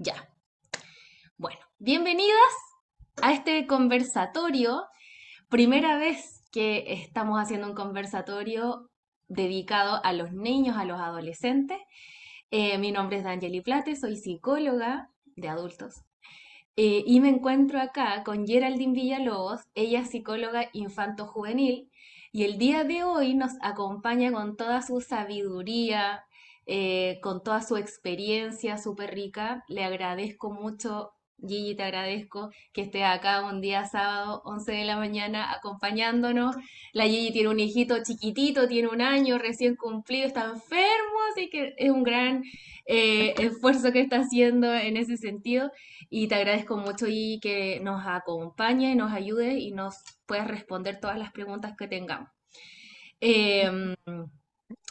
Ya. Bueno, bienvenidas a este conversatorio. Primera vez que estamos haciendo un conversatorio dedicado a los niños, a los adolescentes. Eh, mi nombre es D'Angeli Plate, soy psicóloga de adultos. Eh, y me encuentro acá con Geraldine Villalobos, ella es psicóloga infanto-juvenil, y el día de hoy nos acompaña con toda su sabiduría, eh, con toda su experiencia súper rica. Le agradezco mucho, Gigi, te agradezco que estés acá un día sábado, 11 de la mañana, acompañándonos. La Gigi tiene un hijito chiquitito, tiene un año recién cumplido, está enfermo, así que es un gran eh, esfuerzo que está haciendo en ese sentido. Y te agradezco mucho, Gigi, que nos acompañe, nos ayude y nos puedas responder todas las preguntas que tengamos. Em,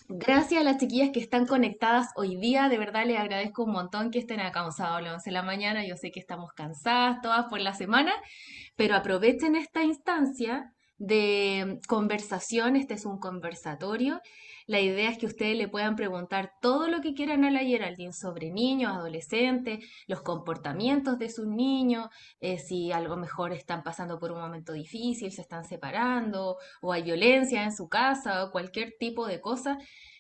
Gracias a las chiquillas que están conectadas hoy día, de verdad les agradezco un montón que estén acá un a las 11 de la mañana. Yo sé que estamos cansadas todas por la semana, pero aprovechen esta instancia de conversación. Este es un conversatorio la idea es que ustedes le puedan preguntar todo lo que quieran a la Geraldine sobre niños, adolescentes, los comportamientos de sus niños, eh, si algo mejor están pasando por un momento difícil, se están separando, o hay violencia en su casa, o cualquier tipo de cosa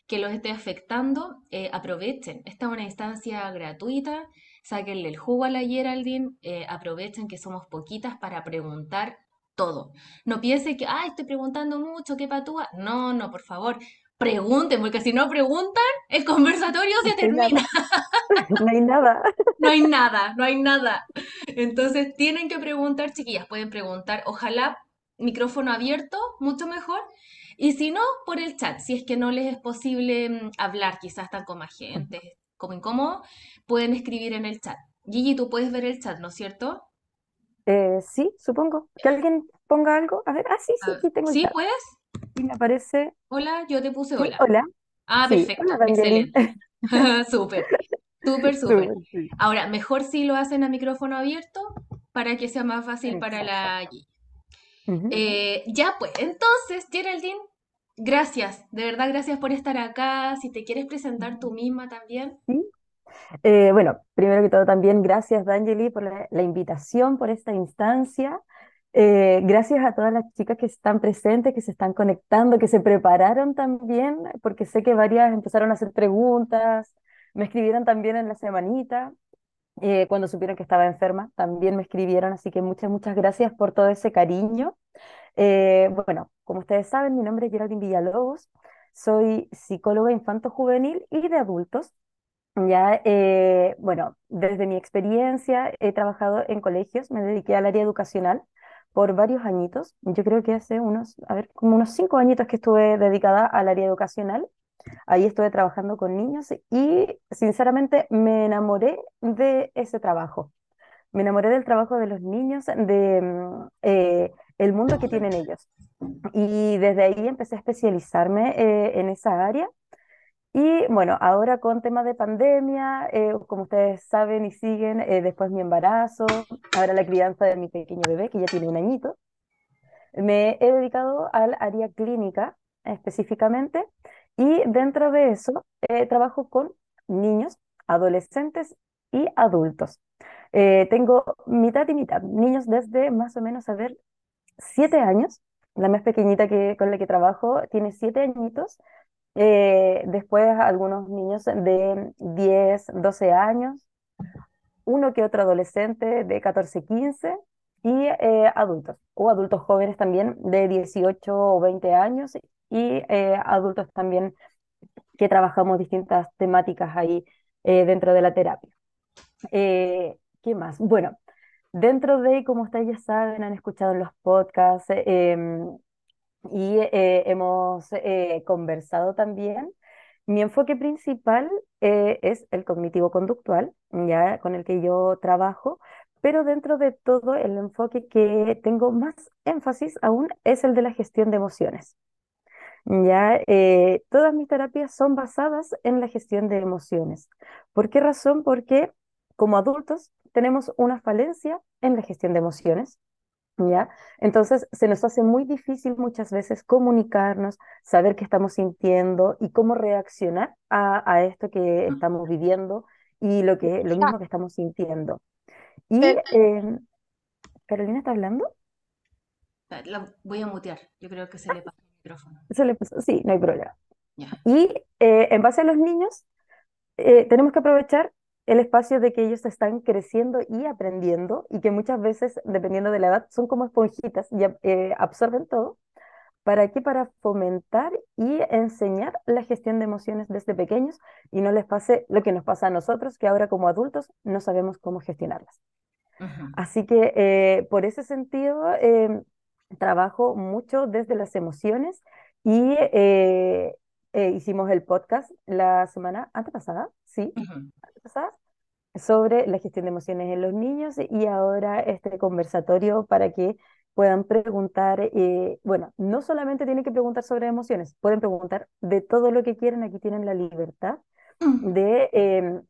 que los esté afectando, eh, aprovechen. Esta es una instancia gratuita, sáquenle el jugo a la Geraldine, eh, aprovechen que somos poquitas para preguntar todo. No piense que, ay, estoy preguntando mucho, qué patúa. No, no, por favor, pregunten, porque si no preguntan, el conversatorio se termina. No hay nada. No hay nada, no hay nada. Entonces tienen que preguntar, chiquillas, pueden preguntar, ojalá micrófono abierto, mucho mejor. Y si no, por el chat, si es que no les es posible mm, hablar, quizás están con más gente, como incómodo, pueden escribir en el chat. Gigi, tú puedes ver el chat, ¿no es cierto? Eh, sí, supongo. Que alguien ponga algo. A ver, ah, sí, sí, sí, tengo el ¿Sí chat. puedes? Y me aparece. Hola, yo te puse Sí, hola. hola. Ah, Sí, perfecto, hola, excelente. Súper, súper, súper. Sí. Ahora, mejor si lo hacen a micrófono abierto para que sea más fácil para la. Eh, ya pues, entonces, Geraldine, gracias, de verdad gracias por estar acá. Si te quieres presentar tú misma también. Sí. Eh, bueno, primero que todo también gracias, D'Angeli, por la, la invitación, por esta instancia. Eh, gracias a todas las chicas que están presentes, que se están conectando, que se prepararon también, porque sé que varias empezaron a hacer preguntas, me escribieron también en la semanita, eh, cuando supieron que estaba enferma, también me escribieron, así que muchas, muchas gracias por todo ese cariño. Eh, bueno, como ustedes saben, mi nombre es Geraldine Villalobos, soy psicóloga infanto-juvenil y de adultos. Ya, eh, bueno, desde mi experiencia he trabajado en colegios, me dediqué al área educacional por varios añitos. Yo creo que hace unos, a ver, como unos cinco añitos que estuve dedicada al área educacional. Ahí estuve trabajando con niños y sinceramente me enamoré de ese trabajo. Me enamoré del trabajo de los niños, de mm, eh, el mundo que tienen ellos. Y desde ahí empecé a especializarme eh, en esa área y bueno, ahora con temas de pandemia, eh, como ustedes saben y siguen, eh, después mi embarazo, ahora la crianza de mi pequeño bebé, que ya tiene un añito, me he dedicado al área clínica específicamente y dentro de eso eh, trabajo con niños, adolescentes y adultos. Eh, tengo mitad y mitad, niños desde más o menos, a ver, siete años. La más pequeñita que, con la que trabajo tiene siete añitos eh, después algunos niños de 10 12 años, uno que otro adolescente de 14 15 y eh, adultos, o adultos jóvenes también de 18 o 20 años y eh, adultos también que trabajamos distintas temáticas ahí eh, dentro de la terapia. Eh, ¿qué más? Bueno, dentro de, como ustedes ya saben, han escuchado en los podcasts, em, y eh, hemos eh, conversado también. Mi enfoque principal eh, es el cognitivo-conductual, ya con el que yo trabajo, pero dentro de todo el enfoque que tengo más énfasis aún es el de la gestión de emociones. Ya, todas mis terapias son basadas en la gestión de emociones. ¿Por qué razón? Porque como adultos tenemos una falencia en la gestión de emociones. ¿Ya? Entonces se nos hace muy difícil muchas veces comunicarnos, saber qué estamos sintiendo y cómo reaccionar a, a esto que estamos viviendo y lo que, lo mismo que estamos sintiendo. Y eh, Carolina está hablando, La voy a mutear. Yo creo que se le pasa el micrófono. se le puso- sí, no hay problema. Y eh, en base a los niños, eh, tenemos que aprovechar el espacio de que ellos están creciendo y aprendiendo y que muchas veces, dependiendo de la edad, son como esponjitas y eh, absorben todo. ¿Para qué? Para fomentar y enseñar la gestión de emociones desde pequeños y no les pase lo que nos pasa a nosotros, que ahora como adultos no sabemos cómo gestionarlas. Así que eh, por ese sentido, em, trabajo mucho desde las emociones y eh, hicimos el podcast la semana antepasada, sí, sobre la gestión de emociones en los niños y ahora este conversatorio para que puedan preguntar, eh, bueno, no solamente tienen que preguntar sobre emociones, pueden preguntar de todo lo que quieran, aquí tienen la libertad de em,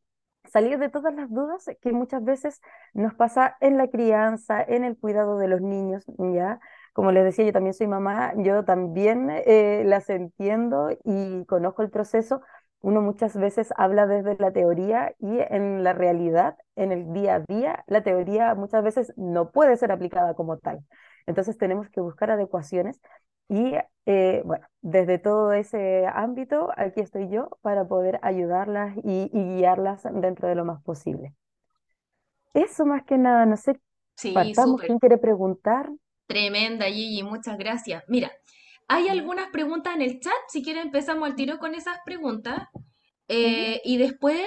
salir de todas las dudas que muchas veces nos pasa en la crianza, en el cuidado de los niños, ¿ya? Como les decía, yo también soy mamá, yo también eh, las entiendo y conozco el proceso. Uno muchas veces habla desde la teoría y en la realidad, en el día a día, la teoría muchas veces no puede ser aplicada como tal. Entonces tenemos que buscar adecuaciones y eh, bueno, desde todo ese ámbito, aquí estoy yo para poder ayudarlas y, y guiarlas dentro de lo más posible. Eso más que nada, no sé, Sí, partamos. ¿quién quiere preguntar? Tremenda, Gigi, muchas gracias. Mira, hay algunas preguntas en el chat. Si quieren, empezamos al tiro con esas preguntas. Eh, y después,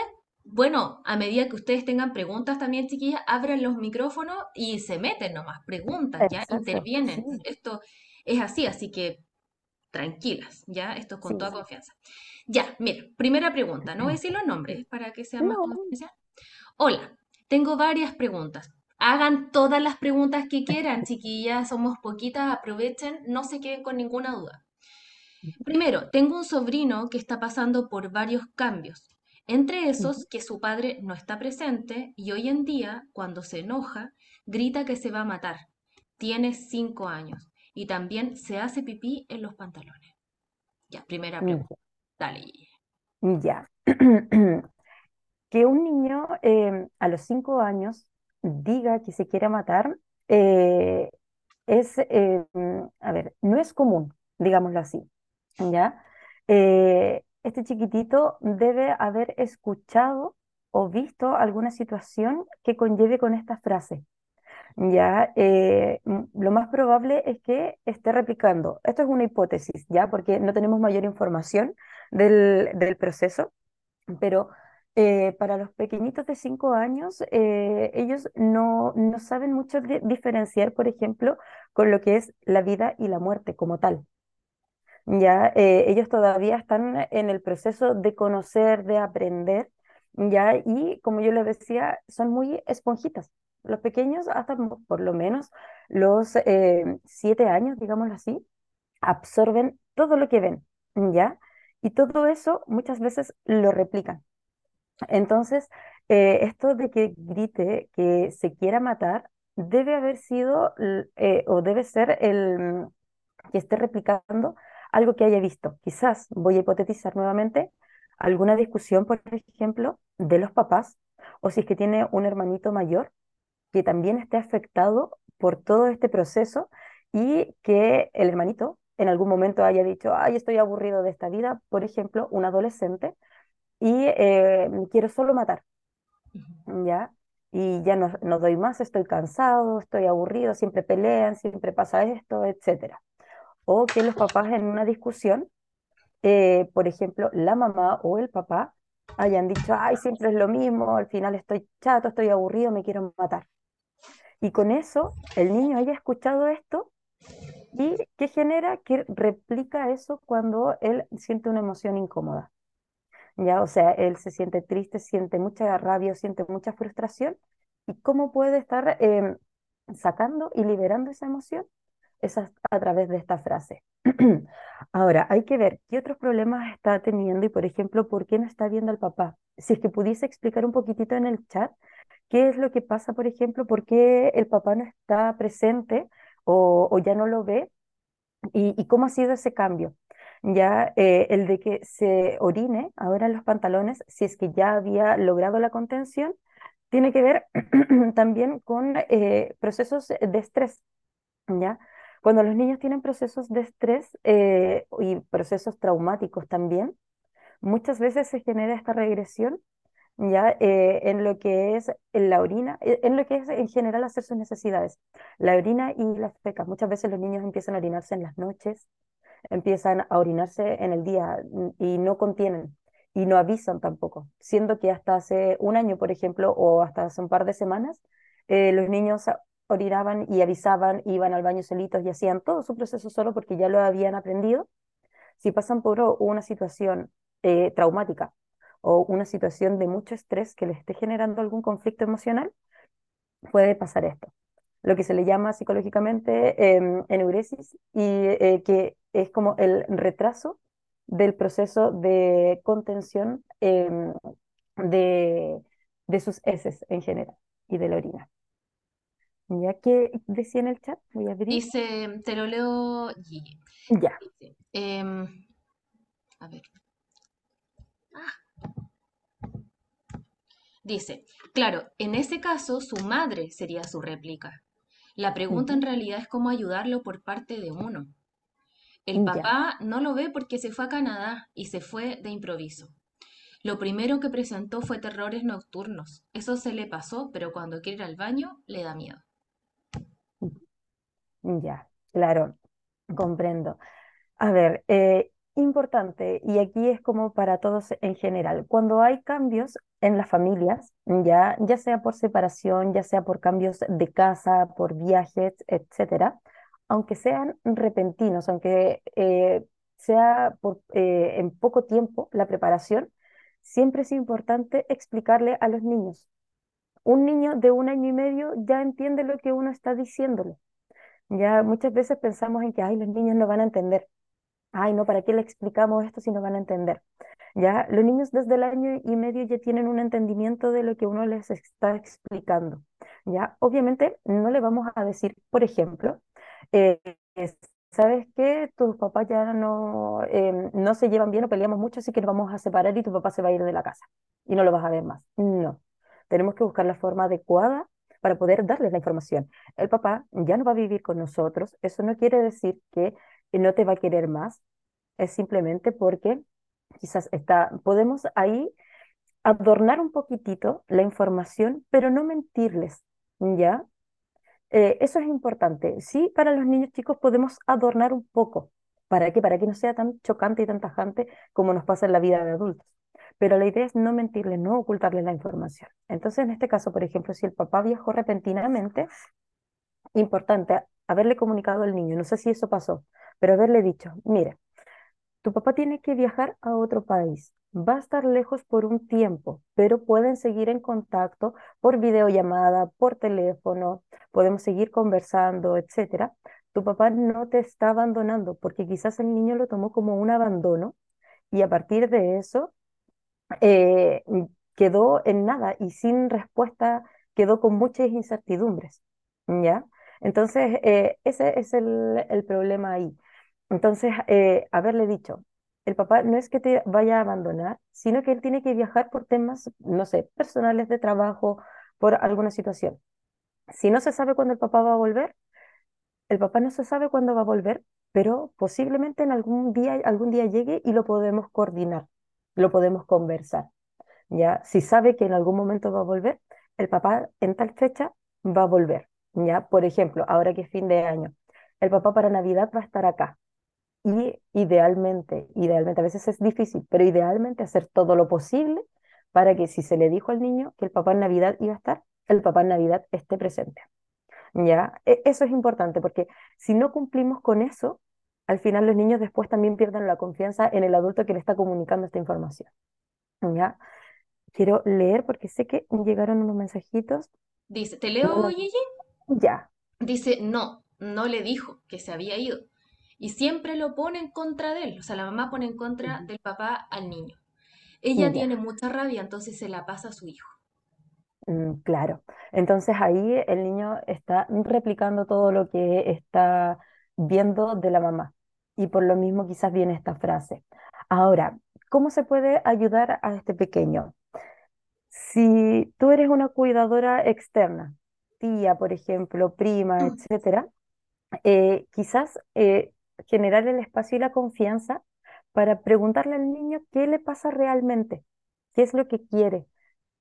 bueno, a medida que ustedes tengan preguntas también, chiquillas, abran los micrófonos y se meten nomás, preguntas, ya, Exacto, sí, intervienen. Esto es así, así que tranquilas, ya, esto es con sí, toda sí. confianza. Ya, mira, primera pregunta, no voy a decir los nombres para que sea más No, confidencial. Hola, tengo varias preguntas. Hagan todas las preguntas que quieran, chiquillas, somos poquitas, aprovechen, no se queden con ninguna duda. Primero, tengo un sobrino que está pasando por varios cambios, entre esos que su padre no está presente y hoy en día, cuando se enoja, grita que se va a matar. Tiene cinco años y también se hace pipí en los pantalones. Ya, primera pregunta. Dale. Ya. Que un niño eh, a los cinco años diga que se quiere matar eh, es, eh, a ver, no es común, digámoslo así, ¿ya? Eh, este chiquitito debe haber escuchado o visto alguna situación que conlleve con esta frase, ¿ya? Mm, lo más probable es que esté replicando. Esto es una hipótesis, ¿ya? Porque no tenemos mayor información del, del proceso pero eh, para los pequeñitos de 5 años, eh, ellos no, no saben mucho di- diferenciar, por ejemplo, con lo que es la vida y la muerte como tal. Ya, Eh, ellos todavía están en el proceso de conocer, de aprender, ya, y como yo les decía, son muy esponjitas. Los pequeños, hasta por lo menos los 7 años, digámoslo así, absorben todo lo que ven, ¿ya? Y todo eso muchas veces lo replican. Entonces, eh, esto de que grite que se quiera matar debe haber sido eh, o debe ser el mm, que esté replicando algo que haya visto. Quizás voy a hipotetizar nuevamente alguna discusión, por ejemplo, de los papás, o si es que tiene un hermanito mayor que también esté afectado por todo este proceso y que el hermanito en algún momento haya dicho, ay, estoy aburrido de esta vida, por ejemplo, un adolescente, y eh, me quiero solo matar. ¿ya? Y ya no, no doy más, estoy cansado, estoy aburrido, siempre pelean, siempre pasa esto, etcétera. O que los papás en una discusión, eh, por ejemplo, la mamá o el papá hayan dicho, ay, siempre es lo mismo, al final estoy chato, estoy aburrido, me quiero matar. Y con eso, el niño haya escuchado esto y que genera que replica eso cuando él siente una emoción incómoda. Ya, o sea, él se siente triste, siente mucha rabia, siente mucha frustración. ¿Y cómo puede estar em, sacando y liberando esa emoción? Es a, través de esta frase. Ahora, hay que ver qué otros problemas está teniendo y, por ejemplo, por qué no está viendo al papá. Si es que pudiese explicar un poquitito en el chat qué es lo que pasa, por ejemplo, por qué el papá no está presente o, ya no lo ve y cómo ha sido ese cambio. Ya eh, el de que se orine ahora en los pantalones, si es que ya había logrado la contención, tiene que ver también con eh, procesos de estrés, ¿ya? Cuando los niños tienen procesos de estrés eh, y procesos traumáticos también, muchas veces se genera esta regresión ya en lo que es la orina, en lo que es en general hacer sus necesidades. La orina y las fecas. Muchas veces los niños empiezan a orinarse en las noches, empiezan a orinarse en el día mm, y no contienen y no avisan tampoco, siendo que hasta hace un año, por ejemplo, o hasta hace un par de semanas, eh, los niños orinaban y avisaban, iban al baño solitos y hacían todo su proceso solo porque ya lo habían aprendido. Si pasan por una situación traumática o una situación de mucho estrés que le esté generando algún conflicto emocional, puede pasar esto. Lo que se le llama psicológicamente eh, enuresis y eh, que es como el retraso del proceso de contención em, de, de sus heces en general y de la orina. ¿Ya que decía en el chat? Voy a abrir. Dice, te lo leo, Gigi. Ya. Dice, em, a ver. Dice, claro, en ese caso su madre sería su réplica. La pregunta en realidad es cómo ayudarlo por parte de uno. El Ya. papá no lo ve porque se fue a Canadá y se fue de improviso. Lo primero que presentó fue terrores nocturnos. Eso se le pasó, pero cuando quiere ir al baño le da miedo. Ya, claro, comprendo. A ver, eh, importante, y aquí es como para todos en general, cuando hay cambios en las familias, ya, ya sea por separación, ya sea por cambios de casa, por viajes, etcétera, aunque sean repentinos, aunque eh, sea por, eh, en poco tiempo la preparación, siempre es importante explicarle a los niños. Un niño de un año y medio ya entiende lo que uno está diciéndole. Ya muchas veces pensamos en que, ay, los niños no van a entender. Ay, no, ¿para qué le explicamos esto si no van a entender? Ya, los niños desde el año y medio ya tienen un entendimiento de lo que uno les está explicando. Ya, obviamente no le vamos a decir, por ejemplo, eh, es- ¿sabes qué? Tus papás ya no, em, no se llevan bien o peleamos mucho, así que nos vamos a separar y tu papá se va a ir de la casa y no lo vas a ver más. No, tenemos que buscar la forma adecuada para poder darles la información. El papá ya no va a vivir con nosotros, eso no quiere decir que no te va a querer más, es simplemente porque quizás está, podemos ahí adornar un poquitito la información, pero no mentirles, ¿ya? Eh, eso es importante. Sí, para los niños chicos podemos adornar un poco. ¿Para qué? Para que no sea tan chocante y tan tajante como nos pasa en la vida de adultos. Pero la idea es no mentirles, no ocultarles la información. Entonces, en este caso, por ejemplo, si el papá viajó repentinamente, importante haberle comunicado al niño, no sé si eso pasó, pero haberle dicho, mire, tu papá tiene que viajar a otro país. Va a estar lejos por un tiempo, pero pueden seguir en contacto por videollamada, por teléfono, podemos seguir conversando, etcétera. Tu papá no te está abandonando porque quizás el niño lo tomó como un abandono y a partir de eso eh, quedó en nada y sin respuesta, quedó con muchas incertidumbres, ¿ya? Entonces, eh, ese es el, el problema ahí. Entonces, eh, haberle dicho, el papá no es que te vaya a abandonar, sino que él tiene que viajar por temas, no sé, personales de trabajo, por alguna situación. Si no se sabe cuándo el papá va a volver, el papá no se sabe cuándo va a volver, pero posiblemente en algún día, algún día llegue y lo podemos coordinar, lo podemos conversar. ¿ya? Si sabe que en algún momento va a volver, el papá en tal fecha va a volver, ¿ya? Por ejemplo, ahora que es fin de año, el papá para Navidad va a estar acá. Y idealmente, idealmente, a veces es difícil, pero idealmente hacer todo lo posible para que si se le dijo al niño que el papá en Navidad iba a estar, el papá en Navidad esté presente, ¿ya? E- Eso es importante porque si no cumplimos con eso, al final los niños después también pierden la confianza en el adulto que le está comunicando esta información, ¿ya? Quiero leer porque sé que llegaron unos mensajitos. Dice, ¿te leo, Gigi? ya. Dice, no, no le dijo que se había ido. Y siempre lo pone en contra de él. O sea, la mamá pone en contra del papá al niño. Ella Ya, tiene mucha rabia, entonces se la pasa a su hijo. mm, claro. Entonces ahí el niño está replicando todo lo que está viendo de la mamá. y por lo mismo quizás viene esta frase. Ahora, ¿cómo se puede ayudar a este pequeño? Si tú eres una cuidadora externa, tía, por ejemplo, prima, etcétera, eh, quizás eh, generar el espacio y la confianza para preguntarle al niño qué le pasa realmente, qué es lo que quiere.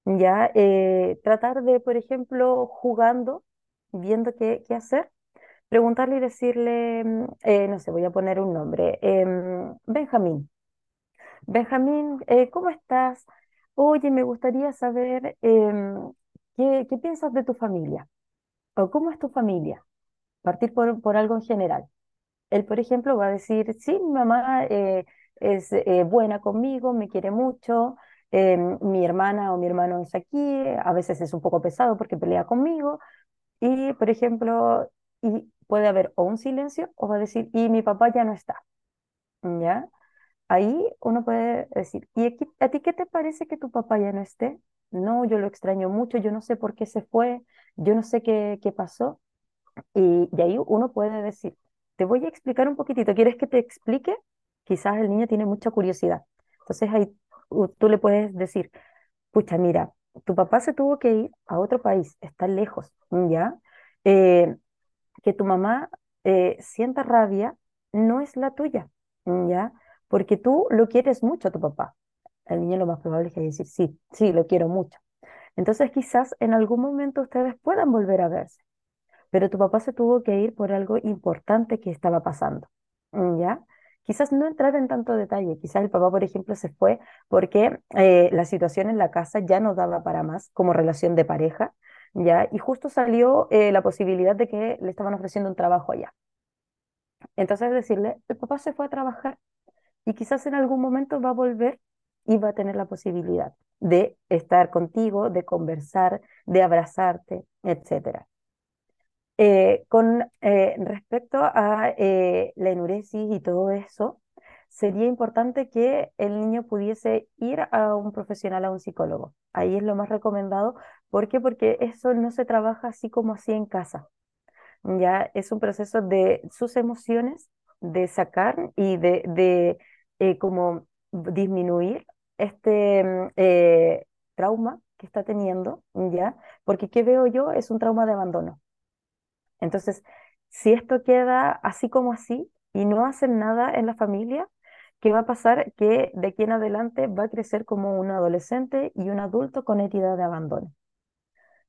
Ya, eh, tratar de, por ejemplo, jugando, viendo qué, qué hacer, preguntarle y decirle, mm, no sé, voy a poner un nombre, em, Benjamín. Benjamín, ¿cómo estás? Oye, me gustaría saber em, ¿qué, qué piensas de tu familia? ¿O cómo es tu familia? Partir por, por algo en general. Él, por ejemplo, va a decir, sí, mi mamá eh, es eh, buena conmigo, me quiere mucho, em, mi hermana o mi hermano es aquí, a veces es un poco pesado porque pelea conmigo, y, por ejemplo, y puede haber o un silencio o va a decir, y mi papá ya no está, ¿ya? Ahí uno puede decir, ¿y a ti qué te parece que tu papá ya no esté? No, yo lo extraño mucho, yo no sé por qué se fue, yo no sé qué, qué pasó. Y de ahí uno puede decir, te voy a explicar un poquitito, ¿quieres que te explique? Quizás el niño tiene mucha curiosidad. Entonces ahí tú le puedes decir, pucha, mira, tu papá se tuvo que ir a otro país, está lejos, ¿ya? Eh, que tu mamá eh, sienta rabia no es la tuya, ¿ya? porque tú lo quieres mucho a tu papá. El niño lo más probable es que decir, sí, sí, lo quiero mucho. Entonces quizás en algún momento ustedes puedan volver a verse, pero tu papá se tuvo que ir por algo importante que estaba pasando, ¿ya? Quizás no entrar en tanto detalle, quizás el papá, por ejemplo, se fue porque eh, la situación en la casa ya no daba para más como relación de pareja, ¿ya? Y justo salió eh, la posibilidad de que le estaban ofreciendo un trabajo allá. Entonces decirle, el papá se fue a trabajar, y quizás en algún momento va a volver y va a tener la posibilidad de estar contigo, de conversar, de abrazarte, etc. Eh, con eh, respecto a eh, la enuresis y todo eso, sería importante que el niño pudiese ir a un profesional, a un psicólogo. Ahí es lo más recomendado. ¿Por qué? Porque eso no se trabaja así como así en casa. Ya es un proceso de sus emociones, de sacar y de, de como disminuir este mm, trauma que está teniendo, ¿ya? Porque ¿qué veo yo? Es un trauma de abandono. Entonces, si esto queda así como así y no hacen nada en la familia, ¿qué va a pasar? Que de aquí en adelante va a crecer como un adolescente y un adulto con herida de abandono.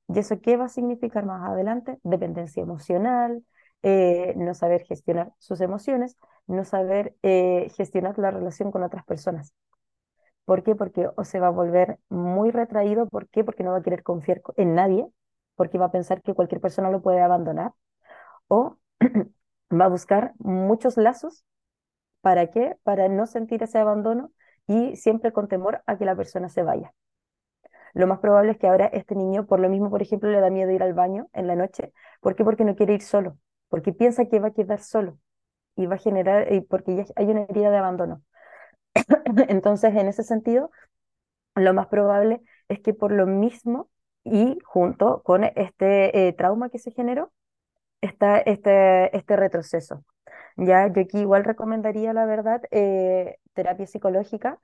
¿Y eso qué va a significar más adelante? Dependencia emocional, eh, no saber gestionar sus emociones, no saber eh, gestionar la relación con otras personas. ¿Por qué? Porque o se va a volver muy retraído. ¿Por qué? Porque no va a querer confiar en nadie, porque va a pensar que cualquier persona lo puede abandonar. O va a buscar muchos lazos. ¿Para qué? Para no sentir ese abandono y siempre con temor a que la persona se vaya. Lo más probable es que ahora este niño, por lo mismo, por ejemplo, le da miedo ir al baño en la noche. ¿Por qué? Porque no quiere ir solo, porque piensa que va a quedar solo y va a generar, porque ya hay una herida de abandono. Entonces, en ese sentido, lo más probable es que por lo mismo y junto con este eh, trauma que se generó, está este, este retroceso. Ya, yo aquí igual recomendaría, la verdad, eh, terapia psicológica.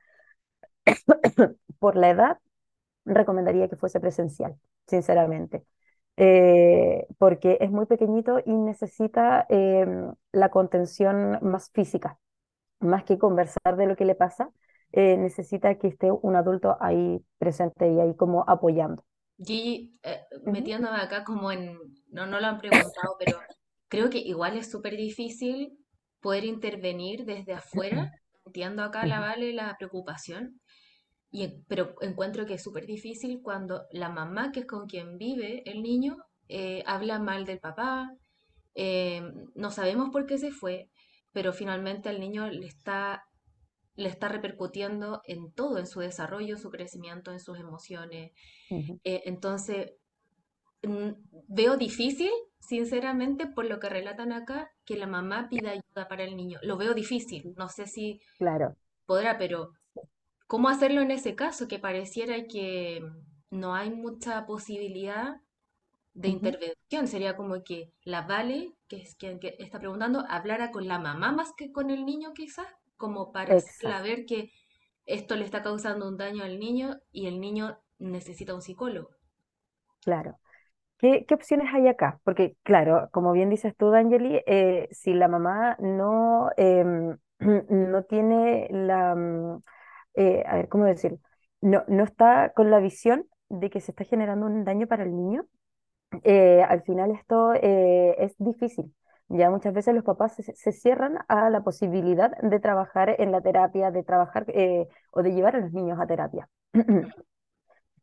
por la edad, recomendaría que fuese presencial, sinceramente. Eh, porque es muy pequeñito y necesita em, la contención más física, más que conversar de lo que le pasa, eh, necesita que esté un adulto ahí presente y ahí como apoyando. Y eh, metiéndome acá como en, no, no lo han preguntado, pero creo que igual es súper difícil poder intervenir desde afuera. Entiendo acá la Vale la preocupación, pero encuentro que es súper difícil cuando la mamá, que es con quien vive el niño, eh, habla mal del papá, eh, no sabemos por qué se fue, pero finalmente al niño le está, le está repercutiendo en todo, en su desarrollo, en su crecimiento, en sus emociones. Eh, entonces, veo difícil, sinceramente, por lo que relatan acá, que la mamá pida ayuda para el niño. Lo veo difícil, no sé si claro. podrá, pero ¿Cómo hacerlo en ese caso? Que pareciera que no hay mucha posibilidad de intervención. Sería como que la Vale, que es quien que está preguntando, hablara con la mamá más que con el niño quizás, como para Exacto, ver que esto le está causando un daño al niño y el niño necesita un psicólogo. claro. ¿Qué, qué opciones hay acá? Porque, claro, como bien dices tú, D'Angeli, eh, si la mamá no, em, no tiene la, mm, eh, a ver, ¿cómo decir? No, no está con la visión de que se está generando un daño para el niño, eh, al final esto eh, es difícil. Ya muchas veces los papás se, cierran a la posibilidad de trabajar en la terapia, de trabajar eh, o de llevar a los niños a terapia.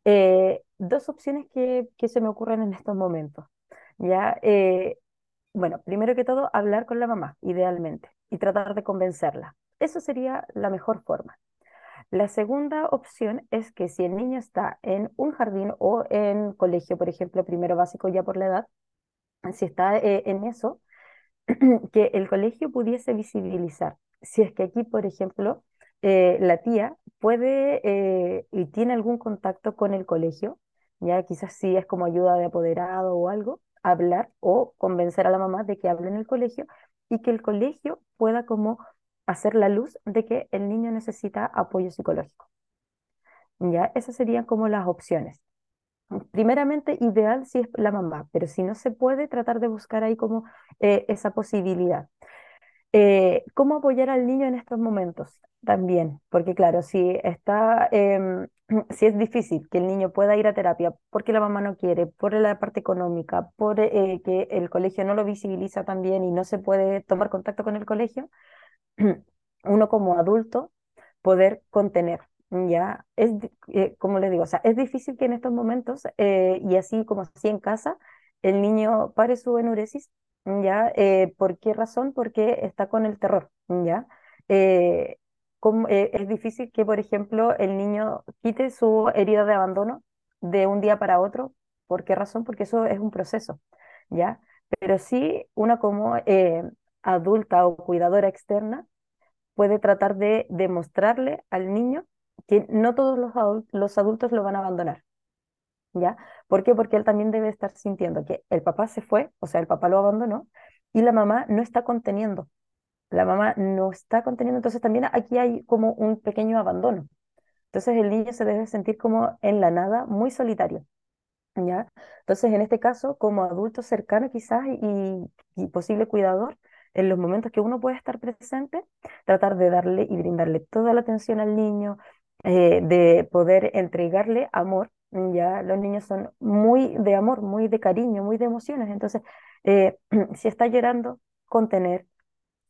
Eh, dos opciones que, que se me ocurren en estos momentos. Ya, eh, bueno, primero que todo, hablar con la mamá, idealmente, y tratar de convencerla. Eso sería la mejor forma. La segunda opción es que si el niño está en un jardín o en colegio, por ejemplo, primero básico ya por la edad, si está en eso, que el colegio pudiese visibilizar. Si es que aquí, por ejemplo, eh, la tía puede eh, y tiene algún contacto con el colegio, ya quizás sí es como ayuda de apoderado o algo, hablar o convencer a la mamá de que hable en el colegio y que el colegio pueda como hacer la luz de que el niño necesita apoyo psicológico. Ya, esas serían como las opciones. Primeramente, ideal si es la mamá, pero si no se puede, tratar de buscar ahí como eh, esa posibilidad. Eh, ¿cómo apoyar al niño en estos momentos? También, porque claro, si está, em, si es difícil que el niño pueda ir a terapia porque la mamá no quiere, por la parte económica, por eh, que el colegio no lo visibiliza también y no se puede tomar contacto con el colegio, uno como adulto poder contener. Ya, es, eh, como les digo, o sea, es difícil que en estos momentos, eh, y así como así en casa, el niño pare su enuresis, ¿ya? Eh, ¿por qué razón? Porque está con el terror, ¿ya? Como- es difícil que, por ejemplo, el niño quite su herida de abandono de un día para otro. ¿Por qué razón? Porque eso es un proceso, ¿ya? Pero sí, una como adulta o cuidadora externa puede tratar de demostrarle al niño que no todos los los adultos lo van a abandonar, ¿ya? ¿Por qué? Porque él también debe estar sintiendo que el papá se fue, o sea, el papá lo abandonó, y la mamá no está conteniendo. La mamá no está conteniendo, entonces también aquí hay como un pequeño abandono. Entonces el niño se debe sentir como en la nada, muy solitario. ¿ya? Entonces, en este caso, como adulto cercano quizás y, y posible cuidador, en los momentos que uno puede estar presente, tratar de darle y brindarle toda la atención al niño, eh, de poder entregarle amor. Ya los niños son muy de amor, muy de cariño, muy de emociones. Entonces, eh, si está llorando, contener.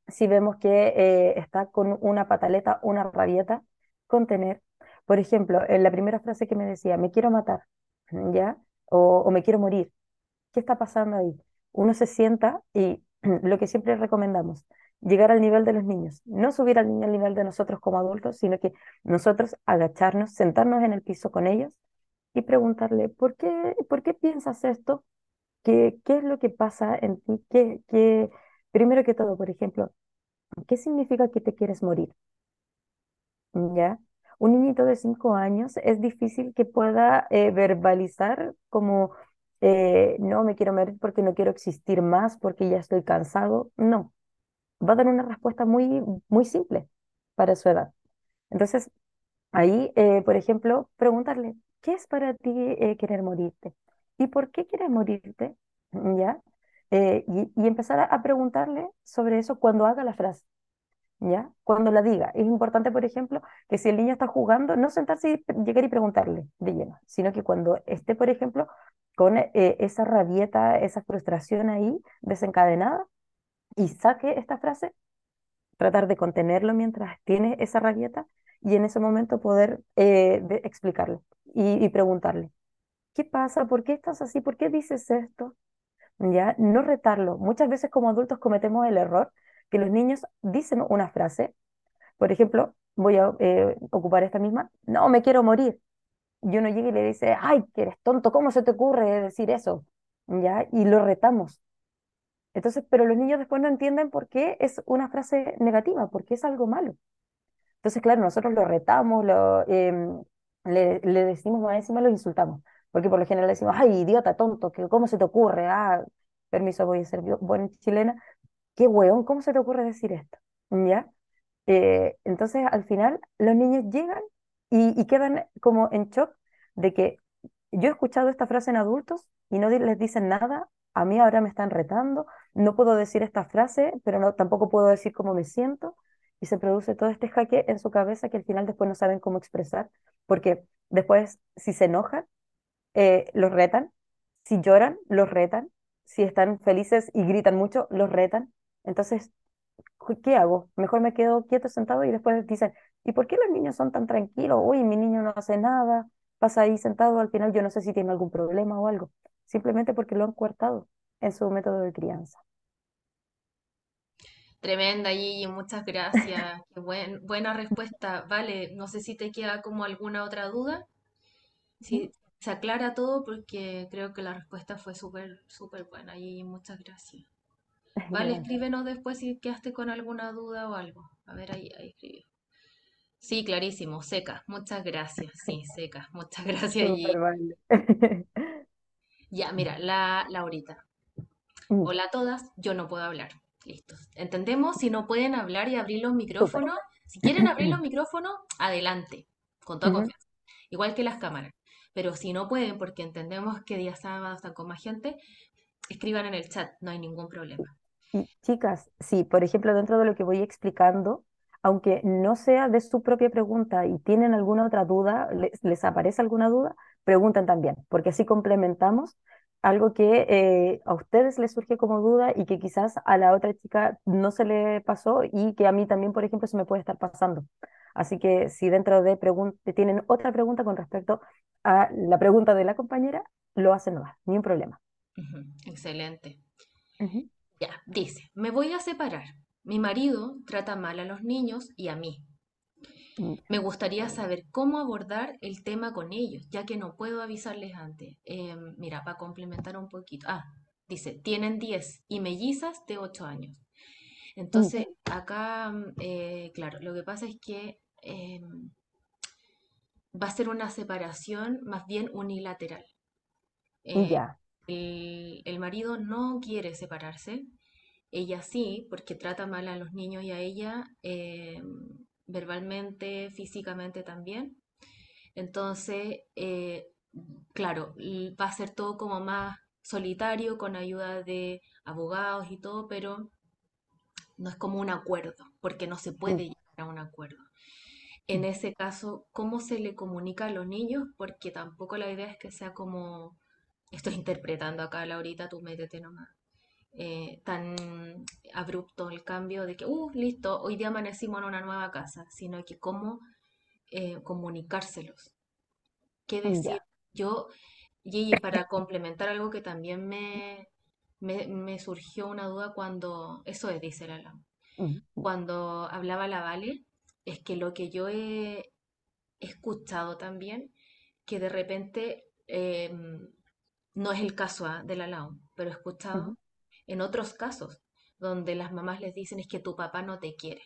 Si vemos que eh, está con una pataleta, una rabieta, contener. Por ejemplo, en la primera frase que me decía, me quiero matar, ¿ya? o, o me quiero morir. ¿Qué está pasando ahí? Uno se sienta y lo que siempre recomendamos, llegar al nivel de los niños, no subir al niño al nivel de nosotros como adultos, sino que nosotros agacharnos, sentarnos en el piso con ellos y preguntarle, ¿por qué, por qué piensas esto? ¿Qué, es lo que pasa en ti? ¿Qué. Primero que todo, por ejemplo, ¿qué significa que te quieres morir? ¿Ya? Un niñito de cinco años es difícil que pueda eh, verbalizar como, eh, no, me quiero morir porque no quiero existir más, porque ya estoy cansado. No, va a dar una respuesta muy, muy simple para su edad. Entonces, ahí, eh, por ejemplo, preguntarle, ¿qué es para ti eh, querer morirte? ¿Y por qué quieres morirte? ¿Ya? Eh, y, y empezar a preguntarle sobre eso cuando haga la frase. ¿ya? Cuando la diga. Es importante, por ejemplo, que si el niño está jugando, no sentarse y llegar y preguntarle de lleno, sino que cuando esté, por ejemplo, con esa rabieta, esa frustración ahí desencadenada y saque esta frase, tratar de contenerlo mientras tiene esa rabieta y en ese momento poder eh, explicarle y, y preguntarle, ¿qué pasa? ¿Por qué estás así? ¿Por qué dices esto? ¿Ya? No retarlo. Muchas veces como adultos cometemos el error que los niños dicen una frase por ejemplo, voy a eh, ocupar esta misma, no, me quiero morir. Y uno llega y le dice, ay, que eres tonto, ¿cómo se te ocurre decir eso? ¿Ya? Y lo retamos. Entonces, pero los niños después no entienden por qué es una frase negativa, porque es algo malo. Entonces, claro, nosotros lo retamos, lo, em, le, le decimos más encima, lo insultamos. porque por lo general decimos, ay, idiota, tonto, ¿cómo se te ocurre? Ah, permiso, voy a ser buena chilena. Qué weón, ¿cómo se te ocurre decir esto? ¿Ya? Eh, entonces, al final, los niños llegan y, y quedan como en shock de que yo he escuchado esta frase en adultos y no les dicen nada, a mí ahora me están retando, no puedo decir esta frase, pero no, tampoco puedo decir cómo me siento, y se produce todo este jaque en su cabeza que al final después no saben cómo expresar, porque después si se enojan, eh, los retan, si lloran, los retan, si están felices y gritan mucho, los retan. Entonces, ¿qué hago? Mejor me quedo quieto sentado y después dicen, ¿y por qué los niños son tan tranquilos? Uy, mi niño no hace nada, pasa ahí sentado, al final yo no sé si tiene algún problema o algo, simplemente porque lo han coartado en su método de crianza. Tremenda, Gigi, muchas gracias. Buen, buena respuesta. Vale, no sé si te queda como alguna otra duda. Si se aclara todo porque creo que la respuesta fue súper, súper buena, Gigi, muchas gracias. Vale, escríbenos después si quedaste con alguna duda o algo. A ver, ahí, ahí escribió. Sí, clarísimo, seca. Muchas gracias. Sí, seca. Muchas gracias, Gigi. vale. Ya, mira, la Laurita. Mm, Hola a todas, yo no puedo hablar. Listo. ¿Entendemos? Si no pueden hablar y abrir los micrófonos, si quieren abrir los micrófonos, adelante, con toda confianza. Igual que las cámaras. Pero si no pueden, porque entendemos que día sábado están con más gente, escriban en el chat, no hay ningún problema. Y chicas, sí, por ejemplo, dentro de lo que voy explicando, aunque no sea de su propia pregunta y tienen alguna otra duda, les, les aparece alguna duda, pregunten también, porque así complementamos algo que eh, a ustedes les surge como duda y que quizás a la otra chica no se le pasó y que a mí también, por ejemplo, se me puede estar pasando. Así que si dentro de tienen otra pregunta con respecto a la pregunta de la compañera, lo hacen nomás, ni un problema. Excelente. Ya, dice, me voy a separar. Mi marido trata mal a los niños y a mí. Me gustaría saber cómo abordar el tema con ellos, ya que no puedo avisarles antes. Em, mira, para complementar un poquito. Ah, dice, tienen 10 y mellizas de 8 años. mm, Entonces, acá, mm, eh, claro, lo que pasa es que em, va a ser una separación más bien unilateral. El, el marido no quiere separarse, ella sí, porque trata mal a los niños y a ella em, verbalmente, físicamente también. Entonces, eh, claro, va a ser todo como más solitario, con ayuda de abogados y todo, pero no es como un acuerdo, porque no se mm, puede llegar a un acuerdo. En mm. ese caso, ¿cómo se le comunica a los niños? Porque tampoco la idea es que sea como, estoy interpretando acá, Laurita, tú métete nomás, eh, tan abrupto el cambio de que, uh, listo, hoy día amanecimos en una nueva casa, sino que cómo eh, comunicárselos qué decir. Ya. Yo, Gigi, para complementar algo que también me, me, me surgió una duda cuando, eso es, dice la Mm, mm, cuando hablaba la Vale, es que lo que yo he escuchado también, que de repente, eh, no es el caso ah, de la LAU, pero he escuchado en otros casos donde las mamás les dicen es que tu papá no te quiere,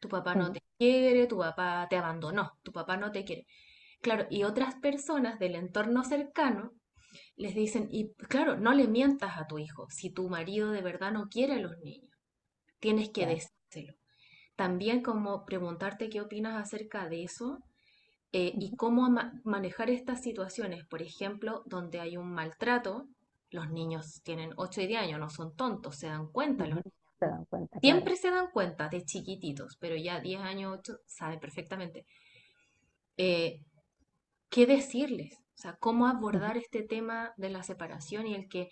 tu papá no te quiere, tu papá te abandonó, tu papá no te quiere. Claro, y otras personas del entorno cercano les dicen, y claro, no le mientas a tu hijo. Si tu marido de verdad no quiere a los niños, tienes que decírselo. También como preguntarte qué opinas acerca de eso eh, y cómo ma- manejar estas situaciones. Por ejemplo, donde hay un maltrato, los niños tienen 8 y 10 años, no son tontos, se dan cuenta. Los ujú. Se dan cuenta, claro. siempre se dan cuenta de chiquititos, pero ya 10 años, 8, saben perfectamente. Eh, qué decirles, o sea, cómo abordar este tema de la separación y el que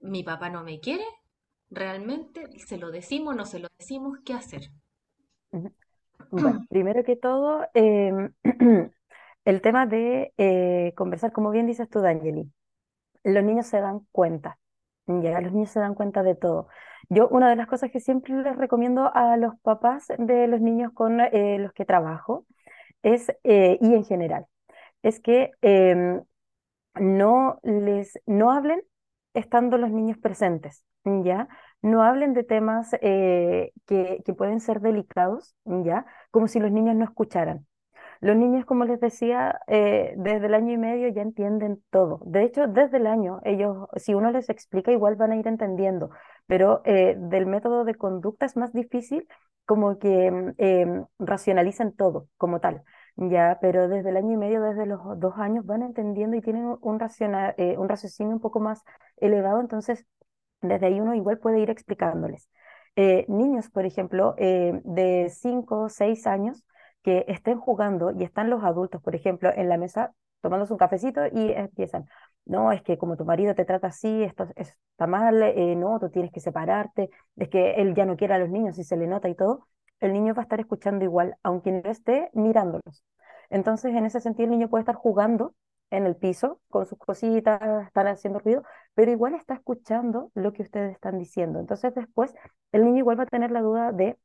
mi papá no me quiere, realmente se lo decimos, no se lo decimos, ¿qué hacer? Bueno, primero que todo, em, el tema de eh, conversar, como bien dices tú, D'Angeli, los niños se dan cuenta, ya, los niños se dan cuenta de todo. Yo, una de las cosas que siempre les recomiendo a los papás de los niños con eh, los que trabajo es, eh, y en general, es que em, no les, no hablen estando los niños presentes, ¿ya? No hablen de temas eh, que, que pueden ser delicados, ¿ya? Como si los niños no escucharan. Los niños, como les decía, eh, desde el año y medio ya entienden todo. De hecho, desde el año, ellos, si uno les explica, igual van a ir entendiendo, pero eh, del método de conducta es más difícil como que em, racionalicen todo como tal. Ya, pero desde el año y medio, desde los dos años, van entendiendo y tienen un, un eh, un raciocinio un poco más elevado, entonces desde ahí uno igual puede ir explicándoles. Eh, niños, por ejemplo, eh, de 5 o 6 años que estén jugando y están los adultos, por ejemplo, en la mesa tomándose un cafecito y empiezan, no, es que como tu marido te trata así, esto está mal, eh, no, tú tienes que separarte, es que él ya no quiere a los niños y se le nota y todo, el niño va a estar escuchando igual, aunque no esté mirándolos. Entonces, en ese sentido, el niño puede estar jugando en el piso con sus cositas, están haciendo ruido, pero igual está escuchando lo que ustedes están diciendo. Entonces después el niño igual va a tener la duda de,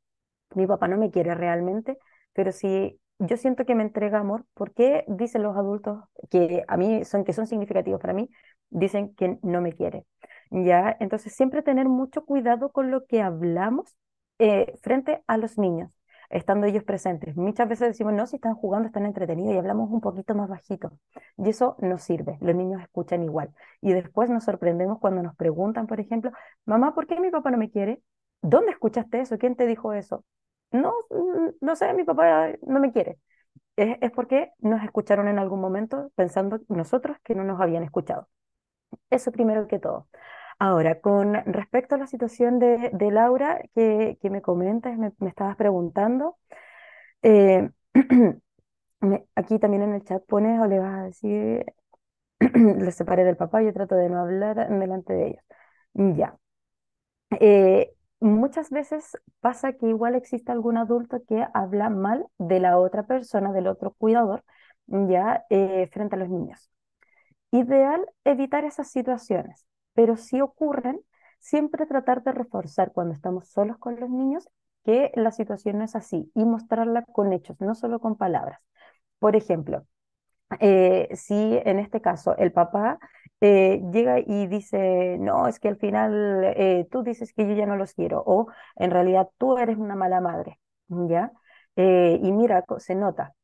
mi papá no me quiere realmente, pero si yo siento que me entrega amor, ¿por qué dicen los adultos que a mí son, que son significativos para mí, dicen que no me quiere? ¿Ya? Entonces siempre tener mucho cuidado con lo que hablamos eh, frente a los niños estando ellos presentes. Muchas veces decimos, no, si están jugando, están entretenidos y hablamos un poquito más bajito. Y eso no sirve, los niños escuchan igual. Y después nos sorprendemos cuando nos preguntan, por ejemplo, mamá, ¿por qué mi papá no me quiere? ¿Dónde escuchaste eso? ¿Quién te dijo eso? No, mm, no sé, mi papá no me quiere. Es, es porque nos escucharon en algún momento pensando nosotros que no nos habían escuchado. Eso primero que todo. Ahora, con respecto a la situación de, Laura que, me comentas, me, me estabas preguntando, eh, aquí también en el chat pones o le vas a decir, le separé del papá, yo trato de no hablar delante de ellos. Ya. Eh, muchas veces pasa que igual existe algún adulto que habla mal de la otra persona, del otro cuidador, ya eh, frente a los niños. Ideal evitar esas situaciones pero si ocurren, siempre tratar de reforzar cuando estamos solos con los niños que la situación no es así y mostrarla con hechos, no solo con palabras. Por ejemplo, eh, si en este caso el papá eh, llega y dice, no, es que al final eh, tú dices que yo ya no los quiero, o en realidad tú eres una mala madre, ¿ya? y mira, se nota,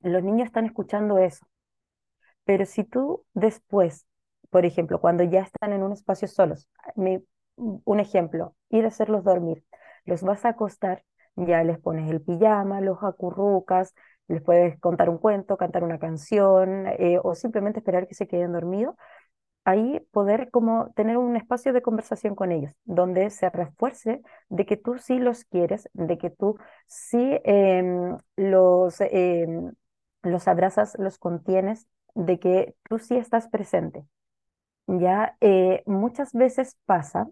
los niños están escuchando eso, pero si tú después por ejemplo, cuando ya están en un espacio solos, un ejemplo, ir a hacerlos dormir, los vas a acostar, ya les pones el pijama, los acurrucas, les puedes contar un cuento, cantar una canción eh, o simplemente esperar que se queden dormidos. Ahí poder como tener un espacio de conversación con ellos, donde se refuerce de que tú sí los quieres, de que tú sí em, los, em, los abrazas, los contienes, de que tú sí estás presente ya eh, muchas veces pasa,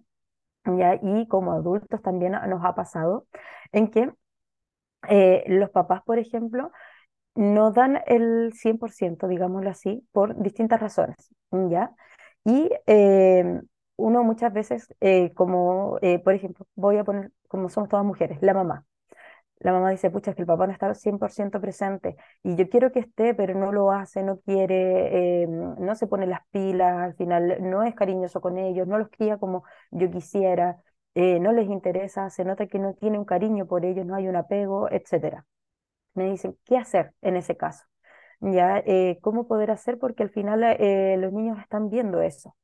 ya, y como adultos también nos ha pasado, en que eh, los papás, por ejemplo, no dan el 100%, digámoslo así, por distintas razones, ¿ya? Y eh, uno muchas veces, como, por ejemplo, voy a poner, como somos todas mujeres, la mamá, la mamá dice, pucha, es que el papá no está 100% presente y yo quiero que esté, pero no lo hace, no quiere, eh, no se pone las pilas, al final no es cariñoso con ellos, no los cría como yo quisiera, eh, no les interesa, se nota que no tiene un cariño por ellos, no hay un apego, etc. Me dicen, ¿qué hacer en ese caso? ¿Ya? Eh, ¿cómo poder hacer? Porque al final los niños están viendo eso.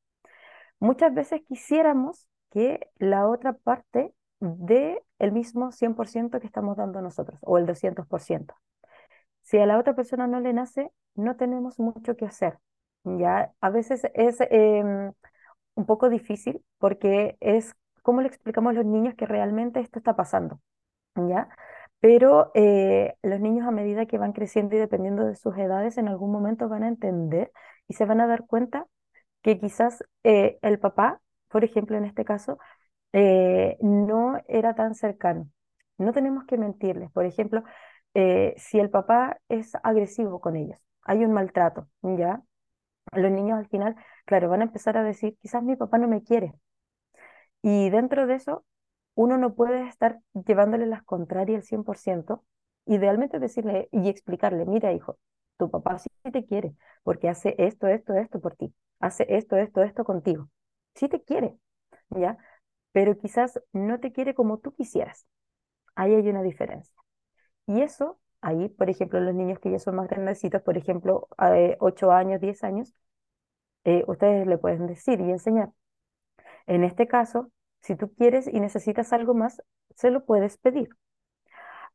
Muchas veces quisiéramos que la otra parte de el mismo 100% que estamos dando nosotros o el 200%. Si a la otra persona no le nace, no tenemos mucho que hacer. Ya a veces es em, un poco difícil porque es cómo le explicamos a los niños que realmente esto está pasando. ¿Ya? Pero eh, los niños a medida que van creciendo y dependiendo de sus edades, en algún momento van a entender y se van a dar cuenta que quizás eh, el papá, por ejemplo, en este caso, eh, no era tan cercano. No tenemos que mentirles. Por ejemplo, si el papá es agresivo con ellos, hay un maltrato, ¿ya? Los niños al final, claro, van a empezar a decir, quizás mi papá no me quiere. Y dentro de eso, uno no puede estar llevándole las contrarias al 100%, idealmente decirle y explicarle, mira hijo, tu papá sí te quiere, porque hace esto, esto, esto por ti, hace esto, esto, esto contigo. Sí te quiere, ¿ya? pero quizás no te quiere como tú quisieras. Ahí hay una diferencia. Y eso Ahí, por ejemplo, los niños que ya son más grandecitos, por ejemplo, eh, 8 años, 10 años, eh, ustedes le pueden decir y enseñar. En este caso, si tú quieres y necesitas algo más, se lo puedes pedir.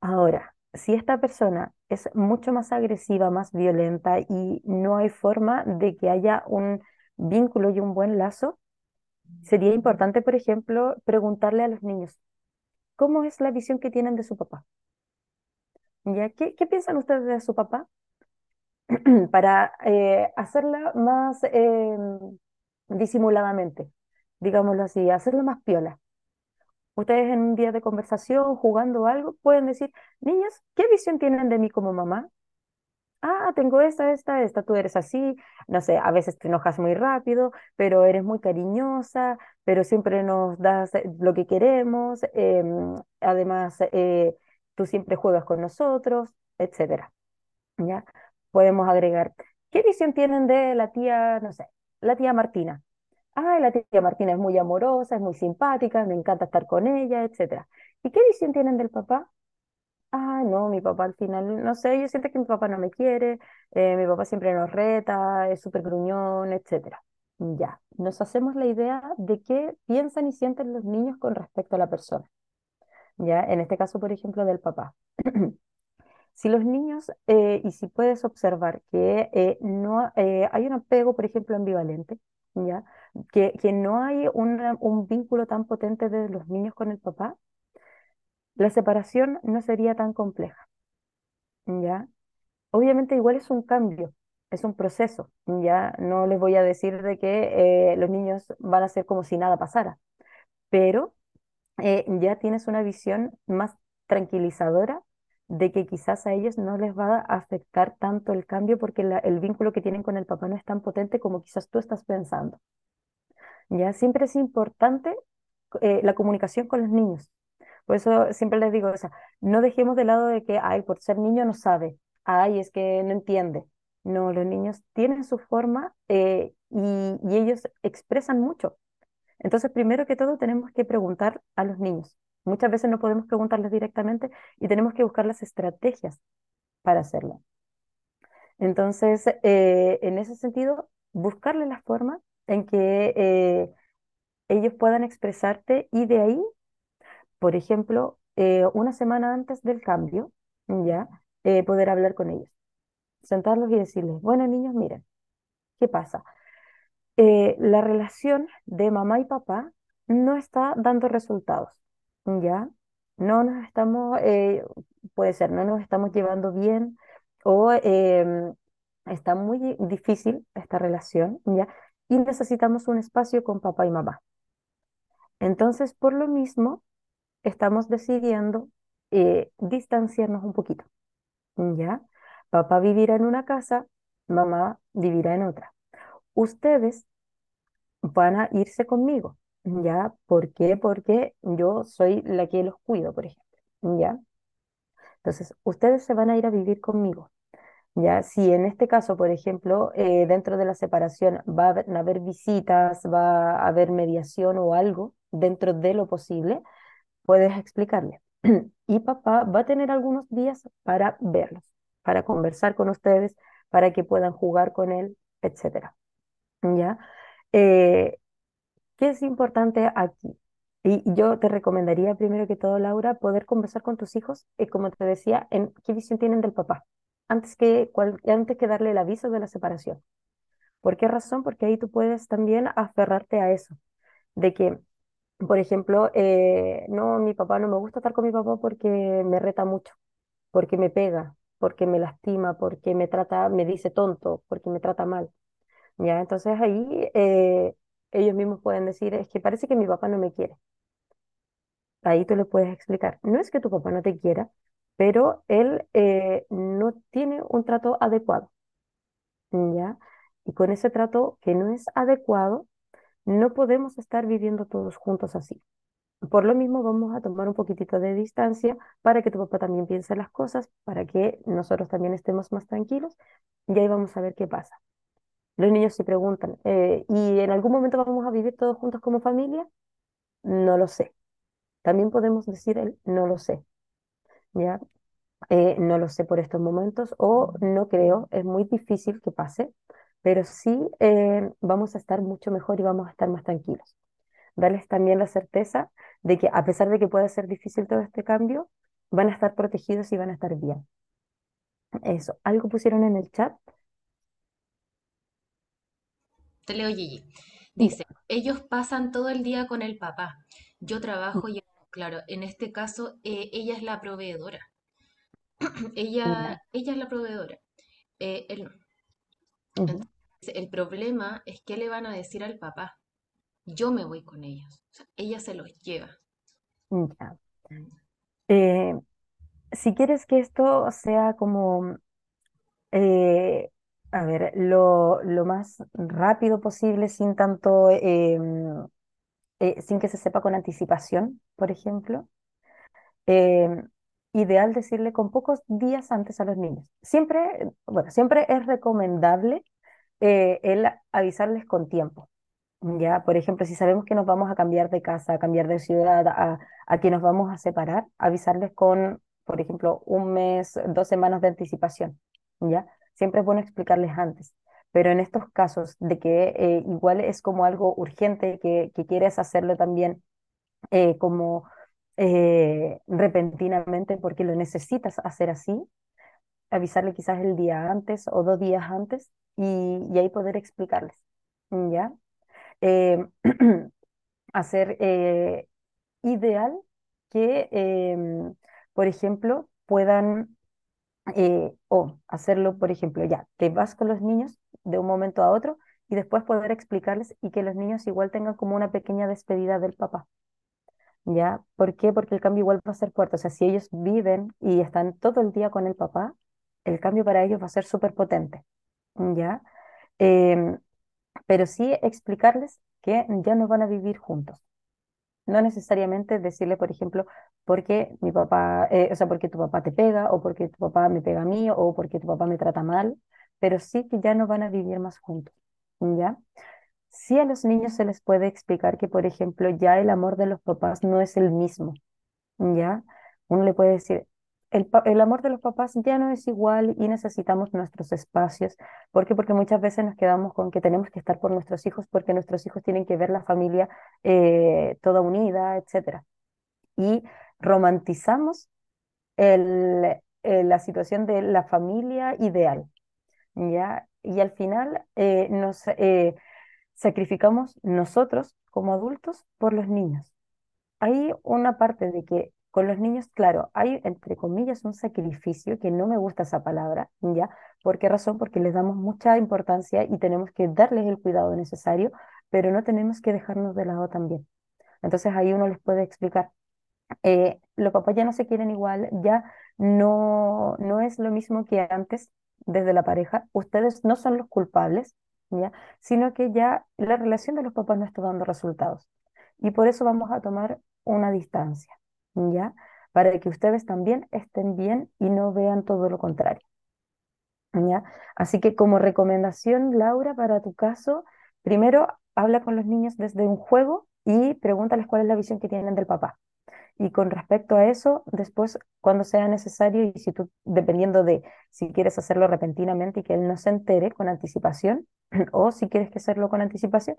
Ahora, si esta persona es mucho más agresiva, más violenta y no hay forma de que haya un vínculo y un buen lazo, sería importante, por ejemplo, preguntarle a los niños, ¿cómo es la visión que tienen de su papá? ¿Ya? ¿Qué, qué piensan ustedes de su papá? Para eh, hacerla más eh, disimuladamente, digámoslo así, hacerla más piola. Ustedes en un día de conversación, jugando algo, pueden decir, niñas, ¿qué visión tienen de mí como mamá? Ah, tengo esta, esta, esta, tú eres así, no sé, a veces te enojas muy rápido, pero eres muy cariñosa, pero siempre nos das eh, lo que queremos, em, además eh, tú siempre juegas con nosotros, etcétera. ¿Ya? Podemos agregar, ¿qué visión tienen de la tía, no sé, la tía Martina? Ah, la tía Martina es muy amorosa, es muy simpática, me encanta estar con ella, etcétera. ¿Y qué visión tienen del papá? Ah, no, mi papá al final, no sé, yo siento que mi papá no me quiere, eh, mi papá siempre nos reta, es súper gruñón, etcétera. Ya, nos hacemos la idea de qué piensan y sienten los niños con respecto a la persona. Ya, en este caso, por ejemplo, del papá. Si los niños, eh, y si puedes observar que eh, no eh, hay un apego, por ejemplo, ambivalente, ¿ya? Que, que no hay una- un vínculo tan potente de los niños con el papá, la separación no sería tan compleja, ¿ya? Obviamente igual es un cambio, es un proceso, ¿ya? No les voy a decir de que los niños van a ser como si nada pasara, pero ya tienes una visión más tranquilizadora de que quizás a ellos no les va a afectar tanto el cambio porque el vínculo que tienen con el papá no es tan potente como quizás tú estás pensando. Ya siempre es importante eh, la comunicación con los niños. Por eso siempre les digo, o no dejemos de lado de que, ay, por ser niño no sabe, ay, es que no entiende. No, los niños tienen su forma eh, y ellos expresan mucho. Entonces, primero que todo, tenemos que preguntar a los niños. Muchas veces no podemos preguntarles directamente y tenemos que buscar las estrategias para hacerlo. Entonces, eh, en ese sentido, buscarle la forma en que eh, ellos puedan expresarte y de ahí, por ejemplo, eh, una semana antes del cambio, ya, poder hablar con ellos, sentarlos y decirles, bueno, niños, miren, ¿qué pasa? la relación de mamá y papá no está dando resultados, ¿ya? No nos estamos, eh, puede ser, no nos estamos llevando bien o em, está muy difícil esta relación, ¿ya? Y necesitamos un espacio con papá y mamá. Entonces, por lo mismo, estamos decidiendo eh, distanciarnos un poquito, ¿ya? Papá vivirá en una casa, mamá vivirá en otra. Ustedes van a irse conmigo, ¿ya? ¿Por qué? Porque yo soy la que los cuido, por ejemplo, ¿ya? Entonces, ustedes se van a ir a vivir conmigo, ¿ya? Si en este caso, por ejemplo, eh, dentro de la separación va a haber, visitas, va a haber mediación o algo dentro de lo posible, puedes explicarle. Y papá va a tener algunos días para verlos, para conversar con ustedes, para que puedan jugar con él, etcétera, ¿ya? Eh, ¿Qué es importante aquí? Y yo te recomendaría primero que todo, Laura, poder conversar con tus hijos, eh, como te decía, en qué visión tienen del papá, antes que, antes que darle el aviso de la separación. ¿Por qué razón? Porque ahí tú puedes también aferrarte a eso, de que, por ejemplo, eh, no, mi papá no me gusta estar con mi papá porque me reta mucho, porque me pega, porque me lastima, porque me trata, me dice tonto, porque me trata mal. ¿Ya? Entonces ahí eh, ellos mismos pueden decir, es que parece que mi papá no me quiere. Ahí tú le puedes explicar, no es que tu papá no te quiera, pero él eh, no tiene un trato adecuado, ¿ya? Y con ese trato que no es adecuado, no podemos estar viviendo todos juntos así. Por lo mismo, vamos a tomar un poquitito de distancia para que tu papá también piense las cosas, para que nosotros también estemos más tranquilos y ahí vamos a ver qué pasa. Los niños se preguntan, eh, ¿y en algún momento vamos a vivir todos juntos como familia? No lo sé. También podemos decir el no lo sé, ¿ya? Eh, no lo sé por estos momentos o no creo, es muy difícil que pase, pero sí eh, vamos a estar mucho mejor y vamos a estar más tranquilos. Darles también la certeza de que a pesar de que pueda ser difícil todo este cambio, van a estar protegidos y van a estar bien. Eso, algo pusieron en el chat. Te leo Gigi. Dice, ellos pasan todo el día con el papá. Yo Mm, trabajo y, claro, en este caso, eh, ella es la proveedora. Ella, ella es la proveedora. Eh, él no. ujú, Entonces, el problema es qué le van a decir al papá. Yo me voy con ellos. O sea, ella se los lleva. ya. Eh, si quieres que esto sea como, eh, a ver, lo, lo más rápido posible, sin tanto, em, eh, sin que se sepa con anticipación, por ejemplo, em, ideal decirle con pocos días antes a los niños. Siempre, bueno, siempre es recomendable eh, el avisarles con tiempo. Ya, por ejemplo, si sabemos que nos vamos a cambiar de casa, a cambiar de ciudad, a, a que nos vamos a separar, avisarles con, por ejemplo, un mes, dos semanas de anticipación. ¿Ya? Siempre es bueno explicarles antes. Pero en estos casos de que eh, igual es como algo urgente, que, que quieres hacerlo también eh, como eh, repentinamente porque lo necesitas hacer así, avisarle quizás el día antes o dos días antes y, y ahí poder explicarles. ¿Ya? Hacer ideal que, em, por ejemplo, puedan, eh, o hacerlo, por ejemplo, ya, te vas con los niños de un momento a otro y después poder explicarles y que los niños igual tengan como una pequeña despedida del papá. ¿Ya? ¿Por qué? Porque el cambio igual va a ser fuerte. O sea, si ellos viven y están todo el día con el papá, el cambio para ellos va a ser súper potente. ¿Ya? Em, pero sí explicarles que ya no van a vivir juntos. No necesariamente decirle, por ejemplo, porque mi papá, eh, o sea, porque tu papá te pega, o porque tu papá me pega a mí, o porque tu papá me trata mal, pero sí que ya no van a vivir más juntos, ¿ya? Sí a los niños se les puede explicar que, por ejemplo, ya el amor de los papás no es el mismo, ¿ya? Uno le puede decir, el, el amor de los papás ya no es igual y necesitamos nuestros espacios. ¿Por qué? Porque muchas veces nos quedamos con que tenemos que estar por nuestros hijos porque nuestros hijos tienen que ver la familia eh, toda unida, etcétera. Y romantizamos el, eh, la situación de la familia ideal, ¿ya? Y al final eh, nos eh, sacrificamos nosotros como adultos por los niños hay una parte de que con los niños, claro, hay entre comillas un sacrificio, que no me gusta esa palabra, ¿ya? ¿Por qué razón? Porque les damos mucha importancia y tenemos que darles el cuidado necesario, pero no tenemos que dejarnos de lado también. Entonces ahí uno les puede explicar, eh, los papás ya no se quieren igual, ya no, no es lo mismo que antes desde la pareja, ustedes no son los culpables, ¿ya? Sino que ya la relación de los papás no está dando resultados. Y por eso vamos a tomar una distancia, ¿ya? Para que ustedes también estén bien y no vean todo lo contrario, ¿ya? Así que como recomendación, Laura, para tu caso, primero habla con los niños desde un juego y pregúntales cuál es la visión que tienen del papá. Y con respecto a eso, después, cuando sea necesario, y si tú, dependiendo de si quieres hacerlo repentinamente y que él no se entere con anticipación, o si quieres que hacerlo con anticipación,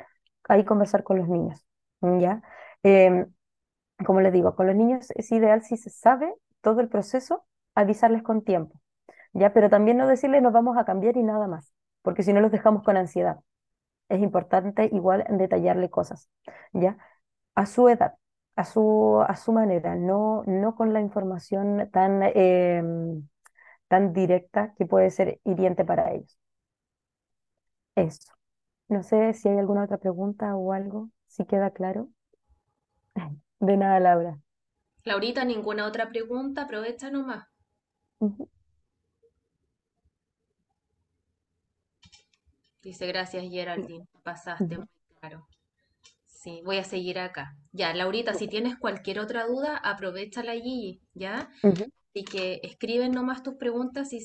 ahí conversar con los niños, ¿ya? Em, como les digo, con los niños es ideal si se sabe todo el proceso, avisarles con tiempo, ¿ya? Pero también no decirles nos vamos a cambiar y nada más, porque si no los dejamos con ansiedad. Es importante igual detallarle cosas, ¿ya? a su edad, a su, a su manera, no, no con la información tan, em, tan directa que puede ser hiriente para ellos. Eso. No sé si hay alguna otra pregunta o algo, si queda claro. De nada, Laura. Laurita, ninguna otra pregunta, aprovecha nomás. Dice, gracias Geraldine, pasaste muy claro. Sí, voy a seguir acá. Ya, Laurita, si tienes cualquier otra duda, aprovechala allí, ¿ya? Y que escriben nomás tus preguntas si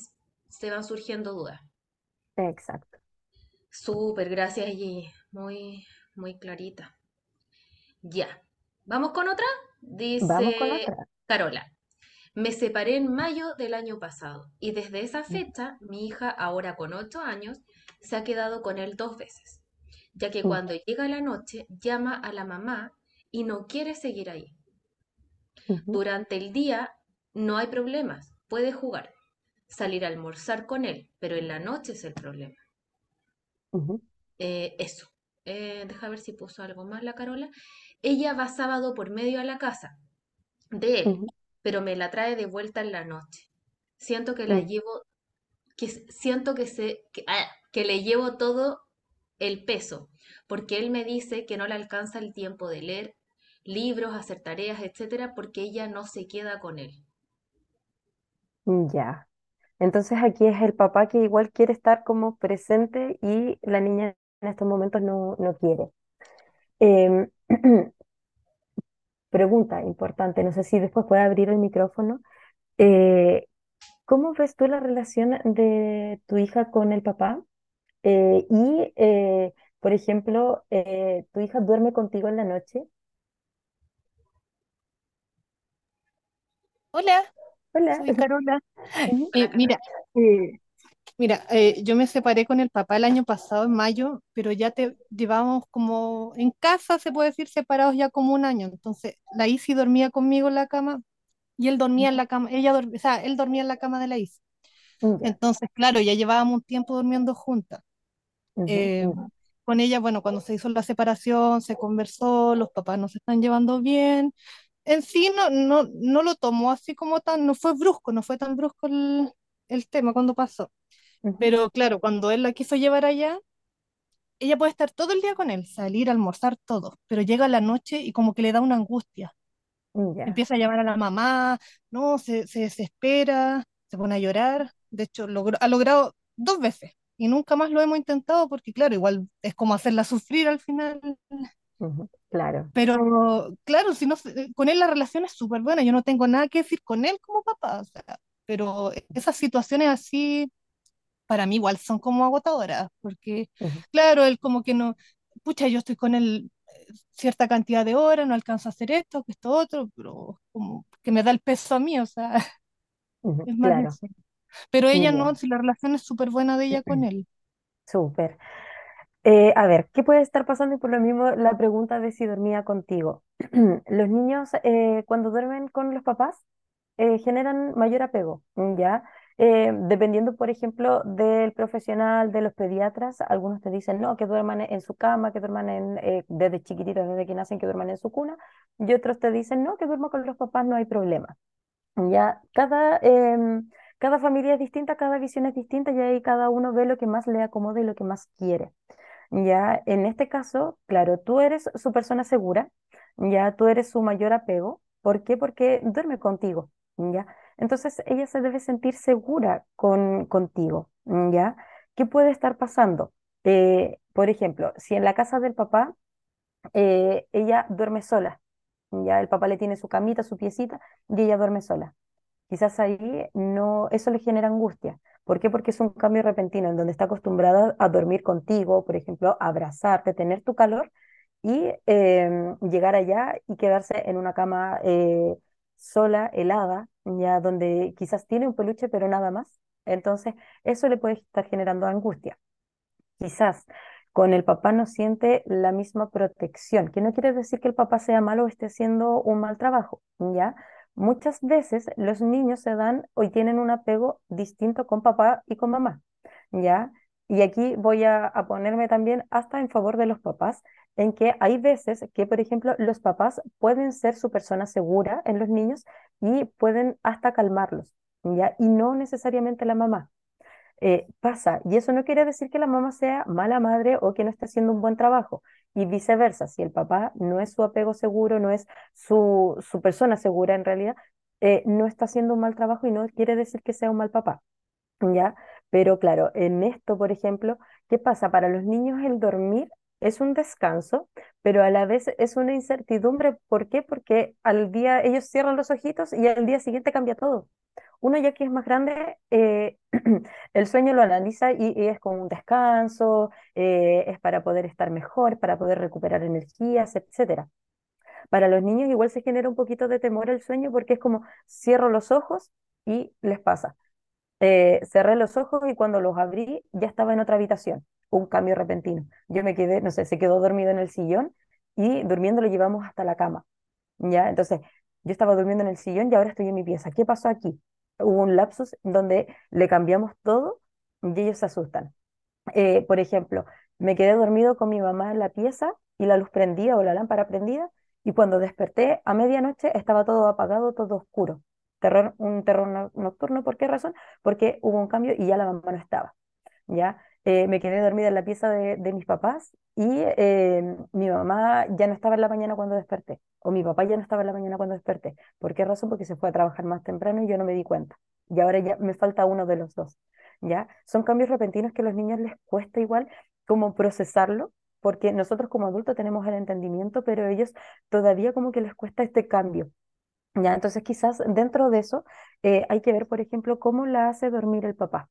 se van surgiendo dudas. Exacto. Súper, gracias Gigi. Muy, muy clarita. Ya. ¿Vamos con otra? Vamos con Dice otra. Carola. Me separé en mayo del año pasado y desde esa fecha mi hija, ahora con 8 años, se ha quedado con él dos veces, ya que mm, cuando llega la noche llama a la mamá y no quiere seguir ahí. Durante el día no hay problemas, puede jugar, salir a almorzar con él, pero en la noche es el problema. Eh, eso. Eh, deja ver si puso algo más la Carola. Ella va sábado por medio a la casa de él, pero me la trae de vuelta en la noche. Siento que la mm, llevo, que siento que se, que, ah, que le llevo todo el peso, porque él me dice que no le alcanza el tiempo de leer libros, hacer tareas, etcétera, porque ella no se queda con él. Ya. Entonces aquí es el papá que igual quiere estar como presente y la niña en estos momentos no, no quiere. Em, pregunta importante, no sé si después puede abrir el micrófono. Eh, ¿cómo ves tú la relación de tu hija con el papá? Eh, y, eh, por ejemplo, eh, ¿tu hija duerme contigo en la noche? Hola, Hola. soy Carola. Ujú, Eh, mira, eh, mira, eh, yo me separé con el papá el año pasado, en mayo, pero ya te llevamos como en casa, se puede decir, separados ya como un año. Entonces, la Isi dormía conmigo en la cama y él dormía en la cama, ella dormía, o sea, él dormía en la cama de la Isi. Ya. Entonces, claro, ya llevábamos un tiempo durmiendo juntas. Eh, con ella, bueno, cuando se hizo la separación, se conversó, los papás no se están llevando bien. En sí no, no, no lo tomó así como tan, no fue brusco, no fue tan brusco el, el tema cuando pasó. Pero claro, cuando él la quiso llevar allá, ella puede estar todo el día con él, salir, almorzar, todo, pero llega la noche y como que le da una angustia. Ya. Empieza a llamar a la mamá, no, se, se desespera, se pone a llorar. De hecho, logró- ha logrado dos veces y nunca más lo hemos intentado porque, claro, igual es como hacerla sufrir al final. Claro. Pero, claro, si no, con él la relación es súper buena, yo no tengo nada que decir con él como papá, o sea, pero esas situaciones así para mí igual son como agotadoras, porque claro, él como que no, pucha, yo estoy con él eh, cierta cantidad de horas, no alcanzo a hacer esto, que esto otro, pero como que me da el peso a mí, o sea, es más Claro. Pero ella no, Ya. si la relación es súper buena de ella con él. Súper. Eh, a ver, ¿qué puede estar pasando? Y por lo mismo, la pregunta de si dormía contigo. Los niños, eh, cuando duermen con los papás, eh, generan mayor apego, ¿ya? Eh, dependiendo, por ejemplo, del profesional, de los pediatras, algunos te dicen, no, que duerman en su cama, que duerman en, desde chiquititos, desde que nacen, que duerman en su cuna, y otros te dicen, no, que duerman con los papás, no hay problema. Ya, cada, em, cada familia es distinta, cada visión es distinta, y ahí cada uno ve lo que más le acomoda y lo que más quiere. Ya, en este caso, claro, tú eres su persona segura, ya tú eres su mayor apego. ¿Por qué? Porque duerme contigo, ya. Entonces ella se debe sentir segura con, contigo, ya. ¿Qué puede estar pasando? Eh, por ejemplo, si en la casa del papá eh, ella duerme sola, ya el papá le tiene su camita, su piecita, y ella duerme sola. Quizás ahí no, eso le genera angustia. ¿Por qué? Porque es un cambio repentino en donde está acostumbrada a dormir contigo, por ejemplo, abrazarte, tener tu calor y em, llegar allá y quedarse en una cama eh, sola, helada, ya donde quizás tiene un peluche, pero nada más. Entonces, eso le puede estar generando angustia. Quizás con el papá no siente la misma protección, que no quiere decir que el papá sea malo o esté haciendo un mal trabajo, ¿ya? Muchas veces los niños se dan o tienen un apego distinto con papá y con mamá, ¿ya? Y aquí voy a, a ponerme también hasta en favor de los papás, en que hay veces que, por ejemplo, los papás pueden ser su persona segura en los niños y pueden hasta calmarlos, ¿ya? Y no necesariamente la mamá eh, pasa. Y eso no quiere decir que la mamá sea mala madre o que no esté haciendo un buen trabajo. Y viceversa, si el papá no es su apego seguro, no es su, su persona segura en realidad, eh, no está haciendo un mal trabajo y no quiere decir que sea un mal papá. ¿Ya? Pero claro, en esto, por ejemplo, ¿qué pasa? Para los niños el dormir es un descanso, pero a la vez es una incertidumbre. ¿Por qué? Porque al día ellos cierran los ojitos y al día siguiente cambia todo. Uno ya que es más grande, eh, el sueño lo analiza y, es como un descanso, eh, es para poder estar mejor, para poder recuperar energías, etcétera. Para los niños igual se genera un poquito de temor el sueño porque es como cierro los ojos y les pasa. Eh, cerré los ojos y cuando los abrí ya estaba en otra habitación, un cambio repentino. Yo me quedé, no sé, se quedó dormido en el sillón y durmiendo lo llevamos hasta la cama. ¿Ya? Entonces, yo estaba durmiendo en el sillón y ahora estoy en mi pieza. ¿Qué pasó aquí? Hubo un lapsus donde le cambiamos todo y ellos se asustan. Eh, por ejemplo, me quedé dormido con mi mamá en la pieza y la luz prendida o la lámpara prendida y cuando desperté a medianoche estaba todo apagado, todo oscuro. Terror, un terror nocturno, ¿por qué razón? Porque hubo un cambio y ya la mamá no estaba. ¿ya? Eh, me quedé dormida en la pieza de, mis papás y eh, mi mamá ya no estaba en la mañana cuando desperté, o mi papá ya no estaba en la mañana cuando desperté. ¿Por qué razón? Porque se fue a trabajar más temprano y yo no me di cuenta. Y ahora ya me falta uno de los dos. ¿ya? Son cambios repentinos que a los niños les cuesta igual como procesarlo, porque nosotros como adultos tenemos el entendimiento, pero ellos todavía como que les cuesta este cambio. ¿ya? Entonces quizás dentro de eso eh, hay que ver, por ejemplo, cómo la hace dormir el papá.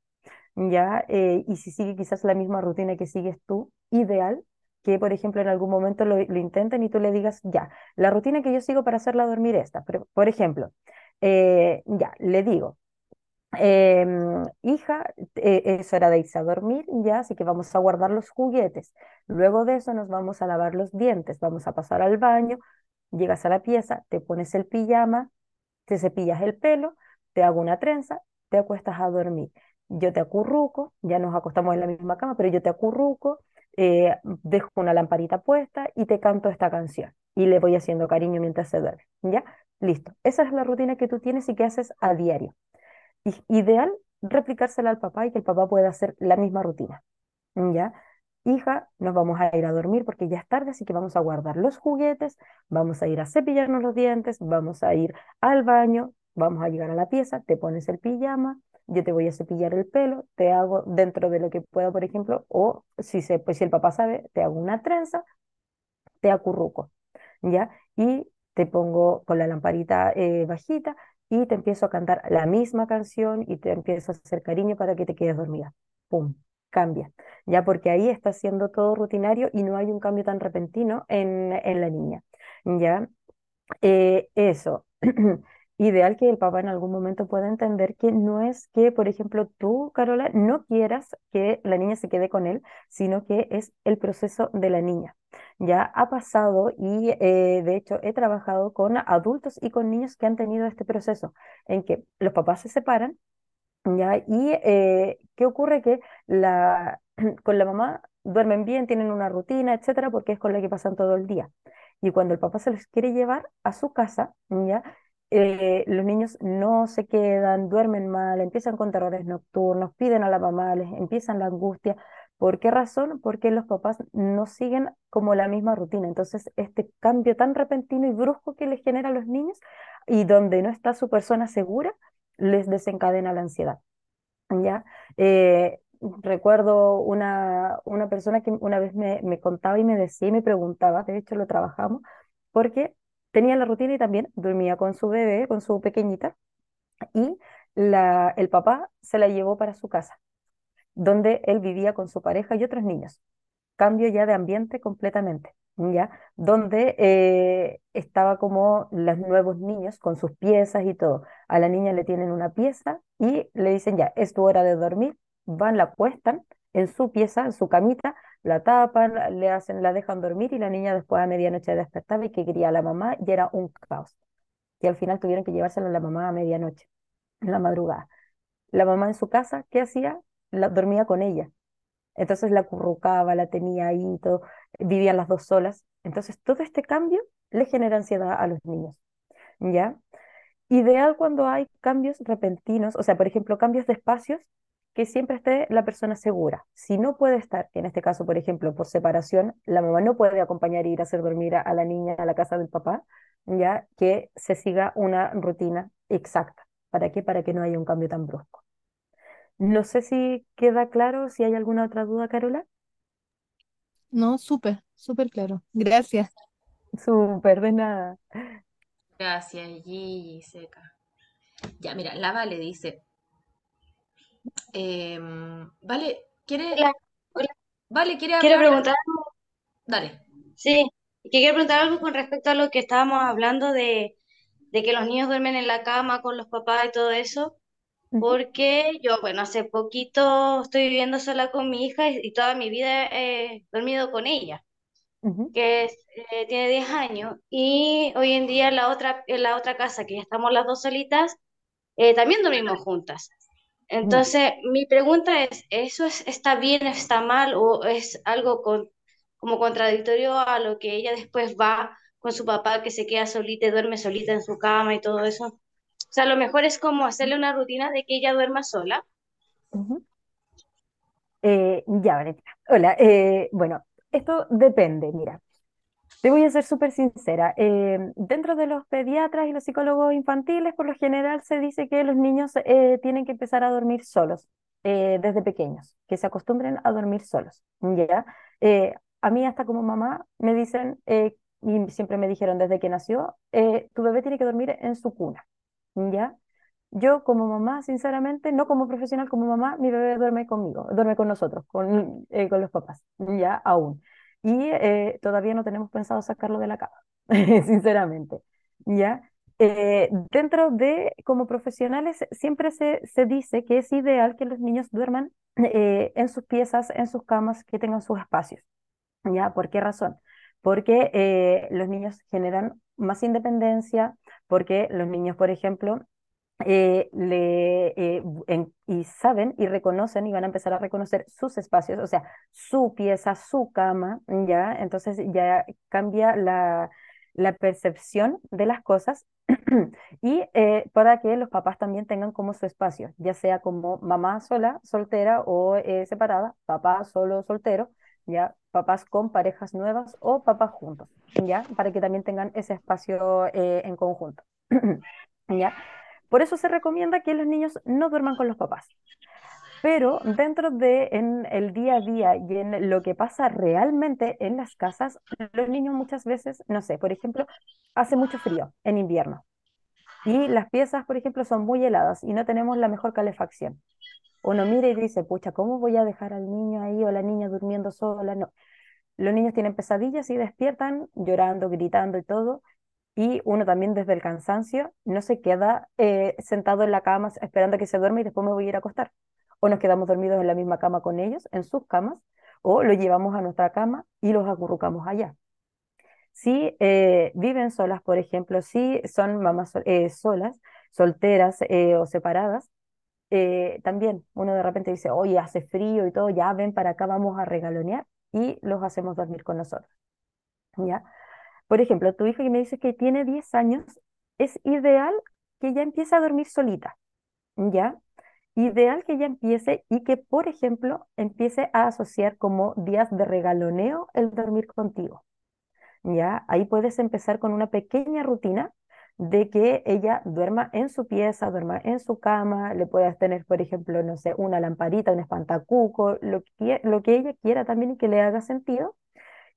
¿Ya? Eh, y si sigue quizás la misma rutina que sigues tú, ideal que, por ejemplo, en algún momento lo, intenten y tú le digas, ya, la rutina que yo sigo para hacerla dormir esta. Por ejemplo, eh, ya, le digo, Em, hija, eh, es hora de irse a dormir ya, así que vamos a guardar los juguetes. Luego de eso nos vamos a lavar los dientes, vamos a pasar al baño, llegas a la pieza, te pones el pijama, te cepillas el pelo, te hago una trenza, te acuestas a dormir. Yo te acurruco, ya nos acostamos en la misma cama, pero yo te acurruco, eh, dejo una lamparita puesta y te canto esta canción. Y le voy haciendo cariño mientras se duerme. ¿Ya? Listo. Esa es la rutina que tú tienes y que haces a diario ideal replicársela al papá y que el papá pueda hacer la misma rutina. ¿Ya? Hija, nos vamos a ir a dormir porque ya es tarde, así que vamos a guardar los juguetes, vamos a ir a cepillarnos los dientes, vamos a ir al baño, vamos a llegar a la pieza, te pones el pijama, yo te voy a cepillar el pelo, te hago dentro de lo que pueda, por ejemplo, o si, se, pues, si el papá sabe, te hago una trenza, te acurruco, ¿ya? Y te pongo con la lamparita eh, bajita y te empiezo a cantar la misma canción y te empiezo a hacer cariño para que te quedes dormida. ¡Pum! Cambia. Ya porque ahí está siendo todo rutinario y no hay un cambio tan repentino en, la niña. Ya. Eh, eso. Ideal que el papá en algún momento pueda entender que no es que, por ejemplo, tú, Carola, no quieras que la niña se quede con él, sino que es el proceso de la niña ya ha pasado y eh, de hecho he trabajado con adultos y con niños que han tenido este proceso en que los papás se separan, ¿ya? Y eh, ¿qué ocurre? Que con la mamá duermen bien, tienen una rutina, etcétera, porque es con la que pasan todo el día. Y cuando el papá se los quiere llevar a su casa, ¿ya? Eh, los niños no se quedan, duermen mal, empiezan con terrores nocturnos, piden a la mamá, les empiezan la angustia, ¿Por qué razón? Porque los papás no siguen como la misma rutina. Entonces, este cambio tan repentino y brusco que les genera a los niños y donde no está su persona segura, les desencadena la ansiedad. ¿Ya? Eh, recuerdo una, una persona que una vez me, me, contaba y me decía y me preguntaba, de hecho lo trabajamos, porque tenía la rutina y también dormía con su bebé, con su pequeñita, y la, el papá se la llevó para su casa donde él vivía con su pareja y otros niños. Cambio ya de ambiente completamente, ¿ya? Donde eh, estaba como los nuevos niños con sus piezas y todo. A la niña le tienen una pieza y le dicen ya, es tu hora de dormir, van, la acuestan en su pieza, en su camita, la tapan, le hacen, la dejan dormir y la niña después a medianoche despertaba y que quería a la mamá y era un caos. Y al final tuvieron que llevársela a la mamá a medianoche, en la madrugada. La mamá en su casa, ¿qué hacía? dormía con ella. Entonces la currucaba, la tenía ahí, todo, vivían las dos solas. Entonces todo este cambio le genera ansiedad a los niños. ¿Ya? Ideal cuando hay cambios repentinos, o sea, por ejemplo, cambios de espacios, que siempre esté la persona segura. Si no puede estar, en este caso, por ejemplo, por separación, la mamá no puede acompañar e ir a hacer dormir a la niña a la casa del papá, ya que se siga una rutina exacta. ¿Para qué? Para que no haya un cambio tan brusco. No sé si queda claro, si hay alguna otra duda, Carola. No, súper, súper claro. Gracias. Súper, de nada. Gracias, Gigi, seca. Ya, mira, la Vale dice. Em, vale, ¿quiere, Hola, hola. Vale, ¿quiere Quiero preguntar, Dale. sí, que quiero preguntar algo con respecto a lo que estábamos hablando de, de que los niños duermen en la cama con los papás y todo eso, porque yo, bueno, hace poquito estoy viviendo sola con mi hija y, y toda mi vida he dormido con ella, que es, eh, tiene 10 años, y hoy en día en la otra, en la otra casa, que ya estamos las dos solitas, eh, también dormimos juntas. Entonces, mi pregunta es, ¿eso es, está bien, está mal o es algo con- como contradictorio a lo que ella después va con su papá que se queda solita y duerme solita en su cama y todo eso? O sea, lo mejor es como hacerle una rutina de que ella duerma sola. Eh, ya, Valentina. Hola. eh, bueno, esto depende, mira. Te voy a ser súper sincera. eh, dentro de los pediatras y los psicólogos infantiles, por lo general se dice que los niños eh, tienen que empezar a dormir solos eh, desde pequeños, que se acostumbren a dormir solos. ¿ya? A mí hasta como mamá me dicen, y siempre me dijeron desde que nació, tu bebé tiene que dormir en su cuna. ¿ya? Yo como mamá, sinceramente, no como profesional, como mamá, mi bebé duerme conmigo, duerme con nosotros, con, con los papás, ya aún. Y eh, todavía no tenemos pensado sacarlo de la cama, sinceramente, ya. Eh, dentro de, como profesionales, siempre se, se dice que es ideal que los niños duerman eh, en sus piezas, en sus camas, que tengan sus espacios, ¿ya? ¿Por qué razón? Porque los niños generan más independencia, porque los niños, por ejemplo, eh, le, eh, en- y saben y reconocen y van a empezar a reconocer sus espacios, o sea, su pieza, su cama, ¿ya? Entonces ya cambia la, la percepción de las cosas y eh, para que los papás también tengan como su espacio, ya sea como mamá sola, soltera o eh, separada, papá solo, soltero, ¿ya? Papás con parejas nuevas o papás juntos, ¿ya? Para que también tengan ese espacio eh, en conjunto. ¿Ya? Por eso se recomienda que los niños no duerman con los papás. Pero dentro de en el día a día y en lo que pasa realmente en las casas, los niños muchas veces, no sé, por ejemplo, hace mucho frío en invierno y las piezas, por ejemplo, son muy heladas y no tenemos la mejor calefacción. Uno mira y dice, pucha, ¿cómo voy a dejar al niño ahí o la niña durmiendo sola? Los niños tienen pesadillas y despiertan llorando, gritando y todo. Y uno también desde el cansancio no se queda eh, sentado en la cama esperando que se duerma y después me voy a ir a acostar. O nos quedamos dormidos en la misma cama con ellos, en sus camas, o lo llevamos a nuestra cama y los acurrucamos allá. Si eh, viven solas, por ejemplo, si son mamás eh, solas, solteras o separadas, también uno de repente dice, oye, hace frío y todo, ya ven para acá, vamos a regalonear y los hacemos dormir con nosotros. ¿ya? Por ejemplo, tu hija que me dice que tiene 10 años, es ideal que ya empiece a dormir solita, ¿ya? Ideal que ya empiece y que, por ejemplo, empiece a asociar como días de regaloneo el dormir contigo, ¿ya? Ahí puedes empezar con una pequeña rutina de que ella duerma en su pieza, duerma en su cama, le puedas tener, por ejemplo, no sé, una lamparita, un espantacuco, lo que, lo que ella quiera también y que le haga sentido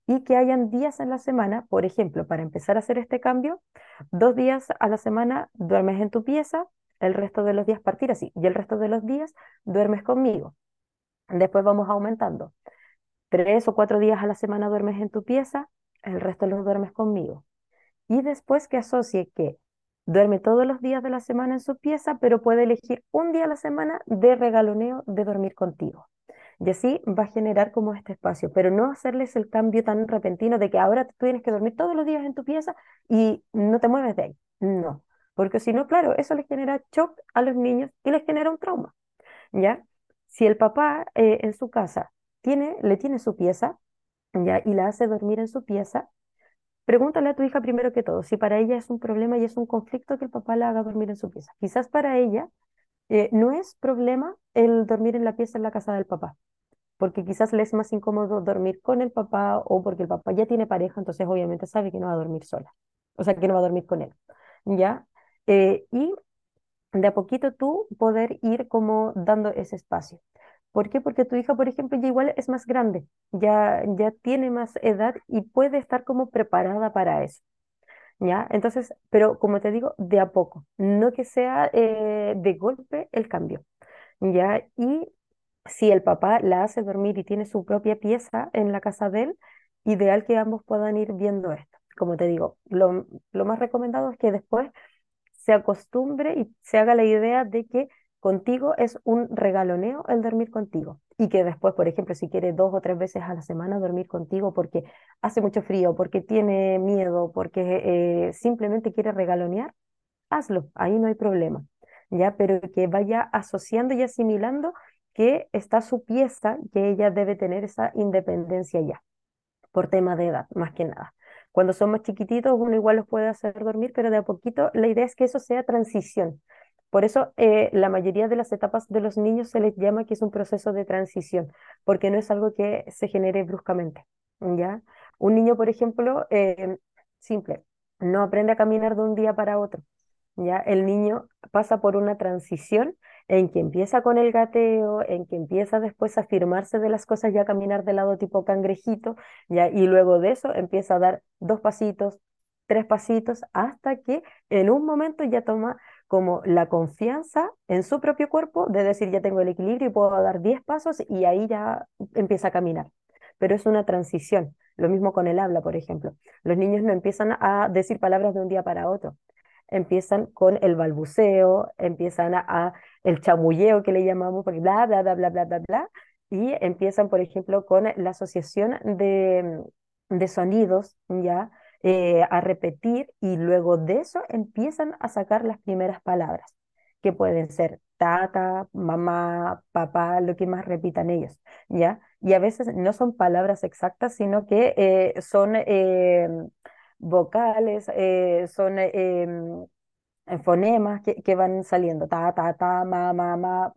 y que hayan días en la semana, por ejemplo, para empezar a hacer este cambio, dos días a la semana duermes en tu pieza, el resto de los días partir así, y el resto de los días duermes conmigo. Después vamos aumentando. Tres o cuatro días a la semana duermes en tu pieza, el resto los duermes conmigo. Y después que asocie que duerme todos los días de la semana en su pieza, pero puede elegir un día a la semana de regaloneo de dormir contigo. Y así va a generar como este espacio, pero no hacerles el cambio tan repentino de que ahora tú tienes que dormir todos los días en tu pieza y no te mueves de ahí. No, porque si no, claro, eso les genera shock a los niños y les genera un trauma, ¿ya? Si el papá eh, en su casa tiene, le tiene su pieza, ¿ya? Y la hace dormir en su pieza, pregúntale a tu hija primero que todo si para ella es un problema y es un conflicto que el papá la haga dormir en su pieza. Quizás para ella eh, no es problema el dormir en la pieza en la casa del papá porque quizás le es más incómodo dormir con el papá o porque el papá ya tiene pareja, entonces obviamente sabe que no va a dormir sola, o sea, que no va a dormir con él, ¿ya? Eh, y de a poquito tú poder ir como dando ese espacio. ¿Por qué? Porque tu hija, por ejemplo, ya igual es más grande, ya, ya tiene más edad y puede estar como preparada para eso, ¿ya? Entonces, pero como te digo, de a poco, no que sea eh, de golpe el cambio, ¿ya? Y si el papá la hace dormir y tiene su propia pieza en la casa de él, ideal que ambos puedan ir viendo esto. Como te digo, lo, lo más recomendado es que después se acostumbre y se haga la idea de que contigo es un regaloneo el dormir contigo. Y que después, por ejemplo, si quiere dos o tres veces a la semana dormir contigo porque hace mucho frío, porque tiene miedo, porque eh, simplemente quiere regalonear, hazlo, ahí no hay problema. ¿ya? Pero que vaya asociando y asimilando que está su pieza, que ella debe tener esa independencia ya, por tema de edad, más que nada. Cuando somos chiquititos, uno igual los puede hacer dormir, pero de a poquito la idea es que eso sea transición. Por eso eh, la mayoría de las etapas de los niños se les llama que es un proceso de transición, porque no es algo que se genere bruscamente. ¿ya? Un niño, por ejemplo, eh, simple, no aprende a caminar de un día para otro. ¿ya? El niño pasa por una transición en que empieza con el gateo, en que empieza después a firmarse de las cosas y a caminar de lado tipo cangrejito, ¿ya? Y luego de eso empieza a dar dos pasitos, tres pasitos, hasta que en un momento ya toma como la confianza en su propio cuerpo de decir ya tengo el equilibrio y puedo dar diez pasos y ahí ya empieza a caminar. Pero es una transición. Lo mismo con el habla, por ejemplo. Los niños no empiezan a decir palabras de un día para otro empiezan con el balbuceo, empiezan a, el chamulleo que le llamamos, porque bla, bla, bla, bla, bla, bla, bla, y empiezan, por ejemplo, con la asociación de, de sonidos, ¿ya? Eh, a repetir y luego de eso empiezan a sacar las primeras palabras, que pueden ser tata, mamá, papá, lo que más repitan ellos, ¿ya? Y a veces no son palabras exactas, sino que eh, son eh, vocales, son em, fonemas que, que, van saliendo, ta, ta, ta, ma, ma, ma,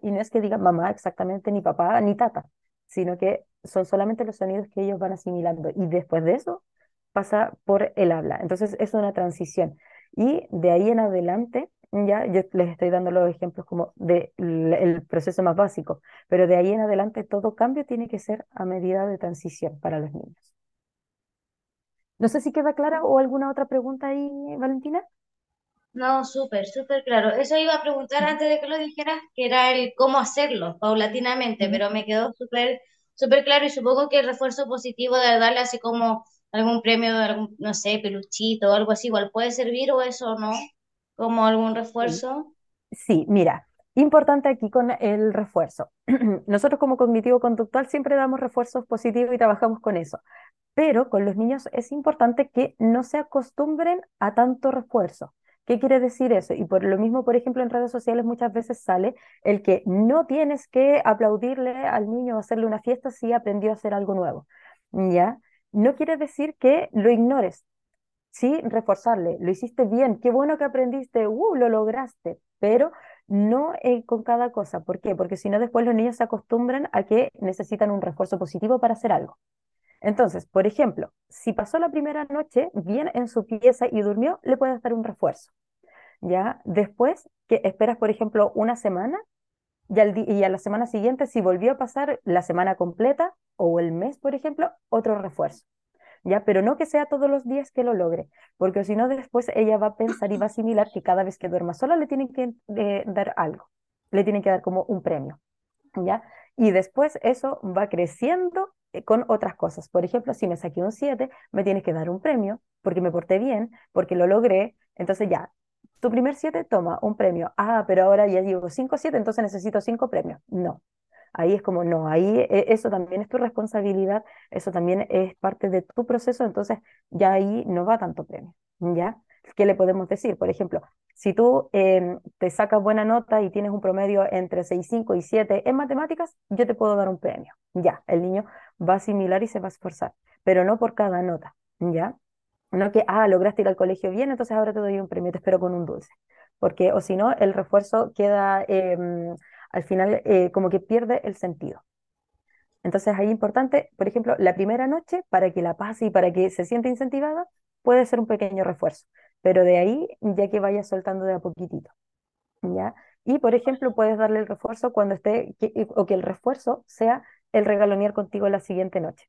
y no es que digan mamá exactamente, ni papá, ni tata, sino que son solamente los sonidos que ellos van asimilando, y después de eso pasa por el habla. Entonces es una transición. Y de ahí en adelante, ya yo les estoy dando los ejemplos como del el proceso más básico, pero de ahí en adelante todo cambio tiene que ser a medida de transición para los niños. No sé si queda clara o alguna otra pregunta ahí, Valentina. No, súper, súper claro. Eso iba a preguntar antes de que lo dijeras, que era el cómo hacerlo paulatinamente, pero me quedó súper, súper claro y supongo que el refuerzo positivo de darle así como algún premio, algún, no sé, peluchito o algo así, igual puede servir o eso no, como algún refuerzo. Sí, mira, importante aquí con el refuerzo. Nosotros como cognitivo conductual siempre damos refuerzos positivos y trabajamos con eso pero con los niños es importante que no se acostumbren a tanto refuerzo. ¿Qué quiere decir eso? Y por lo mismo, por ejemplo, en redes sociales muchas veces sale el que no tienes que aplaudirle al niño o hacerle una fiesta si aprendió a hacer algo nuevo. ¿Ya? No quiere decir que lo ignores, sí reforzarle, lo hiciste bien, qué bueno que aprendiste, uh, lo lograste, pero no eh, con cada cosa. ¿Por qué? Porque si no, después los niños se acostumbran a que necesitan un refuerzo positivo para hacer algo. Entonces, por ejemplo, si pasó la primera noche bien en su pieza y durmió, le puedes dar un refuerzo. ¿Ya? Después, que esperas, por ejemplo, una semana y, y a la semana siguiente, si volvió a pasar la semana completa o el mes, por ejemplo, otro refuerzo. ¿Ya? Pero no que sea todos los días que lo logre, porque si no, después ella va a pensar y va a asimilar que cada vez que duerma sola le tienen que eh, dar algo, le tienen que dar como un premio. ¿Ya? Y después eso va creciendo eh, con otras cosas. Por ejemplo, si me saqué un 7, me tienes que dar un premio porque me porté bien, porque lo logré. Entonces ya, tu primer 7 toma un premio. Ah, pero ahora ya llevo 5 7, entonces necesito 5 premios. No. Ahí es como, no, ahí eh, eso también es tu responsabilidad, eso también es parte de tu proceso, entonces ya ahí no va tanto premio, ¿ya? ¿Qué le podemos decir? Por ejemplo, si tú em, te sacas buena nota y tienes un promedio entre 6,5 y 7 en matemáticas, yo te puedo dar un premio. Ya, el niño va a asimilar y se va a esforzar, pero no por cada nota, ¿ya? No que, ah, lograste ir al colegio bien, entonces ahora te doy un premio, te espero con un dulce. Porque, o si no, el refuerzo queda em, al final eh, como que pierde el sentido. Entonces ahí importante, por ejemplo, la primera noche, para que la pase y para que se sienta incentivada, puede ser un pequeño refuerzo pero de ahí ya que vaya soltando de a poquitito, ¿ya? Y, por ejemplo, puedes darle el refuerzo cuando esté, o que el refuerzo sea el regalonear contigo la siguiente noche,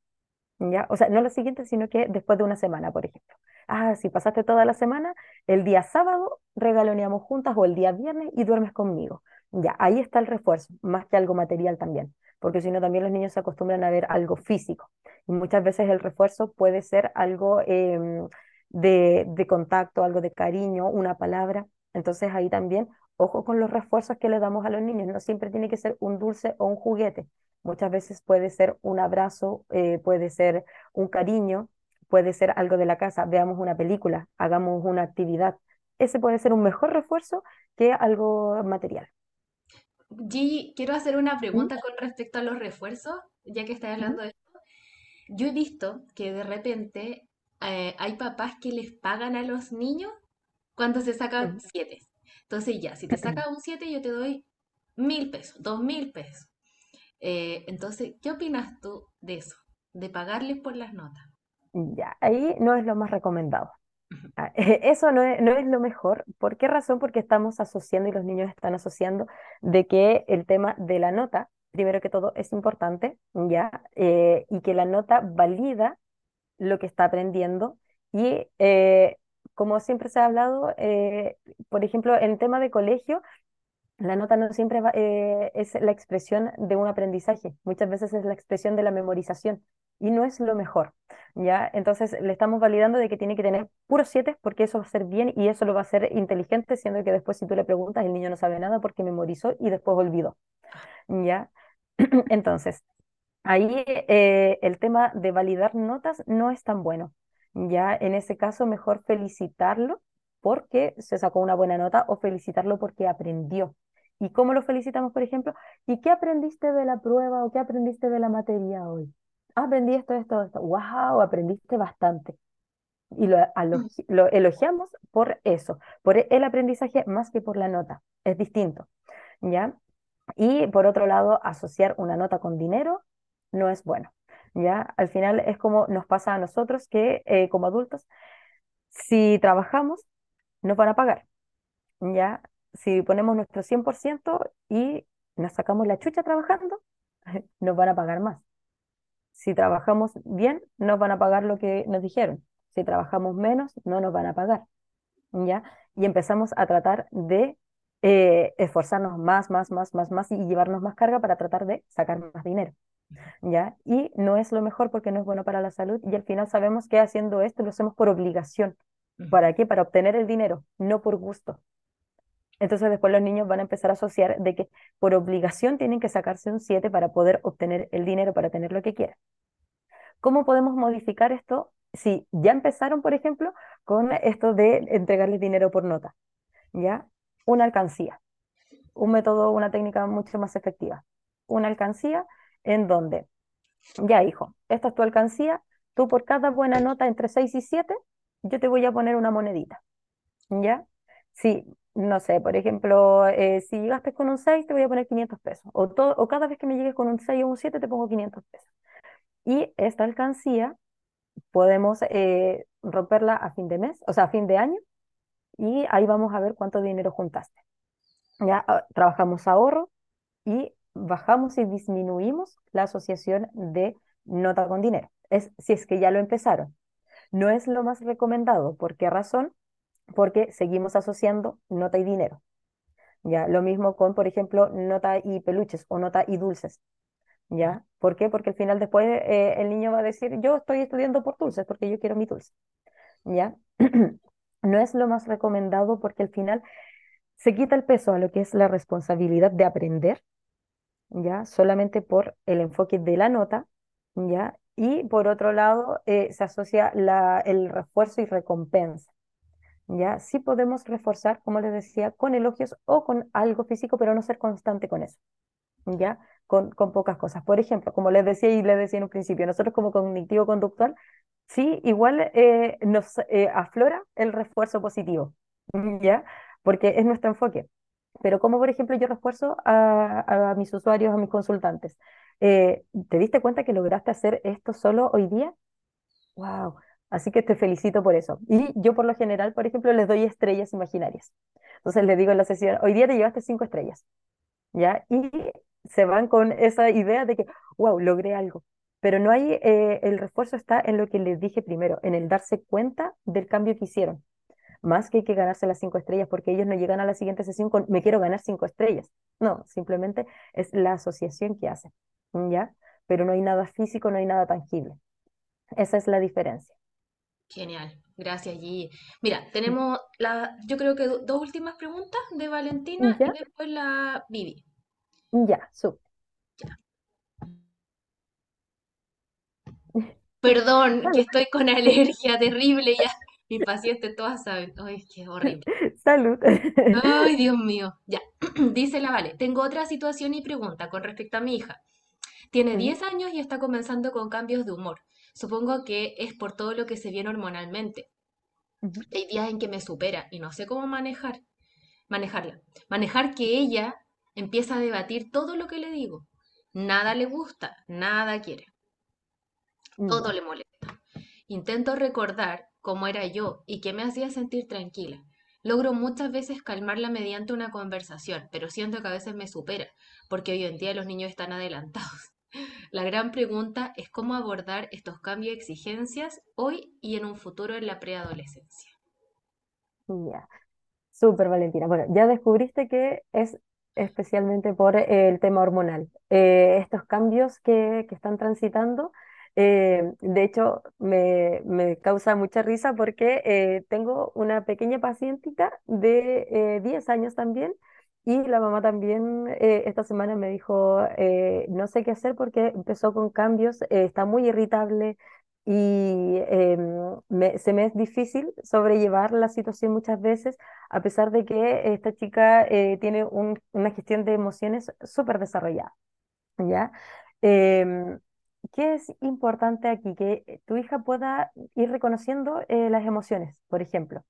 ¿ya? O sea, no la siguiente, sino que después de una semana, por ejemplo. Ah, si pasaste toda la semana, el día sábado regaloneamos juntas o el día viernes y duermes conmigo. Ya, ahí está el refuerzo, más que algo material también. porque si no también los niños se acostumbran a ver algo físico. Y muchas veces el refuerzo puede ser algo em, de, de contacto, algo de cariño, una palabra. Entonces ahí también, ojo con los refuerzos que le damos a los niños. No siempre tiene que ser un dulce o un juguete. Muchas veces puede ser un abrazo, eh, puede ser un cariño, puede ser algo de la casa. Veamos una película, hagamos una actividad. Ese puede ser un mejor refuerzo que algo material. Gigi, quiero hacer una pregunta con respecto a los refuerzos, ya que estás hablando de esto. Yo he visto que de repente eh, hay papás que les pagan a los niños cuando se sacan siete. Entonces ya, si te sacas un 7 yo te doy mil pesos, dos mil pesos. Eh, entonces, ¿qué opinas tú de eso? De pagarles por las notas. Ya, ahí no es lo más recomendado. Ah, Eso no es, no es lo mejor. ¿Por qué razón? Porque estamos asociando y los niños están asociando de que el tema de la nota, primero que todo, es importante, ¿ya? Eh, y que la nota valida lo que está aprendiendo. Y eh, como siempre se ha hablado, eh, por ejemplo, en tema de colegio, la nota no siempre va- eh, es la expresión de un aprendizaje, muchas veces es la expresión de la memorización y no es lo mejor, ¿ya? Entonces le estamos validando de que tiene que tener puros siete porque eso va a ser bien y eso lo va a hacer inteligente, siendo que después si tú le preguntas el niño no sabe nada porque memorizó y después olvidó, ¿ya? Entonces, ahí eh, el tema de validar notas no es tan bueno, ¿ya? En ese caso mejor felicitarlo porque se sacó una buena nota o felicitarlo porque aprendió. ¿Y cómo lo felicitamos, por ejemplo? ¿Y qué aprendiste de la prueba o qué aprendiste de la materia hoy? "Ah, aprendí esto, esto, esto. ¡Wow! Aprendiste bastante. Y lo, alogi- lo elogiamos por eso, por el aprendizaje más que por la nota. Es distinto, ¿ya? Y por otro lado, asociar una nota con dinero no es bueno, ¿ya? Al final es como nos pasa a nosotros que eh, como adultos, si trabajamos, nos van a pagar. ¿ya? Si ponemos nuestro 100% y nos sacamos la chucha trabajando, nos van a pagar más. Si trabajamos bien, nos van a pagar lo que nos dijeron. Si trabajamos menos, no nos van a pagar, ¿ya? Y empezamos a tratar de eh, esforzarnos más, más, más, más, más y llevarnos más carga para tratar de sacar más dinero, ¿ya? Y no es lo mejor porque no es bueno para la salud y al final sabemos que haciendo esto lo hacemos por obligación. ¿Para qué? Para obtener el dinero, no por gusto. Entonces después los niños van a empezar a asociar de que por obligación tienen que sacarse un 7 para poder obtener el dinero, para tener lo que quieran. ¿Cómo podemos modificar esto? Si ya empezaron, por ejemplo, con esto de entregarles dinero por nota, ¿ya? Una alcancía, un método, una técnica mucho más efectiva. Una alcancía en donde, ya hijo, esta es tu alcancía, tú por cada buena nota entre 6 y 7, yo te voy a poner una monedita. ¿Ya? Sí, no sé, por ejemplo, eh, si llegaste con un 6, te voy a poner 500 pesos. O, todo, o cada vez que me llegues con un 6 o un 7, te pongo 500 pesos. Y esta alcancía podemos eh, romperla a fin de mes, o sea, a fin de año, y ahí vamos a ver cuánto dinero juntaste. Ya ah, trabajamos ahorro y bajamos y disminuimos la asociación de nota con dinero. Es si es que ya lo empezaron. No es lo más recomendado. ¿Por qué razón? porque seguimos asociando nota y dinero. ¿ya? Lo mismo con, por ejemplo, nota y peluches o nota y dulces. ¿ya? ¿Por qué? Porque al final después eh, el niño va a decir, yo estoy estudiando por dulces porque yo quiero mi dulce. ¿ya? No es lo más recomendado porque al final se quita el peso a lo que es la responsabilidad de aprender, ¿ya? Solamente por el enfoque de la nota, ¿ya? Y por otro lado, eh, se asocia la, el refuerzo y recompensa. ¿ya? Sí podemos reforzar, como les decía, con elogios o con algo físico, pero no ser constante con eso, ¿ya? Con, con pocas cosas. Por ejemplo, como les decía y les decía en un principio, nosotros como cognitivo-conductual, sí, igual eh, nos eh, aflora el refuerzo positivo, ¿ya? Porque es nuestro enfoque. Pero como, por ejemplo, yo refuerzo a, a mis usuarios, a mis consultantes, eh, ¿te diste cuenta que lograste hacer esto solo hoy día? ¡Wow! Así que te felicito por eso. Y yo por lo general, por ejemplo, les doy estrellas imaginarias. Entonces les digo en la sesión, hoy día te llevaste cinco estrellas, ¿ya? Y se van con esa idea de que, wow, logré algo. Pero no hay, eh, el refuerzo está en lo que les dije primero, en el darse cuenta del cambio que hicieron. Más que hay que ganarse las cinco estrellas, porque ellos no llegan a la siguiente sesión con me quiero ganar cinco estrellas. No, simplemente es la asociación que hacen, ¿ya? Pero no hay nada físico, no hay nada tangible. Esa es la diferencia. Genial, gracias Gigi. Mira, tenemos la, yo creo que do- dos últimas preguntas de Valentina y ¿Ya? después la Vivi. Ya, súper. Perdón, que estoy con alergia terrible ya. Mis pacientes todas saben. Ay, qué horrible. Salud. Ay, Dios mío. Ya. Dice la Vale, tengo otra situación y pregunta con respecto a mi hija. Tiene Ujú, 10 años y está comenzando con cambios de humor. Supongo que es por todo lo que se viene hormonalmente. Hay días en que me supera y no sé cómo manejar, manejarla. Manejar que ella empieza a debatir todo lo que le digo. Nada le gusta, nada quiere, todo ya. le molesta. Intento recordar cómo era yo y qué me hacía sentir tranquila. Logro muchas veces calmarla mediante una conversación, pero siento que a veces me supera, porque hoy en día los niños están adelantados. La gran pregunta es cómo abordar estos cambios y exigencias hoy y en un futuro en la preadolescencia. Ya. Súper, Valentina. Bueno, ya descubriste que es especialmente por el tema hormonal. Eh, estos cambios que, que están transitando, eh, de hecho, me, me causa mucha risa porque eh, tengo una pequeña pacientita de eh, 10 años también y la mamá también eh, esta semana me dijo, no sé qué hacer porque empezó con cambios, está muy irritable y em, se me es difícil sobrellevar la situación muchas veces a pesar de que esta chica tiene un- una gestión de emociones súper desarrollada, ¿ya? Em, ¿qué es importante aquí? Que tu hija pueda ir reconociendo eh, las emociones, por ejemplo,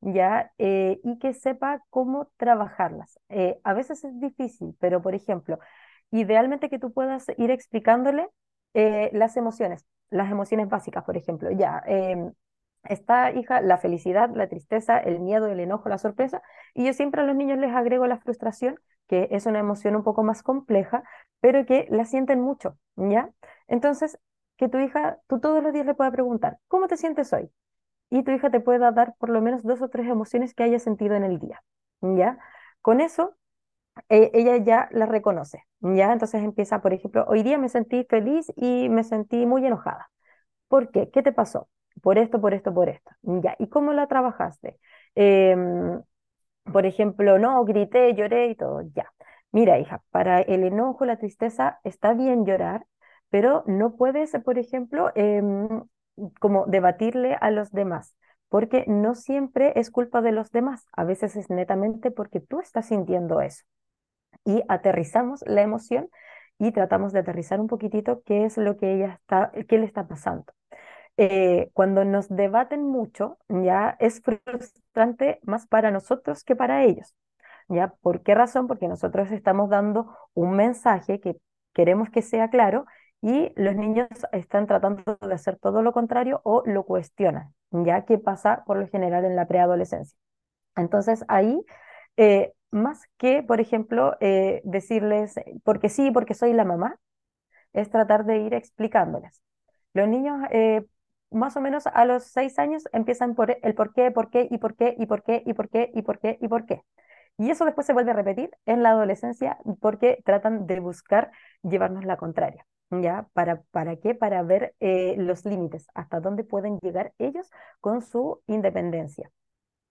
¿ya? Eh, y que sepa cómo trabajarlas. Eh, a veces es difícil, pero, por ejemplo, idealmente que tú puedas ir explicándole eh, las emociones, las emociones básicas, por ejemplo, ya. em, Esta hija, la felicidad, la tristeza, el miedo, el enojo, la sorpresa, y yo siempre a los niños les agrego la frustración, que es una emoción un poco más compleja, pero que la sienten mucho, ¿ya? Entonces, que tu hija, tú todos los días le puedas preguntar, ¿cómo te sientes hoy? Y tu hija te pueda dar por lo menos dos o tres emociones que haya sentido en el día, ¿ya? Con eso, eh, ella ya las reconoce, ¿ya? Entonces empieza, por ejemplo, hoy día me sentí feliz y me sentí muy enojada. ¿Por qué? ¿Qué te pasó? Por esto, por esto, por esto. Ya. ¿Y cómo la trabajaste? Em, por ejemplo, no, grité, lloré y todo. Ya. Mira, hija, para el enojo, la tristeza, está bien llorar, pero no puedes, por ejemplo, em, como debatirle a los demás, porque no siempre es culpa de los demás. A veces es netamente porque tú estás sintiendo eso. Y aterrizamos la emoción y tratamos de aterrizar un poquitito qué es lo que ella está, qué le está pasando eh, cuando nos debaten mucho, ya es frustrante más para nosotros que para ellos. ¿Ya? ¿Por qué razón? Porque nosotros estamos dando un mensaje que queremos que sea claro y los niños están tratando de hacer todo lo contrario o lo cuestionan, ya que pasa por lo general en la preadolescencia. Entonces ahí, eh, más que, por ejemplo, eh, decirles, porque sí, porque soy la mamá, es tratar de ir explicándoles. Los niños, eh, más o menos a los seis años, empiezan por el por qué, por qué, y por qué, y por qué, y por qué, y por qué, y por qué. Y eso después se vuelve a repetir en la adolescencia porque tratan de buscar llevarnos la contraria. ¿Ya? ¿Para, para qué? Para ver eh, los límites, hasta dónde pueden llegar ellos con su independencia.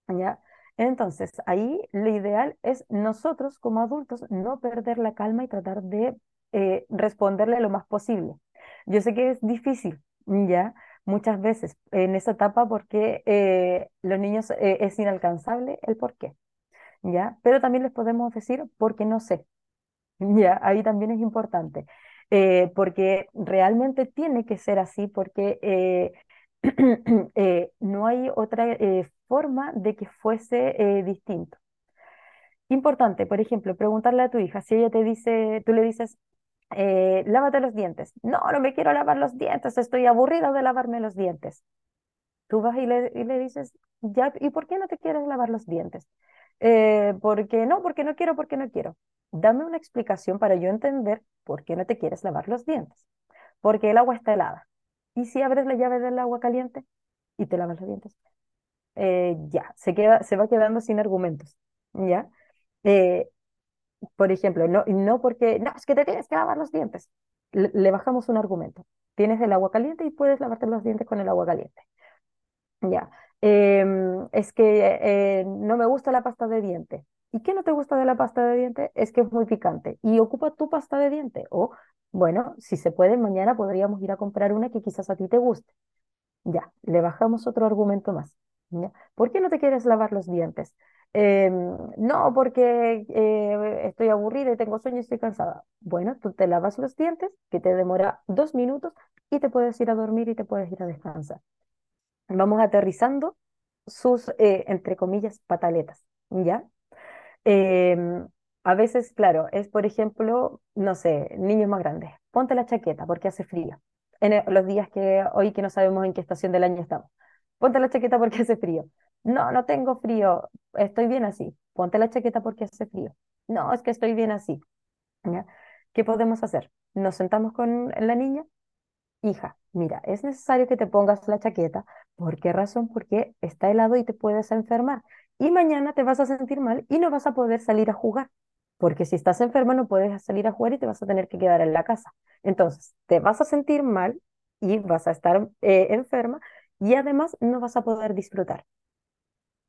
¿Ya? Entonces, ahí lo ideal es nosotros como adultos no perder la calma y tratar de eh, responderle lo más posible. Yo sé que es difícil, ¿ya? Muchas veces en esa etapa porque eh, los niños es inalcanzable el por qué, ¿ya? Pero también les podemos decir porque no sé, ¿ya? Ahí también es importante, eh, porque realmente tiene que ser así, porque eh, eh, no hay otra forma de que fuese distinto. Importante, por ejemplo, preguntarle a tu hija si ella te dice, tú le dices, lávate los dientes. No, no me quiero lavar los dientes, estoy aburrida de lavarme los dientes. Tú vas y le, y le dices, ya, ¿y por qué no te quieres lavar los dientes? "Eh, porque no, porque no quiero, porque no quiero. Dame una explicación para yo entender por qué no te quieres lavar los dientes. Porque el agua está helada. ¿Y si abres la llave del agua caliente y te lavas los dientes? eh, ya, se queda, se va quedando sin argumentos, ¿ya? Eh, por ejemplo, no, no porque, no, es que te tienes que lavar los dientes. Le, le bajamos un argumento. Tienes el agua caliente y puedes lavarte los dientes con el agua caliente. Ya. Em, es que eh, no me gusta la pasta de diente. ¿Y qué no te gusta de la pasta de diente? Es que es muy picante. Y ocupa tu pasta de diente. O, bueno, si se puede, mañana podríamos ir a comprar una que quizás a ti te guste. Ya, le bajamos otro argumento más. ¿Por qué no te quieres lavar los dientes? Em, no, porque eh, estoy aburrida y tengo sueño y estoy cansada. Bueno, tú te lavas los dientes, que te demora dos minutos, y te puedes ir a dormir y te puedes ir a descansar. Vamos aterrizando sus, eh, entre comillas, pataletas, ¿ya? Em, a veces, claro, es por ejemplo, no sé, niños más grandes, ponte la chaqueta porque hace frío. En e- los días que hoy que no sabemos en qué estación del año estamos. Ponte la chaqueta porque hace frío. No, no tengo frío, estoy bien así. Ponte la chaqueta porque hace frío. No, es que estoy bien así. ¿Qué podemos hacer? Nos sentamos con la niña. Hija, mira, es necesario que te pongas la chaqueta. ¿Por qué razón? Porque está helado y te puedes enfermar. Y mañana te vas a sentir mal y no vas a poder salir a jugar. Porque si estás enferma no puedes salir a jugar y te vas a tener que quedar en la casa. Entonces, te vas a sentir mal y vas a estar eh, enferma y además no vas a poder disfrutar.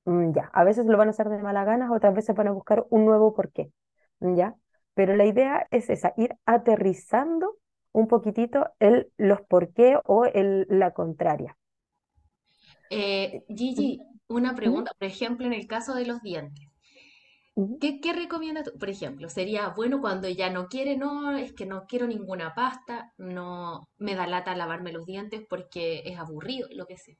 Mm, ya, a veces lo van a hacer de mala gana, otras veces van a buscar un nuevo porqué, ¿ya? Pero la idea es esa, ir aterrizando un poquitito el, los por qué o el, la contraria. Eh, Gigi, una pregunta, por ejemplo, en el caso de los dientes. ¿Qué, qué recomiendas tú? Por ejemplo, sería bueno cuando ella no quiere, no, es que no quiero ninguna pasta, no me da lata lavarme los dientes porque es aburrido, lo que sea.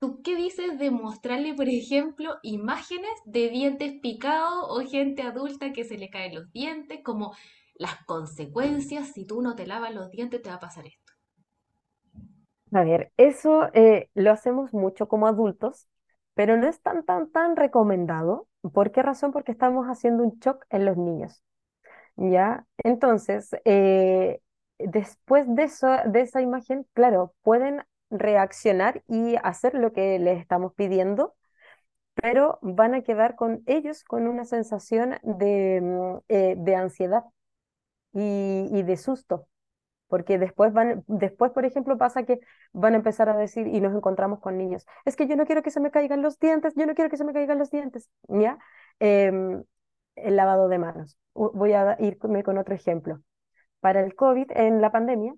¿Tú qué dices de mostrarle, por ejemplo, imágenes de dientes picados o gente adulta que se le caen los dientes, como las consecuencias si tú no te lavas los dientes te va a pasar esto? A ver, eso eh, lo hacemos mucho como adultos, pero no es tan, tan, tan recomendado. ¿Por qué razón? Porque estamos haciendo un shock en los niños. ¿Ya? Entonces, eh, después de eso, de esa imagen, claro, pueden reaccionar y hacer lo que les estamos pidiendo, pero van a quedar con ellos con una sensación de, mm, eh, de ansiedad y, de susto. Porque después van, después, por ejemplo, pasa que van a empezar a decir y nos encontramos con niños, es que yo no quiero que se me caigan los dientes, yo no quiero que se me caigan los dientes, ¿ya? Em, el lavado de manos. Voy a irme con otro ejemplo. Para el COVID, en la pandemia,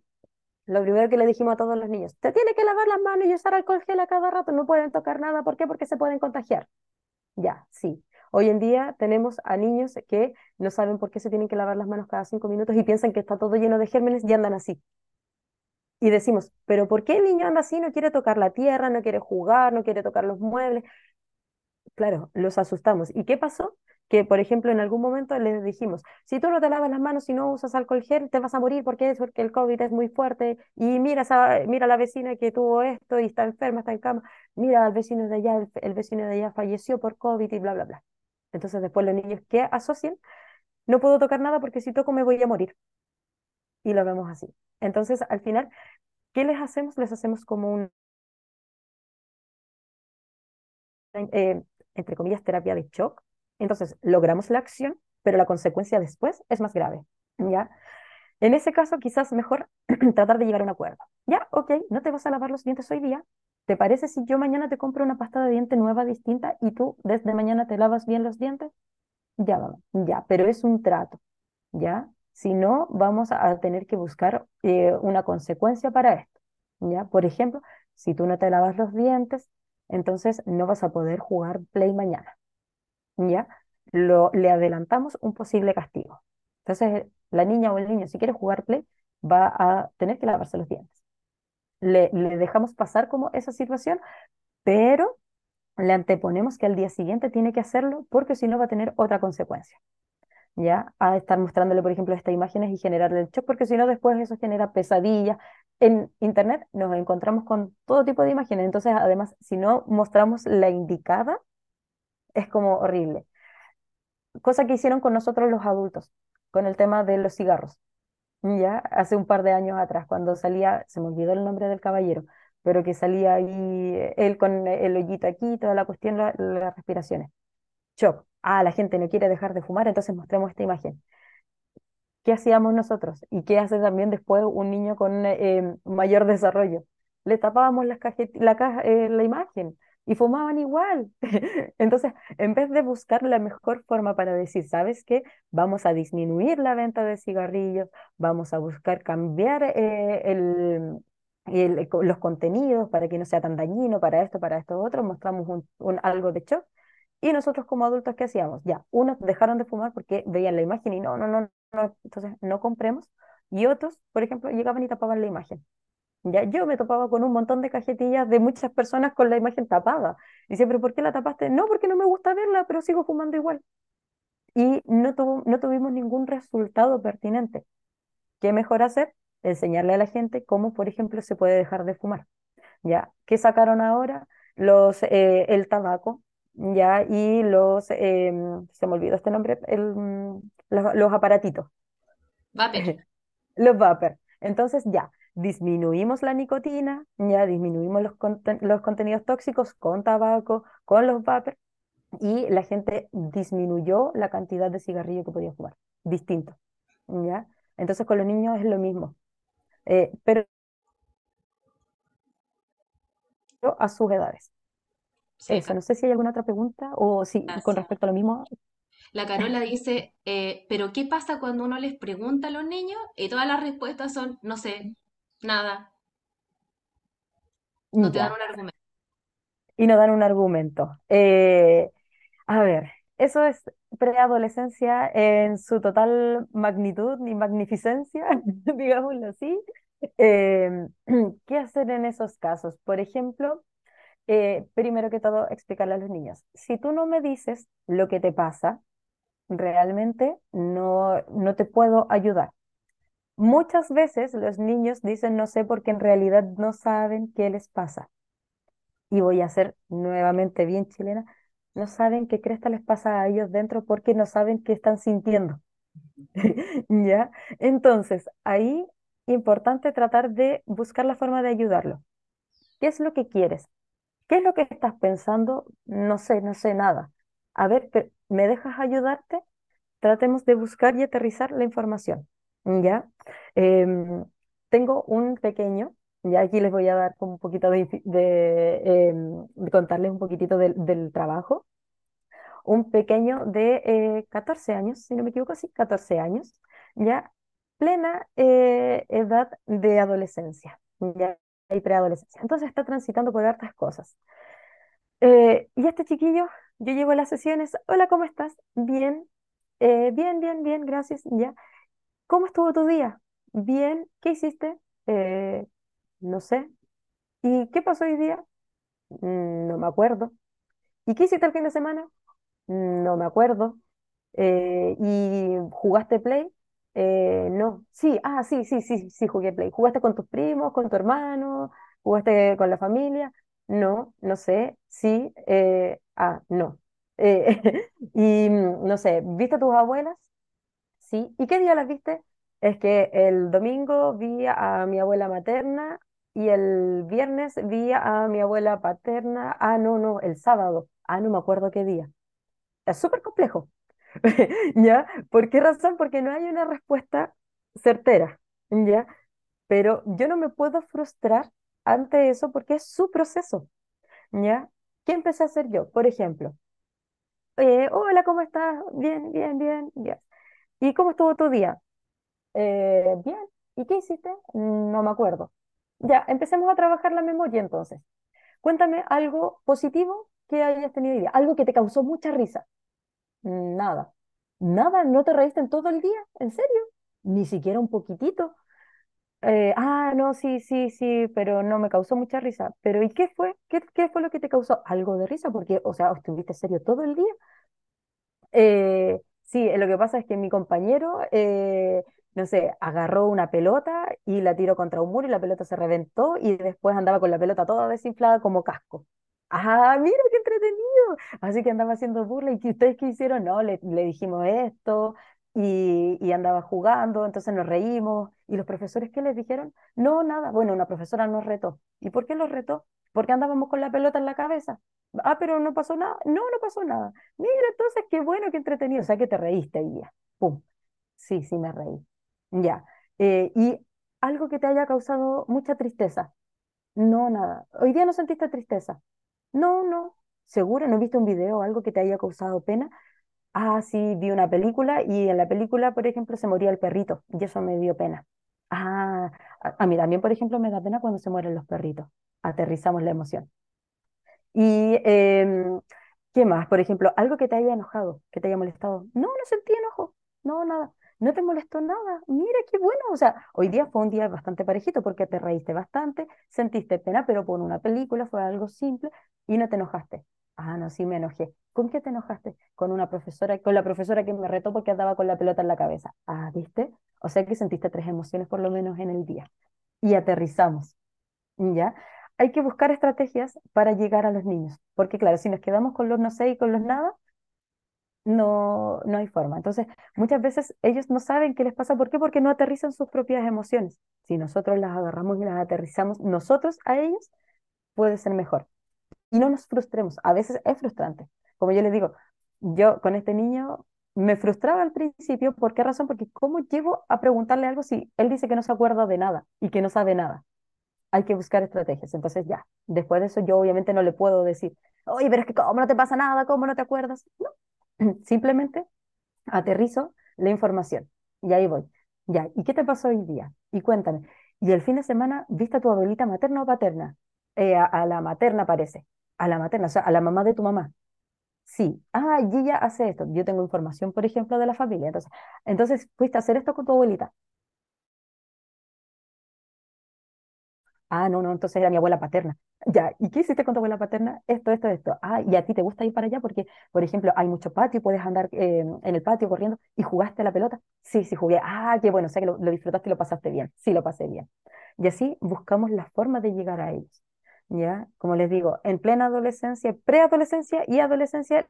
lo primero que le dijimos a todos los niños, te tiene que lavar las manos y usar alcohol gel a cada rato, no pueden tocar nada, ¿por qué? Porque se pueden contagiar. Ya, sí. Hoy en día tenemos a niños que no saben por qué se tienen que lavar las manos cada cinco minutos y piensan que está todo lleno de gérmenes y andan así. Y decimos, pero ¿por qué el niño anda así? No quiere tocar la tierra, no quiere jugar, no quiere tocar los muebles. Claro, los asustamos. ¿Y qué pasó? Que, por ejemplo, en algún momento les dijimos, si tú no te lavas las manos y no usas alcohol gel, te vas a morir porque porque el COVID es muy fuerte. Y mira, esa, mira la vecina que tuvo esto y está enferma, está en cama. Mira al vecino de allá, el, el vecino de allá falleció por COVID y bla, bla, bla. Entonces después los niños que asocian, no puedo tocar nada porque si toco me voy a morir. Y lo vemos así. Entonces, al final, ¿qué les hacemos? Les hacemos como un, eh, entre comillas, terapia de shock. Entonces, logramos la acción, pero la consecuencia después es más grave, ¿ya? En ese caso, quizás mejor tratar de llegar a un acuerdo. Ya, ok, no te vas a lavar los dientes hoy día. ¿Te parece si yo mañana te compro una pasta de diente nueva, distinta, y tú desde mañana te lavas bien los dientes? Ya, vamos, ya, pero es un trato, ¿ya? Si no, vamos a tener que buscar eh, una consecuencia para esto, ¿ya? Por ejemplo, si tú no te lavas los dientes, entonces no vas a poder jugar Play mañana, ¿ya? Le adelantamos un posible castigo. Entonces, la niña o el niño, si quiere jugar Play, va a tener que lavarse los dientes. Le, dejamos pasar como esa situación, pero le anteponemos que al día siguiente tiene que hacerlo porque si no va a tener otra consecuencia. ¿Ya? A estar mostrándole, por ejemplo, estas imágenes y generarle el shock, porque si no, después eso genera pesadillas. En internet nos encontramos con todo tipo de imágenes, entonces, además, si no mostramos la indicada, es como horrible. Cosa que hicieron con nosotros los adultos, con el tema de los cigarros. Ya, hace un par de años atrás, cuando salía, se me olvidó el nombre del caballero, pero que salía ahí eh, él con el hoyito aquí, toda la cuestión, la- las respiraciones. Shock. Ah, la gente no quiere dejar de fumar, entonces mostremos esta imagen. ¿Qué hacíamos nosotros? ¿Y qué hace también después un niño con eh, mayor desarrollo? Le tapábamos las la, caja- eh, la imagen y fumaban igual. Entonces, en vez de buscar la mejor forma para decir, ¿sabes qué? Vamos a disminuir la venta de cigarrillos, vamos a buscar cambiar eh, el, el- co- los contenidos para que no sea tan dañino para esto, para esto otro, mostramos un, un- algo de shock. Y nosotros como adultos, ¿qué hacíamos? Ya, unos dejaron de fumar porque veían la imagen y no, no, no, no, entonces no compremos. Y otros, por ejemplo, llegaban y tapaban la imagen. Ya, yo me topaba con un montón de cajetillas de muchas personas con la imagen tapada. Y ¿pero por qué la tapaste? No, porque no me gusta verla, pero sigo fumando igual. Y no, tuvo- no tuvimos ningún resultado pertinente. ¿Qué mejor hacer? Enseñarle a la gente cómo, por ejemplo, se puede dejar de fumar. ¿Ya? ¿Qué sacaron ahora? Los, eh, el tabaco, ¿ya? Y los, em, se me olvidó este nombre, el, mm, los, los aparatitos. Vapor. Los vapor. Entonces ya, disminuimos la nicotina, ya disminuimos los, conten- los contenidos tóxicos con tabaco, con los vapor, y la gente disminuyó la cantidad de cigarrillo que podía fumar. Distinto, ¿ya? Entonces con los niños es lo mismo. Eh, pero a sus edades. Sí, Eso, no sé si hay alguna otra pregunta o si con Gracias. respecto a lo mismo. La Carola dice, eh, pero ¿qué pasa cuando uno les pregunta a los niños y todas las respuestas son, no sé, nada, no te dan un argumento? y no dan un argumento. Eh, a ver, eso es preadolescencia en su total magnitud y magnificencia, digámoslo así. Eh, ¿qué hacer en esos casos? Por ejemplo, eh, primero que todo, explicarle a los niños, si tú no me dices lo que te pasa, realmente no, no te puedo ayudar. Muchas veces los niños dicen no sé porque en realidad no saben qué les pasa. Y voy a ser nuevamente bien chilena, no saben qué cresta les pasa a ellos dentro porque no saben qué están sintiendo. ¿Ya? Entonces, ahí importante tratar de buscar la forma de ayudarlo. ¿Qué es lo que quieres? ¿Qué es lo que estás pensando? No sé, no sé nada. A ver, ¿me dejas ayudarte? Tratemos de buscar y aterrizar la información. ¿Ya? Em, tengo un pequeño, ya aquí les voy a dar un poquito em, de contarles un poquitito del, trabajo. Un pequeño de eh, 14 años, si no me equivoco, sí, 14 años, ya plena eh, edad de adolescencia, ya y preadolescencia. Entonces está transitando por hartas cosas. Eh, y este chiquillo, yo llego a las sesiones, hola, ¿cómo estás? Bien, "Eh, bien, bien, bien, gracias, ya. ¿Cómo estuvo tu día? Bien, ¿qué hiciste? "Eh, no sé. ¿Y qué pasó hoy día? "Mm, no me acuerdo. ¿Y qué hiciste el fin de semana? "Mm, no me acuerdo. "Eh, ¿y jugaste Play? "Eh, no. Sí, ah, sí, sí, sí, sí, jugué Play. ¿Jugaste con tus primos, con tu hermano? ¿Jugaste con la familia? No, no sé. Sí, eh, ah, no. Eh, y mm, no sé, ¿viste a tus abuelas? Sí. ¿Y qué día las viste? Es que el domingo vi a mi abuela materna y el viernes vi a mi abuela paterna. Ah, no, no, el sábado. Ah, no me acuerdo qué día. Es súper complejo. ¿Ya? ¿Por qué razón? Porque no hay una respuesta certera. ¿Ya? Pero yo no me puedo frustrar ante eso porque es su proceso. ¿Ya? ¿Qué empecé a hacer yo? Por ejemplo, eh, hola, ¿cómo estás? Bien, bien, bien, bien. ¿Y cómo estuvo tu día? "Eh, bien. ¿Y qué hiciste? "Mm, No me acuerdo. Ya, empecemos a trabajar la memoria entonces. Cuéntame algo positivo que hayas tenido hoy día, algo que te causó mucha risa. Nada. Nada, ¿no te reíste en todo el día? ¿En serio? Ni siquiera un poquitito. Eh, ah, no, sí, sí, sí, pero no me causó mucha risa. Pero ¿y qué fue? ¿Qué, qué fue lo que te causó? Algo de risa, porque, o sea, ¿estuviste serio todo el día? Eh, sí, lo que pasa es que mi compañero, eh, no sé, agarró una pelota y la tiró contra un muro y la pelota se reventó y después andaba con la pelota toda desinflada como casco. Ah, mira qué entretenido. Así que andaba haciendo burla y ustedes qué hicieron, no, le dijimos esto, y, andaba jugando, entonces nos reímos. ¿Y los profesores qué les dijeron? No, nada. Bueno, una profesora nos retó. ¿Y por qué los retó? Porque andábamos con la pelota en la cabeza. Ah, pero no pasó nada. No, no pasó nada. Mira, entonces qué bueno, qué entretenido. O sea que te reíste hoy día. Pum. Sí, sí, me reí. Ya. Eh, y algo que te haya causado mucha tristeza. No, nada. Hoy día no sentiste tristeza. No, no. ¿Seguro? ¿No viste un video o algo que te haya causado pena? Ah, sí, vi una película y en la película, por ejemplo, se moría el perrito y eso me dio pena. Ah, a, mí también, por ejemplo, me da pena cuando se mueren los perritos. Aterrizamos la emoción. Y, em, ¿qué más? Por ejemplo, algo que te haya enojado, que te haya molestado. No, no sentí enojo. No, nada. No te molestó nada. Mira, qué bueno. O sea, hoy día fue un día bastante parejito porque te reíste bastante, sentiste pena, pero por una película fue algo simple y no te enojaste. Ah, no, sí me enojé. ¿Con qué te enojaste? Con una profesora, con la profesora que me retó porque andaba con la pelota en la cabeza. Ah, ¿viste? O sea que sentiste tres emociones por lo menos en el día. Y aterrizamos. ¿Ya? Hay que buscar estrategias para llegar a los niños, porque claro, si nos quedamos con los no sé y con los nada, no, no hay forma. Entonces, muchas veces ellos no saben qué les pasa. ¿Por qué? Porque no aterrizan sus propias emociones. Si nosotros las agarramos y las aterrizamos nosotros a ellos, puede ser mejor. Y no nos frustremos. A veces es frustrante. Como yo les digo, yo con este niño me frustraba al principio. ¿Por qué razón? Porque ¿cómo llego a preguntarle algo si él dice que no se acuerda de nada y que no sabe nada? Hay que buscar estrategias. Entonces ya, después de eso yo obviamente no le puedo decir, oye, pero es que ¿cómo no te pasa nada? ¿Cómo no te acuerdas? No, Simplemente aterrizo la información y ahí voy. Ya, ¿y qué te pasó hoy día? Y cuéntame. ¿Y el fin de semana viste a tu abuelita materna o paterna? Eh, a, a la materna parece. A la materna, o sea, a la mamá de tu mamá. Sí. Ah, y ella hace esto. Yo tengo información, por ejemplo, de la familia. Entonces, entonces fuiste a hacer esto con tu abuelita. Ah, no, no, entonces era mi abuela paterna. Ya, ¿y qué hiciste con tu abuela paterna? Esto, esto, esto. Ah, ¿y a ti te gusta ir para allá? Porque, por ejemplo, hay mucho patio, puedes andar eh, en el patio corriendo y jugaste la pelota. Sí, sí, jugué. Ah, qué bueno, o sea que lo, lo disfrutaste y lo pasaste bien. Sí, lo pasé bien. Y así buscamos la forma de llegar a ellos. ¿Ya? Como les digo, en plena adolescencia, preadolescencia y adolescencia,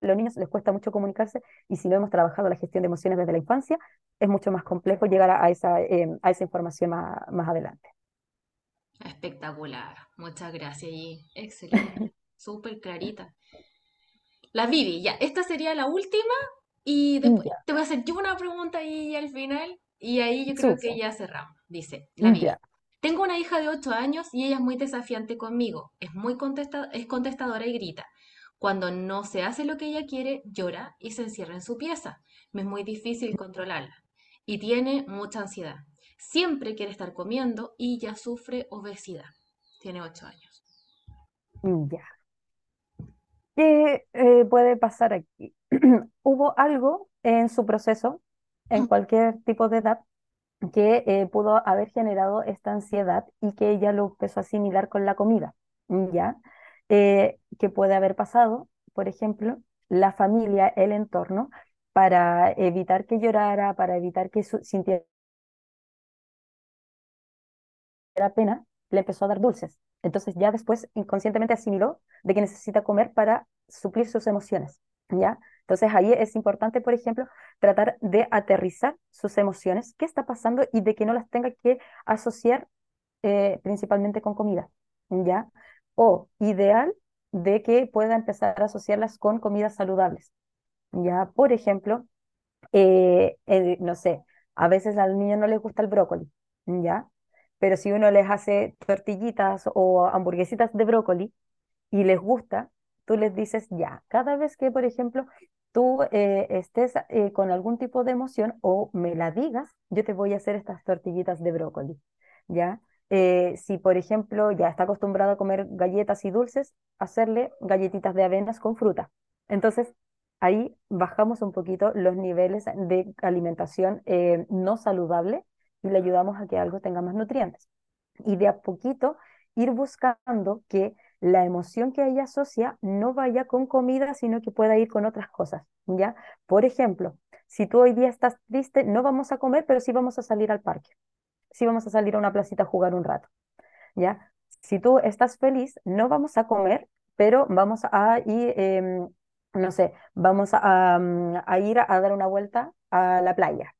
los niños les cuesta mucho comunicarse y si no hemos trabajado la gestión de emociones desde la infancia, es mucho más complejo llegar a, esa, eh, a esa información más, más adelante. Espectacular. Muchas gracias y excelente. Súper clarita. La Vivi, ya, esta sería la última y después Ya, te voy a hacer yo una pregunta ahí al final y ahí yo creo que ya cerramos. Dice, la Vivi, Ya. tengo una hija de 8 años y ella es muy desafiante conmigo, es muy contesta- es contestadora y grita. Cuando no se hace lo que ella quiere, llora y se encierra en su pieza. Me es muy difícil controlarla y tiene mucha ansiedad. Siempre quiere estar comiendo y ya sufre obesidad. Tiene 8 años. Ya. ¿Qué eh, puede pasar aquí? Hubo algo en su proceso, en cualquier tipo de edad, que eh, pudo haber generado esta ansiedad y que ella lo empezó a asimilar con la comida, ¿ya? Eh, ¿qué puede haber pasado? Por ejemplo, la familia, el entorno, para evitar que llorara, para evitar que sintiera pena, le empezó a dar dulces. Entonces ya después inconscientemente asimiló de que necesita comer para suplir sus emociones, ¿ya? Entonces ahí es importante, por ejemplo, tratar de aterrizar sus emociones, qué está pasando y de que no las tenga que asociar eh, principalmente con comida, ¿ya? O ideal de que pueda empezar a asociarlas con comidas saludables, ¿ya? Por ejemplo, eh, no sé, a veces al niño no les gusta el brócoli, ¿ya? Pero si uno les hace tortillitas o hamburguesitas de brócoli y les gusta, tú les dices ya, cada vez que, por ejemplo, tú eh, estés eh, con algún tipo de emoción o me la digas, yo te voy a hacer estas tortillitas de brócoli, ¿ya? Eh, si, por ejemplo, ya está acostumbrado a comer galletas y dulces, hacerle galletitas de avenas con fruta. Entonces, ahí bajamos un poquito los niveles de alimentación no saludable y le ayudamos a que algo tenga más nutrientes. Y de a poquito ir buscando que la emoción que ella asocia no vaya con comida, sino que pueda ir con otras cosas, ¿ya? Por ejemplo, si tú hoy día estás triste, no vamos a comer, pero sí vamos a salir al parque, sí vamos a salir a una placita a jugar un rato, ¿ya? Si tú estás feliz, no vamos a comer, pero vamos a ir, em, no sé, vamos a, mm, a ir a dar una vuelta a la playa.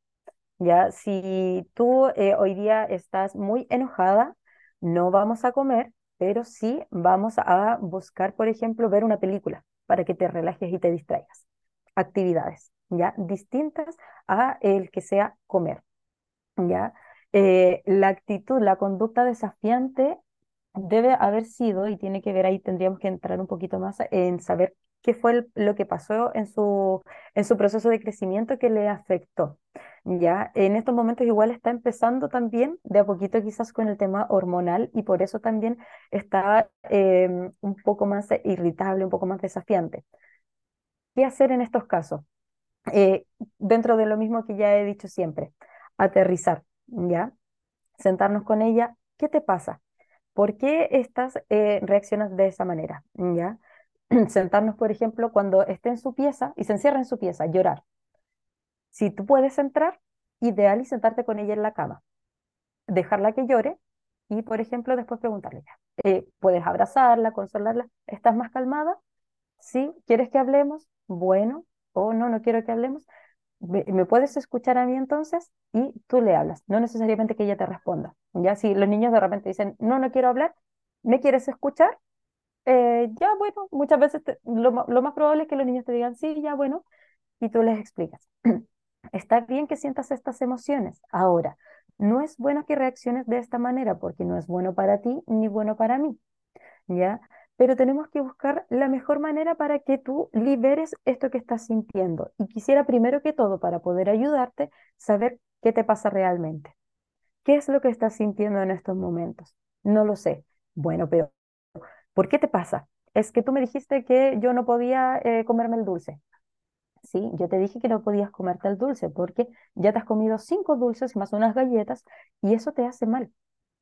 Ya, si tú eh, hoy día estás muy enojada, no vamos a comer, pero sí vamos a buscar, por ejemplo, ver una película para que te relajes y te distraigas. Actividades, ¿ya? Distintas a el que sea comer, ¿ya? Eh, la actitud, la conducta desafiante debe haber sido, y tiene que ver ahí, tendríamos que entrar un poquito más en saber qué fue lo que pasó en su, en su proceso de crecimiento que le afectó. Ya, en estos momentos igual está empezando también de a poquito quizás con el tema hormonal y por eso también está em, un poco más irritable, un poco más desafiante. ¿Qué hacer en estos casos? Eh, dentro de lo mismo que ya he dicho siempre, aterrizar, ¿ya? Sentarnos con ella, ¿qué te pasa? ¿Por qué estás eh, reaccionas de esa manera? ¿Ya? Sentarnos, por ejemplo, cuando esté en su pieza y se encierra en su pieza, llorar. Si tú puedes entrar, ideal y sentarte con ella en la cama, dejarla que llore y, por ejemplo, después preguntarle, eh, ¿puedes abrazarla, consolarla? ¿Estás más calmada? ¿Sí? ¿Quieres que hablemos? Bueno, o no, no quiero que hablemos. ¿Me puedes escuchar a mí entonces? Y tú le hablas, no necesariamente que ella te responda. Ya si los niños de repente dicen, no, no quiero hablar, ¿me quieres escuchar? Eh, ya, bueno, muchas veces lo, lo más probable es que los niños te digan, sí, ya, bueno, y tú les explicas. Está bien que sientas estas emociones. Ahora, no es bueno que reacciones de esta manera porque no es bueno para ti ni bueno para mí. ¿Ya? Pero tenemos que buscar la mejor manera para que tú liberes esto que estás sintiendo. Y quisiera primero que todo, para poder ayudarte, saber qué te pasa realmente. ¿Qué es lo que estás sintiendo en estos momentos? No lo sé. Bueno, pero ¿por qué te pasa? Es que tú me dijiste que yo no podía eh, comerme el dulce. Sí, yo te dije que no podías comerte el dulce porque ya te has comido cinco dulces más unas galletas y eso te hace mal.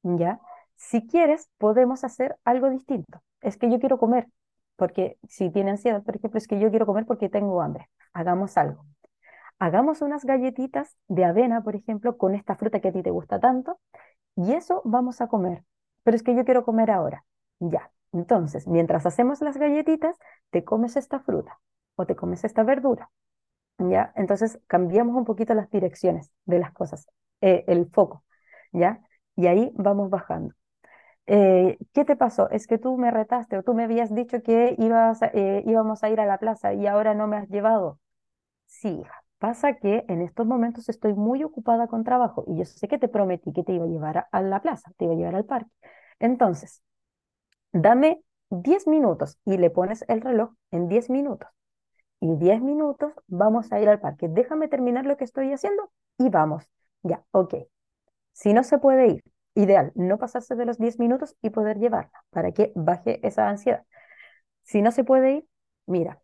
¿Ya? Si quieres, podemos hacer algo distinto. Es que yo quiero comer, porque si tiene ansiedad, por ejemplo, es que yo quiero comer porque tengo hambre. Hagamos algo. Hagamos unas galletitas de avena, por ejemplo, con esta fruta que a ti te gusta tanto, y eso vamos a comer. Pero es que yo quiero comer ahora. Ya. Entonces, mientras hacemos las galletitas, te comes esta fruta o te comes esta verdura. ¿Ya? Entonces cambiamos un poquito las direcciones de las cosas, eh, el foco, ¿ya? Y ahí vamos bajando. Eh, ¿qué te pasó? Es que tú me retaste o tú me habías dicho que ibas, eh, íbamos a ir a la plaza y ahora no me has llevado. Sí, hija, pasa que en estos momentos estoy muy ocupada con trabajo y yo sé que te prometí que te iba a llevar a, a la plaza, te iba a llevar al parque. Entonces, dame 10 minutos y le pones el reloj en 10 minutos y 10 minutos vamos a ir al parque. Déjame terminar lo que estoy haciendo y vamos. Ya, ok. Si no se puede ir, ideal, no pasarse de los 10 minutos y poder llevarla para que baje esa ansiedad. Si no se puede ir, mira,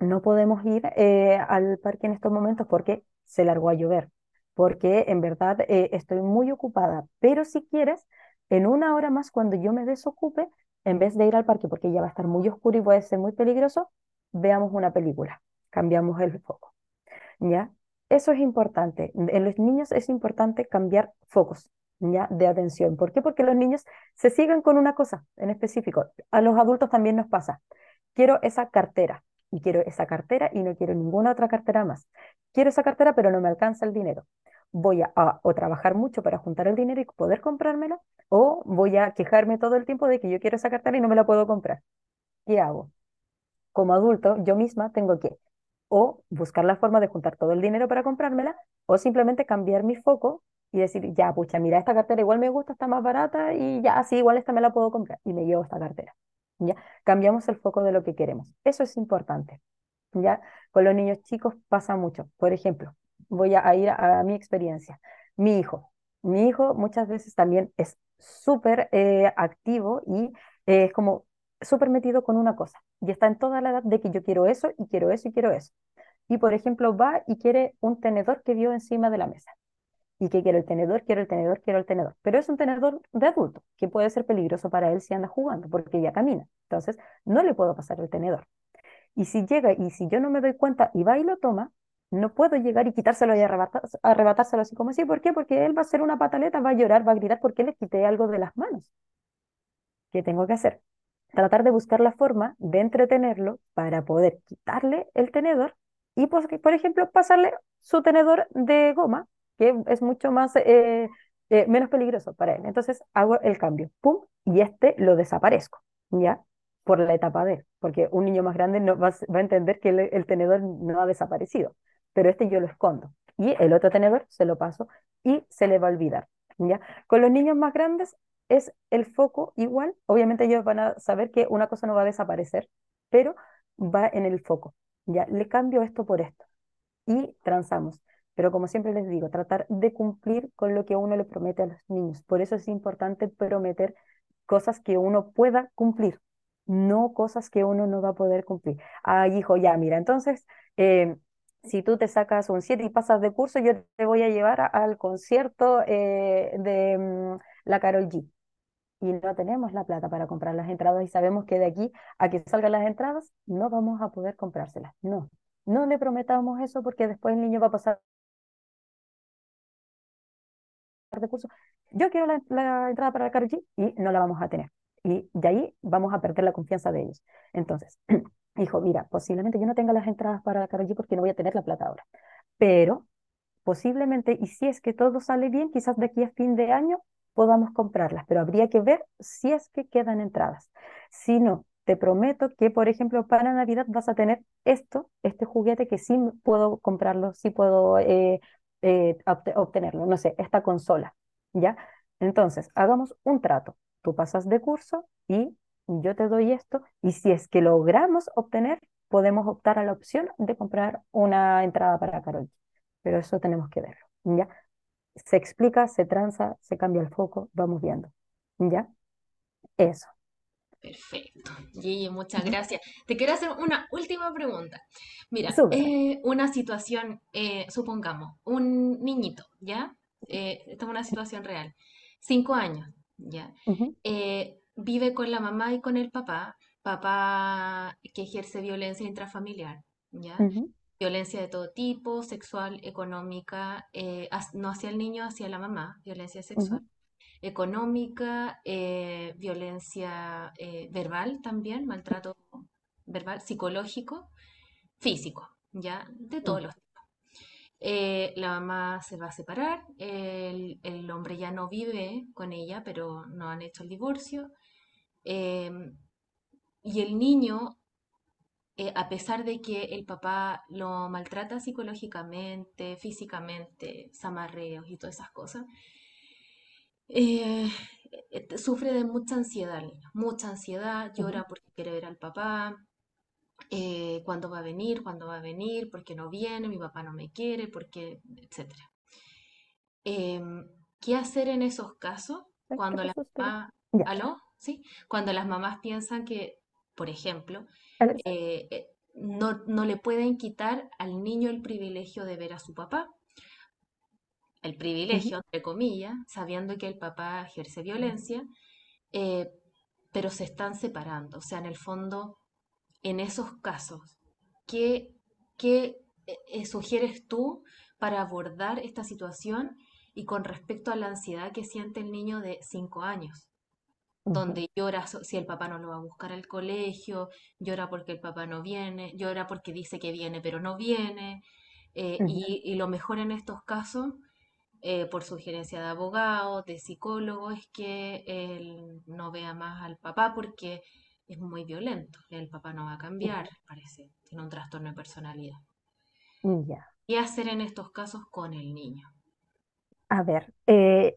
no podemos ir eh, al parque en estos momentos porque se largó a llover, porque en verdad eh, estoy muy ocupada, pero si quieres, en una hora más cuando yo me desocupe, en vez de ir al parque porque ya va a estar muy oscuro y puede ser muy peligroso, veamos una película, cambiamos el foco. ¿Ya? Eso es importante. En los niños es importante cambiar focos, ¿ya? De atención. ¿Por qué? Porque los niños se siguen con una cosa en específico. A los adultos también nos pasa. Quiero esa cartera y quiero esa cartera y no quiero ninguna otra cartera más. Quiero esa cartera, pero no me alcanza el dinero. Voy a, o trabajar mucho para juntar el dinero y poder comprármela, o voy a quejarme todo el tiempo de que yo quiero esa cartera y no me la puedo comprar. ¿Qué hago? Como adulto, yo misma tengo que o buscar la forma de juntar todo el dinero para comprármela, o simplemente cambiar mi foco y decir, ya, pucha, mira, esta cartera igual me gusta, está más barata y ya, así igual esta me la puedo comprar y me llevo esta cartera. ¿Ya? Cambiamos el foco de lo que queremos. Eso es importante. ¿Ya? Con los niños chicos pasa mucho. Por ejemplo, voy a ir a, mi experiencia. Mi hijo. Mi hijo muchas veces también es súper eh, activo y eh, es como súper metido con una cosa y está en toda la edad de que yo quiero eso y quiero eso y quiero eso. Y por ejemplo va y quiere un tenedor que vio encima de la mesa. Y que quiero el tenedor, quiero el tenedor, quiero el tenedor. Pero es un tenedor de adulto, que puede ser peligroso para él si anda jugando, porque ya camina. Entonces, no le puedo pasar el tenedor. Y si llega y si yo no me doy cuenta y va y lo toma, no puedo llegar y quitárselo y arrebatárselo así como así. ¿Por qué? Porque él va a hacer una pataleta, va a llorar, va a gritar porque le quité algo de las manos. ¿Qué tengo que hacer? Tratar de buscar la forma de entretenerlo para poder quitarle el tenedor y, pues, por ejemplo, pasarle su tenedor de goma, que es mucho más, eh, eh, menos peligroso para él. Entonces hago el cambio, pum, y este lo desaparezco, ¿ya? Por la etapa D, porque un niño más grande no va, va a entender que el, el tenedor no ha desaparecido, pero este yo lo escondo. Y el otro tenedor se lo paso y se le va a olvidar, ¿ya? Con los niños más grandes es el foco igual, obviamente ellos van a saber que una cosa no va a desaparecer, pero va en el foco, ¿ya? Le cambio esto por esto y transamos. Pero como siempre les digo, tratar de cumplir con lo que uno le promete a los niños. Por eso es importante prometer cosas que uno pueda cumplir, no cosas que uno no va a poder cumplir. Ay, hijo, ya, mira, entonces, eh, si tú te sacas un 7 y pasas de curso, yo te voy a llevar al concierto eh, de mm, la Karol G. Y no tenemos la plata para comprar las entradas y sabemos que de aquí a que salgan las entradas no vamos a poder comprárselas. No, no le prometamos eso porque después el niño va a pasar de curso. Yo quiero la, entrada para la Karol G y no la vamos a tener. Y de ahí vamos a perder la confianza de ellos. Entonces, hijo, mira, posiblemente yo no tenga las entradas para la Karol G porque no voy a tener la plata ahora. Pero posiblemente, y si es que todo sale bien, quizás de aquí a fin de año podamos comprarlas, pero habría que ver si es que quedan entradas. Si no, te prometo que, por ejemplo, para Navidad vas a tener esto, este juguete que sí puedo comprarlo, sí puedo eh, eh, obte- obtenerlo, no sé, esta consola, ¿ya? Entonces, hagamos un trato. Tú pasas de curso y yo te doy esto, y si es que logramos obtener, podemos optar a la opción de comprar una entrada para Karol G. Pero eso tenemos que verlo, ¿ya? Se explica, se tranza, se cambia el foco, vamos viendo, ¿ya? Eso. Perfecto. Gigi, muchas gracias. Te quiero hacer una última pregunta. Mira, eh, una situación, eh, supongamos, un niñito, ¿ya? Eh, esta es una situación real. Cinco años, ¿ya? Eh, vive con la mamá y con el papá, papá que ejerce violencia intrafamiliar, ¿ya? Violencia de todo tipo, sexual, económica, eh, no hacia el niño, hacia la mamá, violencia sexual económica, eh, violencia eh, verbal también, maltrato verbal, psicológico, físico, ¿ya? De todos los tipos. La mamá se va a separar, el, el hombre ya no vive con ella, pero no han hecho el divorcio. em, y el niño, eh, a pesar de que el papá lo maltrata psicológicamente, físicamente, zamarreos y todas esas cosas, Eh, eh, sufre de mucha ansiedad, mucha ansiedad, llora porque quiere ver al papá, eh, cuándo va a venir, cuándo va a venir, porque no viene, mi papá no me quiere, porque, etcétera. Em, ¿qué hacer en esos casos Ay, ¿Qué cuando las mamás, aló? ¿Sí? Cuando las mamás piensan que, por ejemplo. Eh, eh, no, no le pueden quitar al niño el privilegio de ver a su papá, el privilegio, entre comillas, sabiendo que el papá ejerce violencia, eh, pero se están separando. O sea, en el fondo, en esos casos, ¿qué, qué eh, sugieres tú para abordar esta situación y con respecto a la ansiedad que siente el niño de 5 años? Donde llora si el papá no lo va a buscar al colegio, llora porque el papá no viene, llora porque dice que viene pero no viene, eh, y, y lo mejor en estos casos eh, por sugerencia de abogados, de psicólogos, es que él no vea más al papá porque es muy violento. El papá no va a cambiar, parece. Tiene un trastorno de personalidad. ujú. Ya. ¿Qué hacer en estos casos con el niño? A ver, eh,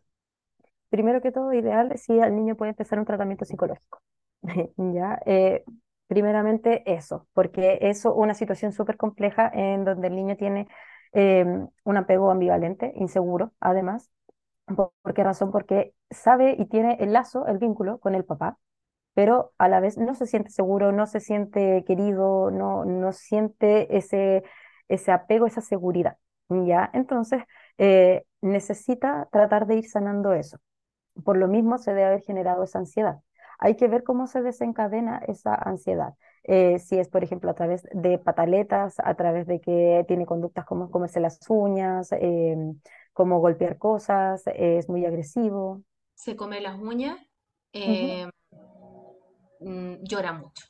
primero que todo, ideal si el niño puede empezar un tratamiento psicológico. Ya, eh, primeramente eso, porque es una situación súper compleja en donde el niño tiene eh, un apego ambivalente, inseguro, además. ¿Por por qué razón? Porque sabe y tiene el lazo, el vínculo con el papá, pero a la vez no se siente seguro, no se siente querido, no, no siente ese, ese apego, esa seguridad. ¿Ya? Entonces, eh, necesita tratar de ir sanando eso. Por lo mismo se debe haber generado esa ansiedad. Hay que ver cómo se desencadena esa ansiedad. Eh, si es, por ejemplo, a través de pataletas, a través de que tiene conductas como comerse las uñas, em, como golpear cosas, eh, es muy agresivo. Se come las uñas, eh, mm, llora mucho.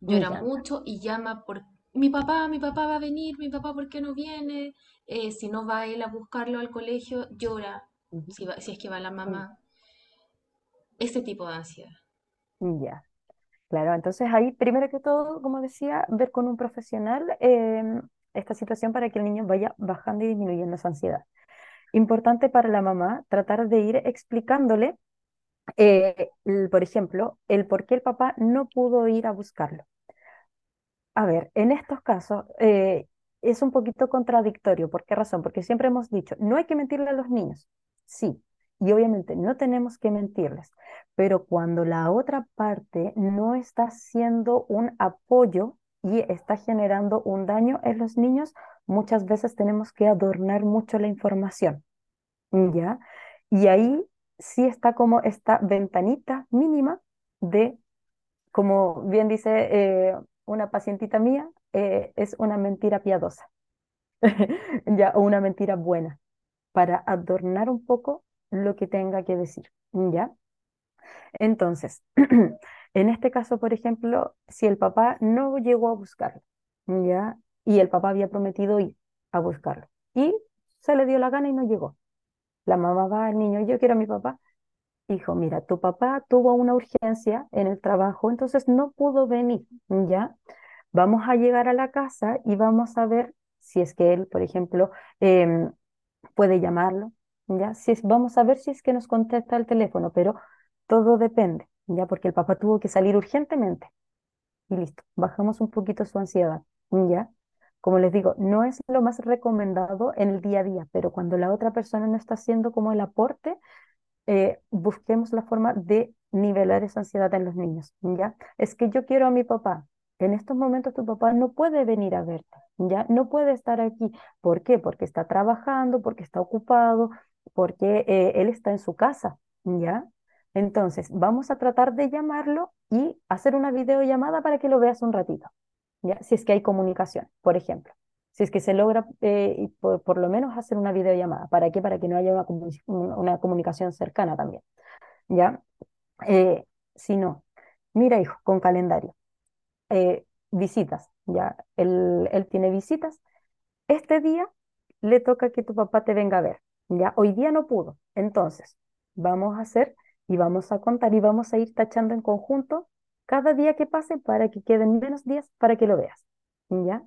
Llora mucho y llama por mi papá, mi papá va a venir, mi papá, ¿por qué no viene? Eh, si no va él a buscarlo al colegio, llora, Si, va- si es que va la mamá. Ese tipo de ansiedad. Ya. Claro, entonces ahí, primero que todo, como decía, ver con un profesional em, esta situación para que el niño vaya bajando y disminuyendo esa ansiedad. Importante para la mamá tratar de ir explicándole, eh, el- por ejemplo, el por qué el papá no pudo ir a buscarlo. A ver, en estos casos eh, es un poquito contradictorio. ¿Por qué razón? Porque siempre hemos dicho, no hay que mentirle a los niños. Sí, y obviamente no tenemos que mentirles, pero cuando la otra parte no está haciendo un apoyo y está generando un daño en los niños, muchas veces tenemos que adornar mucho la información, ¿ya? Y ahí sí está como esta ventanita mínima de como bien dice eh, una pacientita mía, eh, es una mentira piadosa, ya, o una mentira buena, para adornar un poco lo que tenga que decir, ¿ya? Entonces, en este caso, por ejemplo, si el papá no llegó a buscarlo, ¿ya? Y el papá había prometido ir a buscarlo, y se le dio la gana y no llegó. La mamá va al niño, yo quiero a mi papá, Hijo, mira, tu papá tuvo una urgencia en el trabajo, entonces no pudo venir, ¿ya? Vamos a llegar a la casa y vamos a ver si es que él, por ejemplo, em, puede llamarlo, ¿ya? Si es- vamos a ver si es que nos contesta el teléfono, pero todo depende, ¿ya? Porque el papá tuvo que salir urgentemente y listo, bajamos un poquito su ansiedad, ¿ya? Como les digo, no es lo más recomendado en el día a día, pero cuando la otra persona no está haciendo como el aporte, eh, busquemos la forma de nivelar esa ansiedad en los niños, ¿ya? Es que yo quiero a mi papá. En estos momentos tu papá no puede venir a verte, ¿ya? No puede estar aquí. ¿Por qué? Porque está trabajando, porque está ocupado, porque eh, él está en su casa, ¿ya? Entonces, vamos a tratar de llamarlo y hacer una videollamada para que lo veas un ratito, ¿ya? Si es que hay comunicación, por ejemplo. Si es que se logra eh, por, lo menos hacer una videollamada. ¿Para qué? Para que no haya una, una comunicación cercana también. ¿Ya? Eh, si no, mira, hijo, con calendario. Eh, visitas, ¿ya? Él, él tiene visitas. Este día le toca que tu papá te venga a ver, ¿ya? Hoy día no pudo. Entonces, vamos a hacer y vamos a contar y vamos a ir tachando en conjunto cada día que pase para que queden menos días para que lo veas, ¿ya?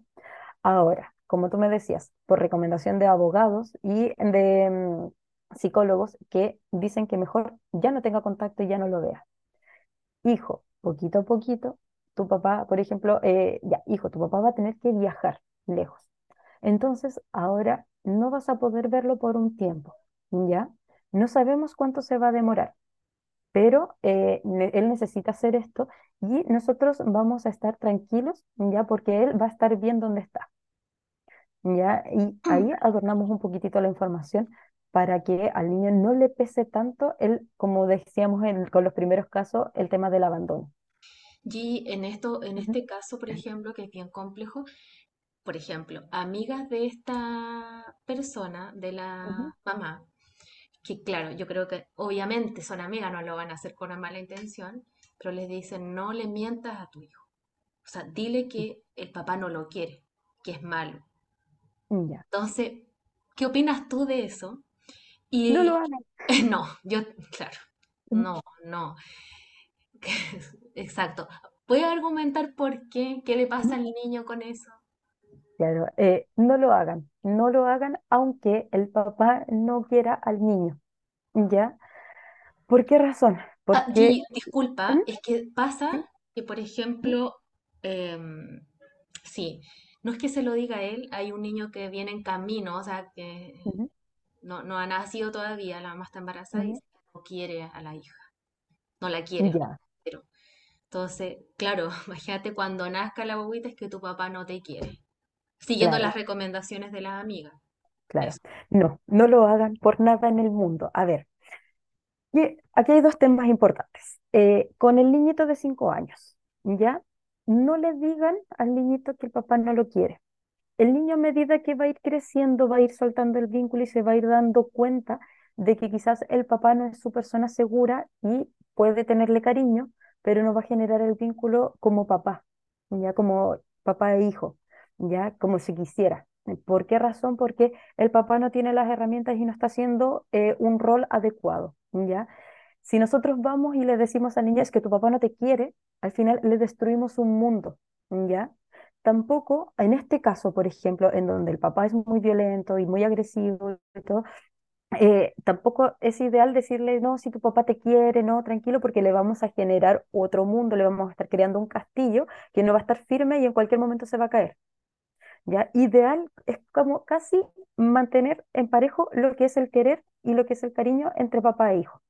Ahora, como tú me decías, por recomendación de abogados y de mm, psicólogos que dicen que mejor ya no tenga contacto y ya no lo vea. Hijo, poquito a poquito, tu papá, por ejemplo, eh, ya, hijo, tu papá va a tener que viajar lejos. Entonces, ahora no vas a poder verlo por un tiempo, ¿ya? No sabemos cuánto se va a demorar, pero eh, él necesita hacer esto y nosotros vamos a estar tranquilos, ¿ya? Porque él va a estar bien donde está. ¿ya? Y ahí adornamos un poquitito la información para que al niño no le pese tanto el, como decíamos en- con los primeros casos, el tema del abandono. Y en esto, en este caso, por ejemplo, que es bien complejo, por ejemplo, amigas de esta persona, de la mamá, que claro, yo creo que obviamente son amigas, no lo van a hacer con una mala intención, pero les dicen, no le mientas a tu hijo. O sea, dile que el papá no lo quiere, que es malo. Ya, Entonces, ¿qué opinas tú de eso? no lo Y hagan. no, yo, claro, Ujú, no, no, exacto. ¿Puedes argumentar por qué? ¿Qué le pasa al niño con eso? Claro, eh, no lo hagan, no lo hagan aunque el papá no quiera al niño, ¿ya? ¿Por qué razón? Ah, Porque, Gigi, disculpa, ujú, es que pasa que, por ejemplo, em, sí, no es que se lo diga él, hay un niño que viene en camino, o sea, que no, no ha nacido todavía, la mamá está embarazada y dice que no quiere a la hija, no la quiere, ya, Entonces, claro, imagínate cuando nazca la bobita es que tu papá no te quiere, siguiendo claro, las recomendaciones de las amigas. claro. Eso. No, no lo hagan por nada en el mundo. A ver. Y aquí hay dos temas importantes. Eh, con el niñito de cinco años, ¿ya? No le digan al niñito que el papá no lo quiere. El niño a medida que va a ir creciendo, va a ir soltando el vínculo y se va a ir dando cuenta de que quizás el papá no es su persona segura y puede tenerle cariño, pero no va a generar el vínculo como papá, ya como papá e hijo, ya como si quisiera. ¿Por qué razón? Porque el papá no tiene las herramientas y no está haciendo eh, un rol adecuado, ¿ya? Si nosotros vamos y le decimos a niña es que tu papá no te quiere, al final le destruimos un mundo, ¿ya? Tampoco, en este caso, por ejemplo, en donde el papá es muy violento y muy agresivo y todo, eh, tampoco es ideal decirle, no, si tu papá te quiere, no, tranquilo, porque le vamos a generar otro mundo, le vamos a estar creando un castillo que no va a estar firme y en cualquier momento se va a caer. ¿Ya? Ideal es como casi mantener en parejo lo que es el querer y lo que es el cariño entre papá e hijo.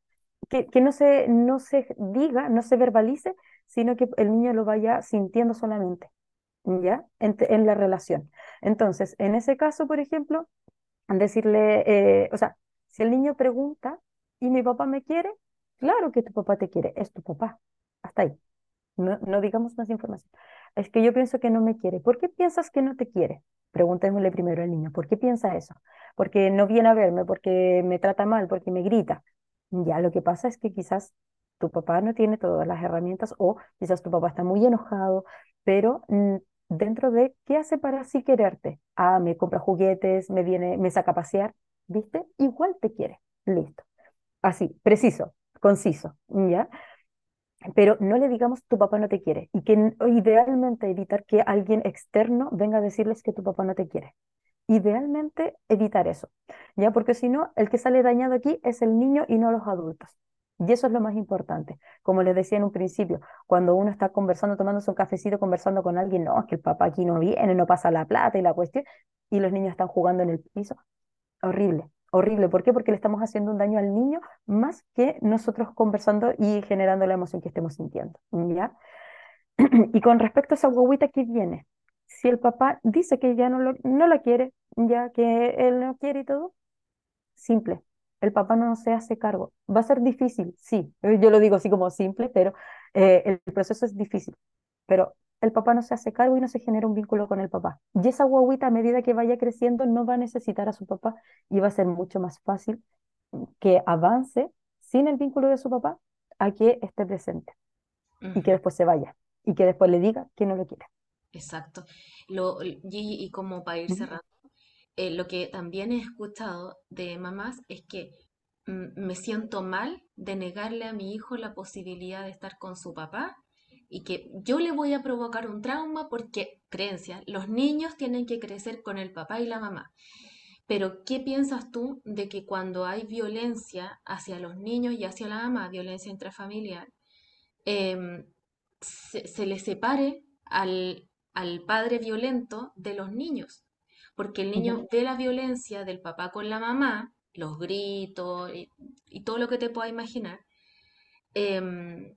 Que, que no se, no se diga, no se verbalice, sino que el niño lo vaya sintiendo solamente, ¿ya? En, en la relación. Entonces, en ese caso, por ejemplo, decirle, eh, o sea, si el niño pregunta, ¿y mi papá me quiere? Claro que tu papá te quiere, es tu papá. Hasta ahí. No, digamos más información. Es que yo pienso que no me quiere. ¿Por qué piensas que no te quiere? Preguntémosle primero al niño, ¿por qué piensa eso? Porque no viene a verme, porque me trata mal, porque me grita. Ya, lo que pasa es que quizás tu papá no tiene todas las herramientas o quizás tu papá está muy enojado, pero mm, dentro de qué hace para así quererte. Ah, me compra juguetes, me viene, me saca a pasear, ¿viste? Igual te quiere. Listo. Así, preciso, conciso, ¿ya? Pero no le digamos tu papá no te quiere y que idealmente evitar que alguien externo venga a decirles que tu papá no te quiere. Idealmente evitar eso, ¿ya? Porque si no, el que sale dañado aquí es el niño y no los adultos. Y eso es lo más importante. Como les decía en un principio, cuando uno está conversando, tomándose un cafecito, conversando con alguien, no, es que el papá aquí no viene, no pasa la plata y la cuestión, y los niños están jugando en el piso. Horrible, horrible. ¿Por qué? Porque le estamos haciendo un daño al niño más que nosotros conversando y generando la emoción que estemos sintiendo. ¿Ya? y con respecto a esa guaguita que viene, si el papá dice que ya no, lo, no la quiere, ya que él no quiere y todo, simple, el papá no se hace cargo. Va a ser difícil, sí, yo lo digo así como simple, pero eh, el proceso es difícil. Pero el papá no se hace cargo y no se genera un vínculo con el papá. Y esa guaguita a medida que vaya creciendo no va a necesitar a su papá y va a ser mucho más fácil que avance sin el vínculo de su papá a que esté presente y que después se vaya y que después le diga que no lo quiere. Exacto. Lo, y, y como para ir cerrando, eh, lo que también he escuchado de mamás es que mm, me siento mal de negarle a mi hijo la posibilidad de estar con su papá y que yo le voy a provocar un trauma porque, creencia, los niños tienen que crecer con el papá y la mamá. Pero, ¿qué piensas tú de que cuando hay violencia hacia los niños y hacia la mamá, violencia intrafamiliar, em, se, se, le separe al, al padre violento de los niños? porque el niño ve la violencia del papá con la mamá, los gritos y, todo lo que te puedas imaginar, em,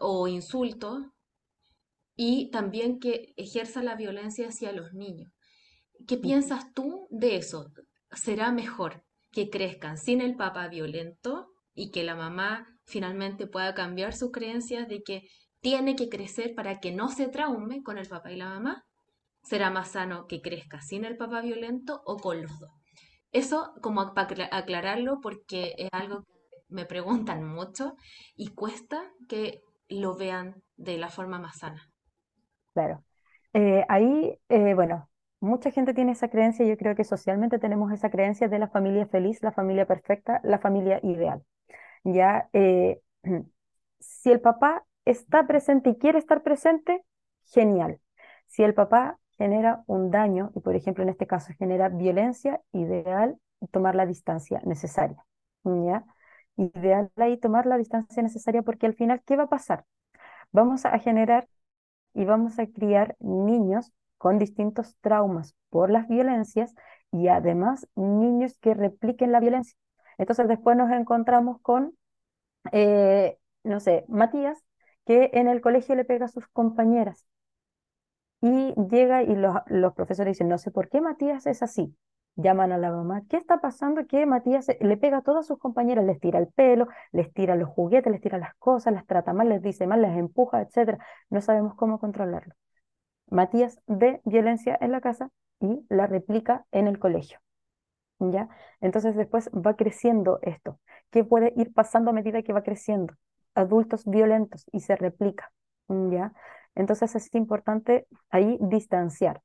o insultos, y también que ejerza la violencia hacia los niños. ¿Qué piensas tú de eso? ¿Será mejor que crezcan sin el papá violento y que la mamá finalmente pueda cambiar sus creencias de que tiene que crecer para que no se traume con el papá y la mamá? será más sano que crezca sin el papá violento o con los dos. Eso como para aclararlo porque es algo que me preguntan mucho y cuesta que lo vean de la forma más sana. Claro. Eh, ahí, eh, bueno, mucha gente tiene esa creencia, yo creo que socialmente tenemos esa creencia de la familia feliz, la familia perfecta, la familia ideal. Ya, eh, si el papá está presente y quiere estar presente, genial. Si el papá genera un daño y, por ejemplo, en este caso genera violencia, ideal tomar la distancia necesaria. ¿ya? Ideal ahí tomar la distancia necesaria porque al final, ¿qué va a pasar? Vamos a generar y vamos a criar niños con distintos traumas por las violencias y además niños que repliquen la violencia. Entonces después nos encontramos con, eh, no sé, Matías, que en el colegio le pega a sus compañeras y llega y los, los profesores dicen, no sé por qué Matías es así. Llaman a la mamá, ¿qué está pasando? Que Matías le pega a todas sus compañeras, les tira el pelo, les tira los juguetes, les tira las cosas, las trata mal, les dice mal, les empuja, etc. No sabemos cómo controlarlo. Matías ve violencia en la casa y la replica en el colegio. ¿Ya? Entonces después va creciendo esto. ¿Qué puede ir pasando a medida que va creciendo? adultos violentos y se replica, ¿ya? Entonces es importante ahí distanciar,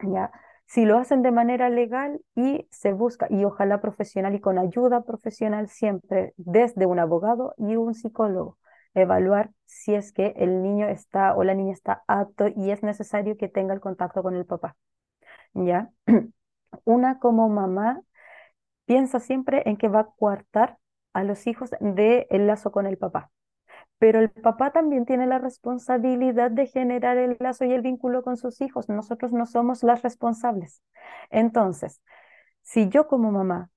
¿ya? Si lo hacen de manera legal y se busca, y ojalá profesional y con ayuda profesional siempre, desde un abogado y un psicólogo, evaluar si es que el niño está o la niña está apto y es necesario que tenga el contacto con el papá. ¿Ya? Una como mamá piensa siempre en que va a coartar a los hijos del lazo con el papá. Pero el papá también tiene la responsabilidad de generar el lazo y el vínculo con sus hijos. Nosotros no somos las responsables. Entonces, si yo como mamá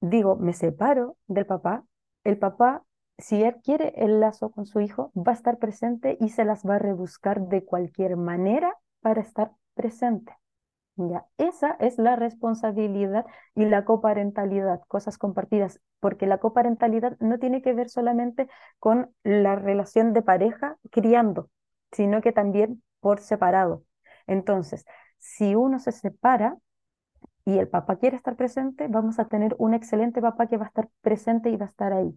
digo, me separo del papá, el papá, si él quiere el lazo con su hijo, va a estar presente y se las va a rebuscar de cualquier manera para estar presente. Esa es la responsabilidad y la coparentalidad, cosas compartidas, porque la coparentalidad no tiene que ver solamente con la relación de pareja criando, sino que también por separado. Entonces, si uno se separa y el papá quiere estar presente, vamos a tener un excelente papá que va a estar presente y va a estar ahí.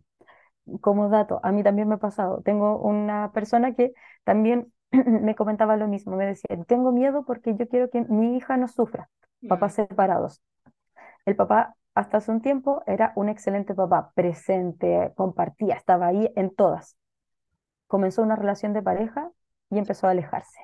Como dato, a mí también me ha pasado, tengo una persona que también me comentaba lo mismo, me decía, tengo miedo porque yo quiero que mi hija no sufra, papás separados. El papá hasta hace un tiempo era un excelente papá, presente, compartía, estaba ahí en todas. Comenzó una relación de pareja y empezó a alejarse.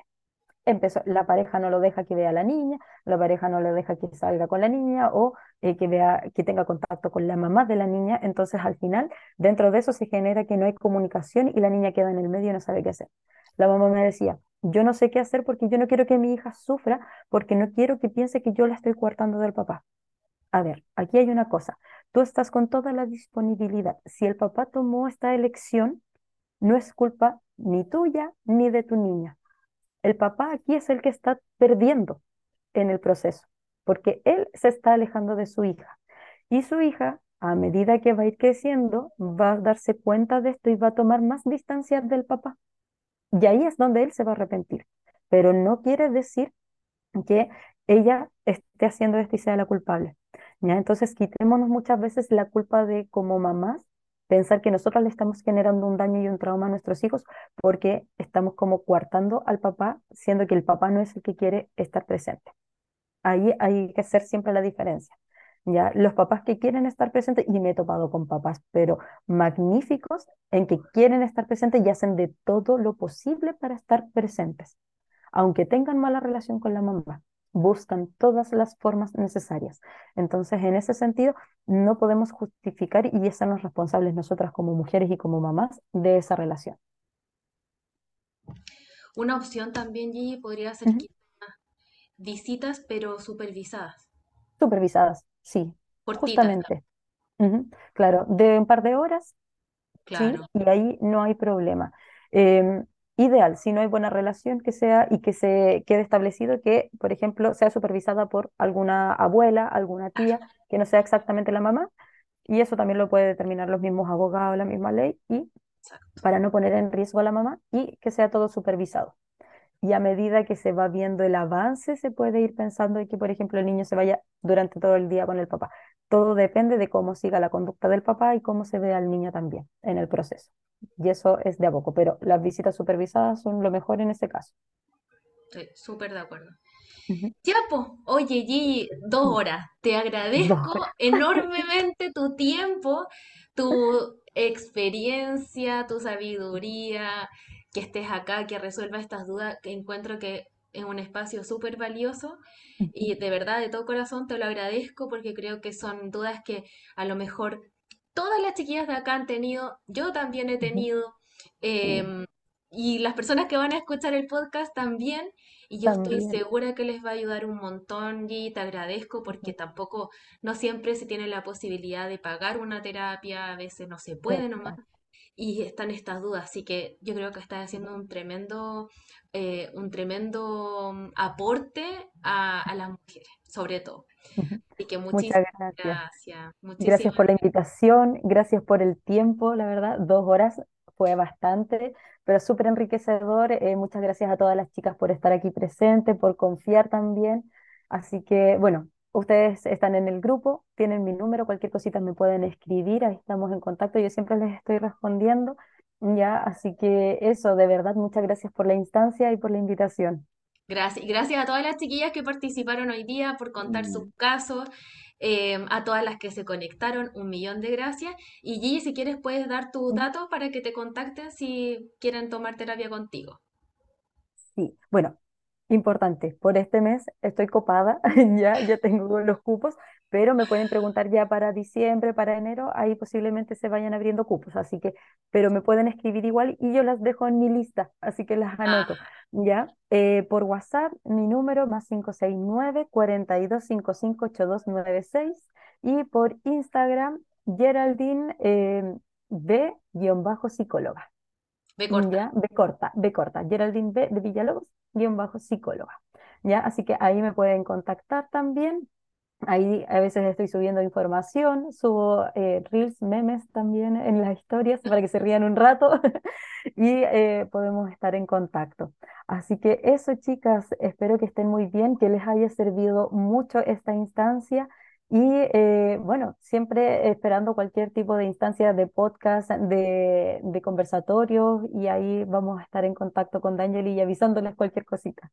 Empezó, la pareja no lo deja que vea a la niña, la pareja no lo deja que salga con la niña o eh, que vea, que tenga contacto con la mamá de la niña. Entonces, al final, dentro de eso se genera que no hay comunicación y la niña queda en el medio y no sabe qué hacer. La mamá me decía, yo no sé qué hacer porque yo no quiero que mi hija sufra, porque no quiero que piense que yo la estoy coartando del papá. A ver, aquí hay una cosa. Tú estás con toda la disponibilidad. Si el papá tomó esta elección, no es culpa ni tuya ni de tu niña. El papá aquí es el que está perdiendo en el proceso, porque él se está alejando de su hija. Y su hija, a medida que va a ir creciendo, va a darse cuenta de esto y va a tomar más distancia del papá. Y ahí es donde él se va a arrepentir. Pero no quiere decir que ella esté haciendo esto y sea la culpable. ¿ya? Entonces, quitémonos muchas veces la culpa de como mamás, pensar que nosotros le estamos generando un daño y un trauma a nuestros hijos porque estamos como coartando al papá, siendo que el papá no es el que quiere estar presente. Ahí hay que hacer siempre la diferencia. ¿ya? Los papás que quieren estar presentes, y me he topado con papás, pero magníficos, en que quieren estar presentes y hacen de todo lo posible para estar presentes aunque tengan mala relación con la mamá, buscan todas las formas necesarias. Entonces, en ese sentido, no podemos justificar y hacernos responsables nosotras como mujeres y como mamás de esa relación. Una opción también, Gigi, podría ser visitas, pero supervisadas, Supervisadas, sí, cortitas, justamente. Claro, de un par de horas, sí, claro. y ahí no hay problema. Em, ideal, si no hay buena relación, que sea y que se quede establecido que, por ejemplo, sea supervisada por alguna abuela, alguna tía, que no sea exactamente la mamá, y eso también lo puede determinar los mismos abogados, la misma ley, y para no poner en riesgo a la mamá y que sea todo supervisado. Y a medida que se va viendo el avance, se puede ir pensando en que, por ejemplo, el niño se vaya durante todo el día con el papá. Todo depende de cómo siga la conducta del papá y cómo se ve al niño también en el proceso. Y eso es de a poco, pero las visitas supervisadas son lo mejor en ese caso. Estoy súper de acuerdo. Ya, pues, oye, Gigi, dos horas. Te agradezco horas. enormemente tu tiempo, tu experiencia, tu sabiduría, que estés acá, que resuelva estas dudas, que encuentro que es un espacio súper valioso y de verdad, de todo corazón te lo agradezco porque creo que son dudas que a lo mejor todas las chiquillas de acá han tenido, yo también he tenido, em, y las personas que van a escuchar el podcast también. Y yo estoy segura que les va a ayudar un montón y te agradezco porque tampoco, no siempre se tiene la posibilidad de pagar una terapia, a veces no se puede nomás y están estas dudas. Así que yo creo que estás haciendo un tremendo, eh, un tremendo mm, aporte a, a las mujeres, sobre todo. Así que Muchas muchísimas gracias. gracias, Gracias muchísimas por la invitación, gracias por el tiempo, la verdad, dos horas fue bastante, pero súper enriquecedor. Eh, muchas gracias a todas las chicas por estar aquí presentes, por confiar también. Así que, bueno, ustedes están en el grupo, tienen mi número, cualquier cosita me pueden escribir, ahí estamos en contacto, yo siempre les estoy respondiendo Ya, así que eso, de verdad, muchas gracias por la instancia y por la invitación. Gracias, y gracias a todas las chiquillas que participaron hoy día por contar sus Mm. casos, eh, a todas las que se conectaron, un millón de gracias. Y Gigi, si quieres, puedes dar tus datos para que te contacten si quieren tomar terapia contigo. Sí, bueno, importante, por este mes estoy copada, ya, ya tengo los cupos, pero me pueden preguntar ya para diciembre, para enero, ahí posiblemente se vayan abriendo cupos, así que, pero me pueden escribir igual y yo las dejo en mi lista, así que las anoto, Ah, ya. Eh, por WhatsApp, mi número más 569 4255 8296 y por Instagram, Geraldine eh, B-psicóloga. Mm, corta. Ya, B corta, B corta, Geraldine B de Villalobos, guion bajo psicóloga. Ya, así que ahí me pueden contactar también. Ahí a veces estoy subiendo información, subo eh, reels, memes también en las historias para que se rían un rato y eh, podemos estar en contacto. Así que eso, chicas, espero que estén muy bien, que les haya servido mucho esta instancia y eh, bueno, siempre esperando cualquier tipo de instancia de podcast, de, de conversatorios y ahí vamos a estar en contacto con D'Angeli y avisándoles cualquier cosita.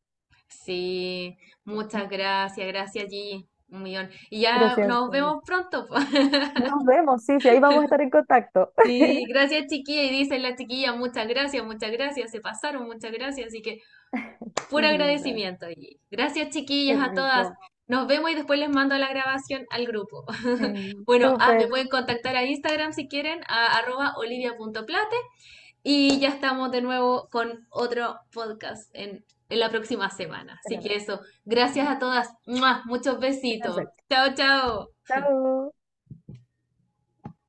Sí, muchas gracias, gracias Gigi, un millón. Y ya nos vemos pronto. Nos vemos, sí, sí, ahí vamos a estar en contacto. Sí, gracias chiquilla. Y dicen las chiquillas, muchas gracias, muchas gracias, se pasaron, muchas gracias. Así que puro agradecimiento. Gracias chiquillas a todas. Nos vemos y después les mando la grabación al grupo. Bueno, ah, me pueden contactar a Instagram si quieren, a arroba olivia.plate. Y ya estamos de nuevo con otro podcast en, en la próxima semana. Así que eso, gracias a todas. ¡Mua! Muchos besitos. Perfecto. Chao, chao. Chao.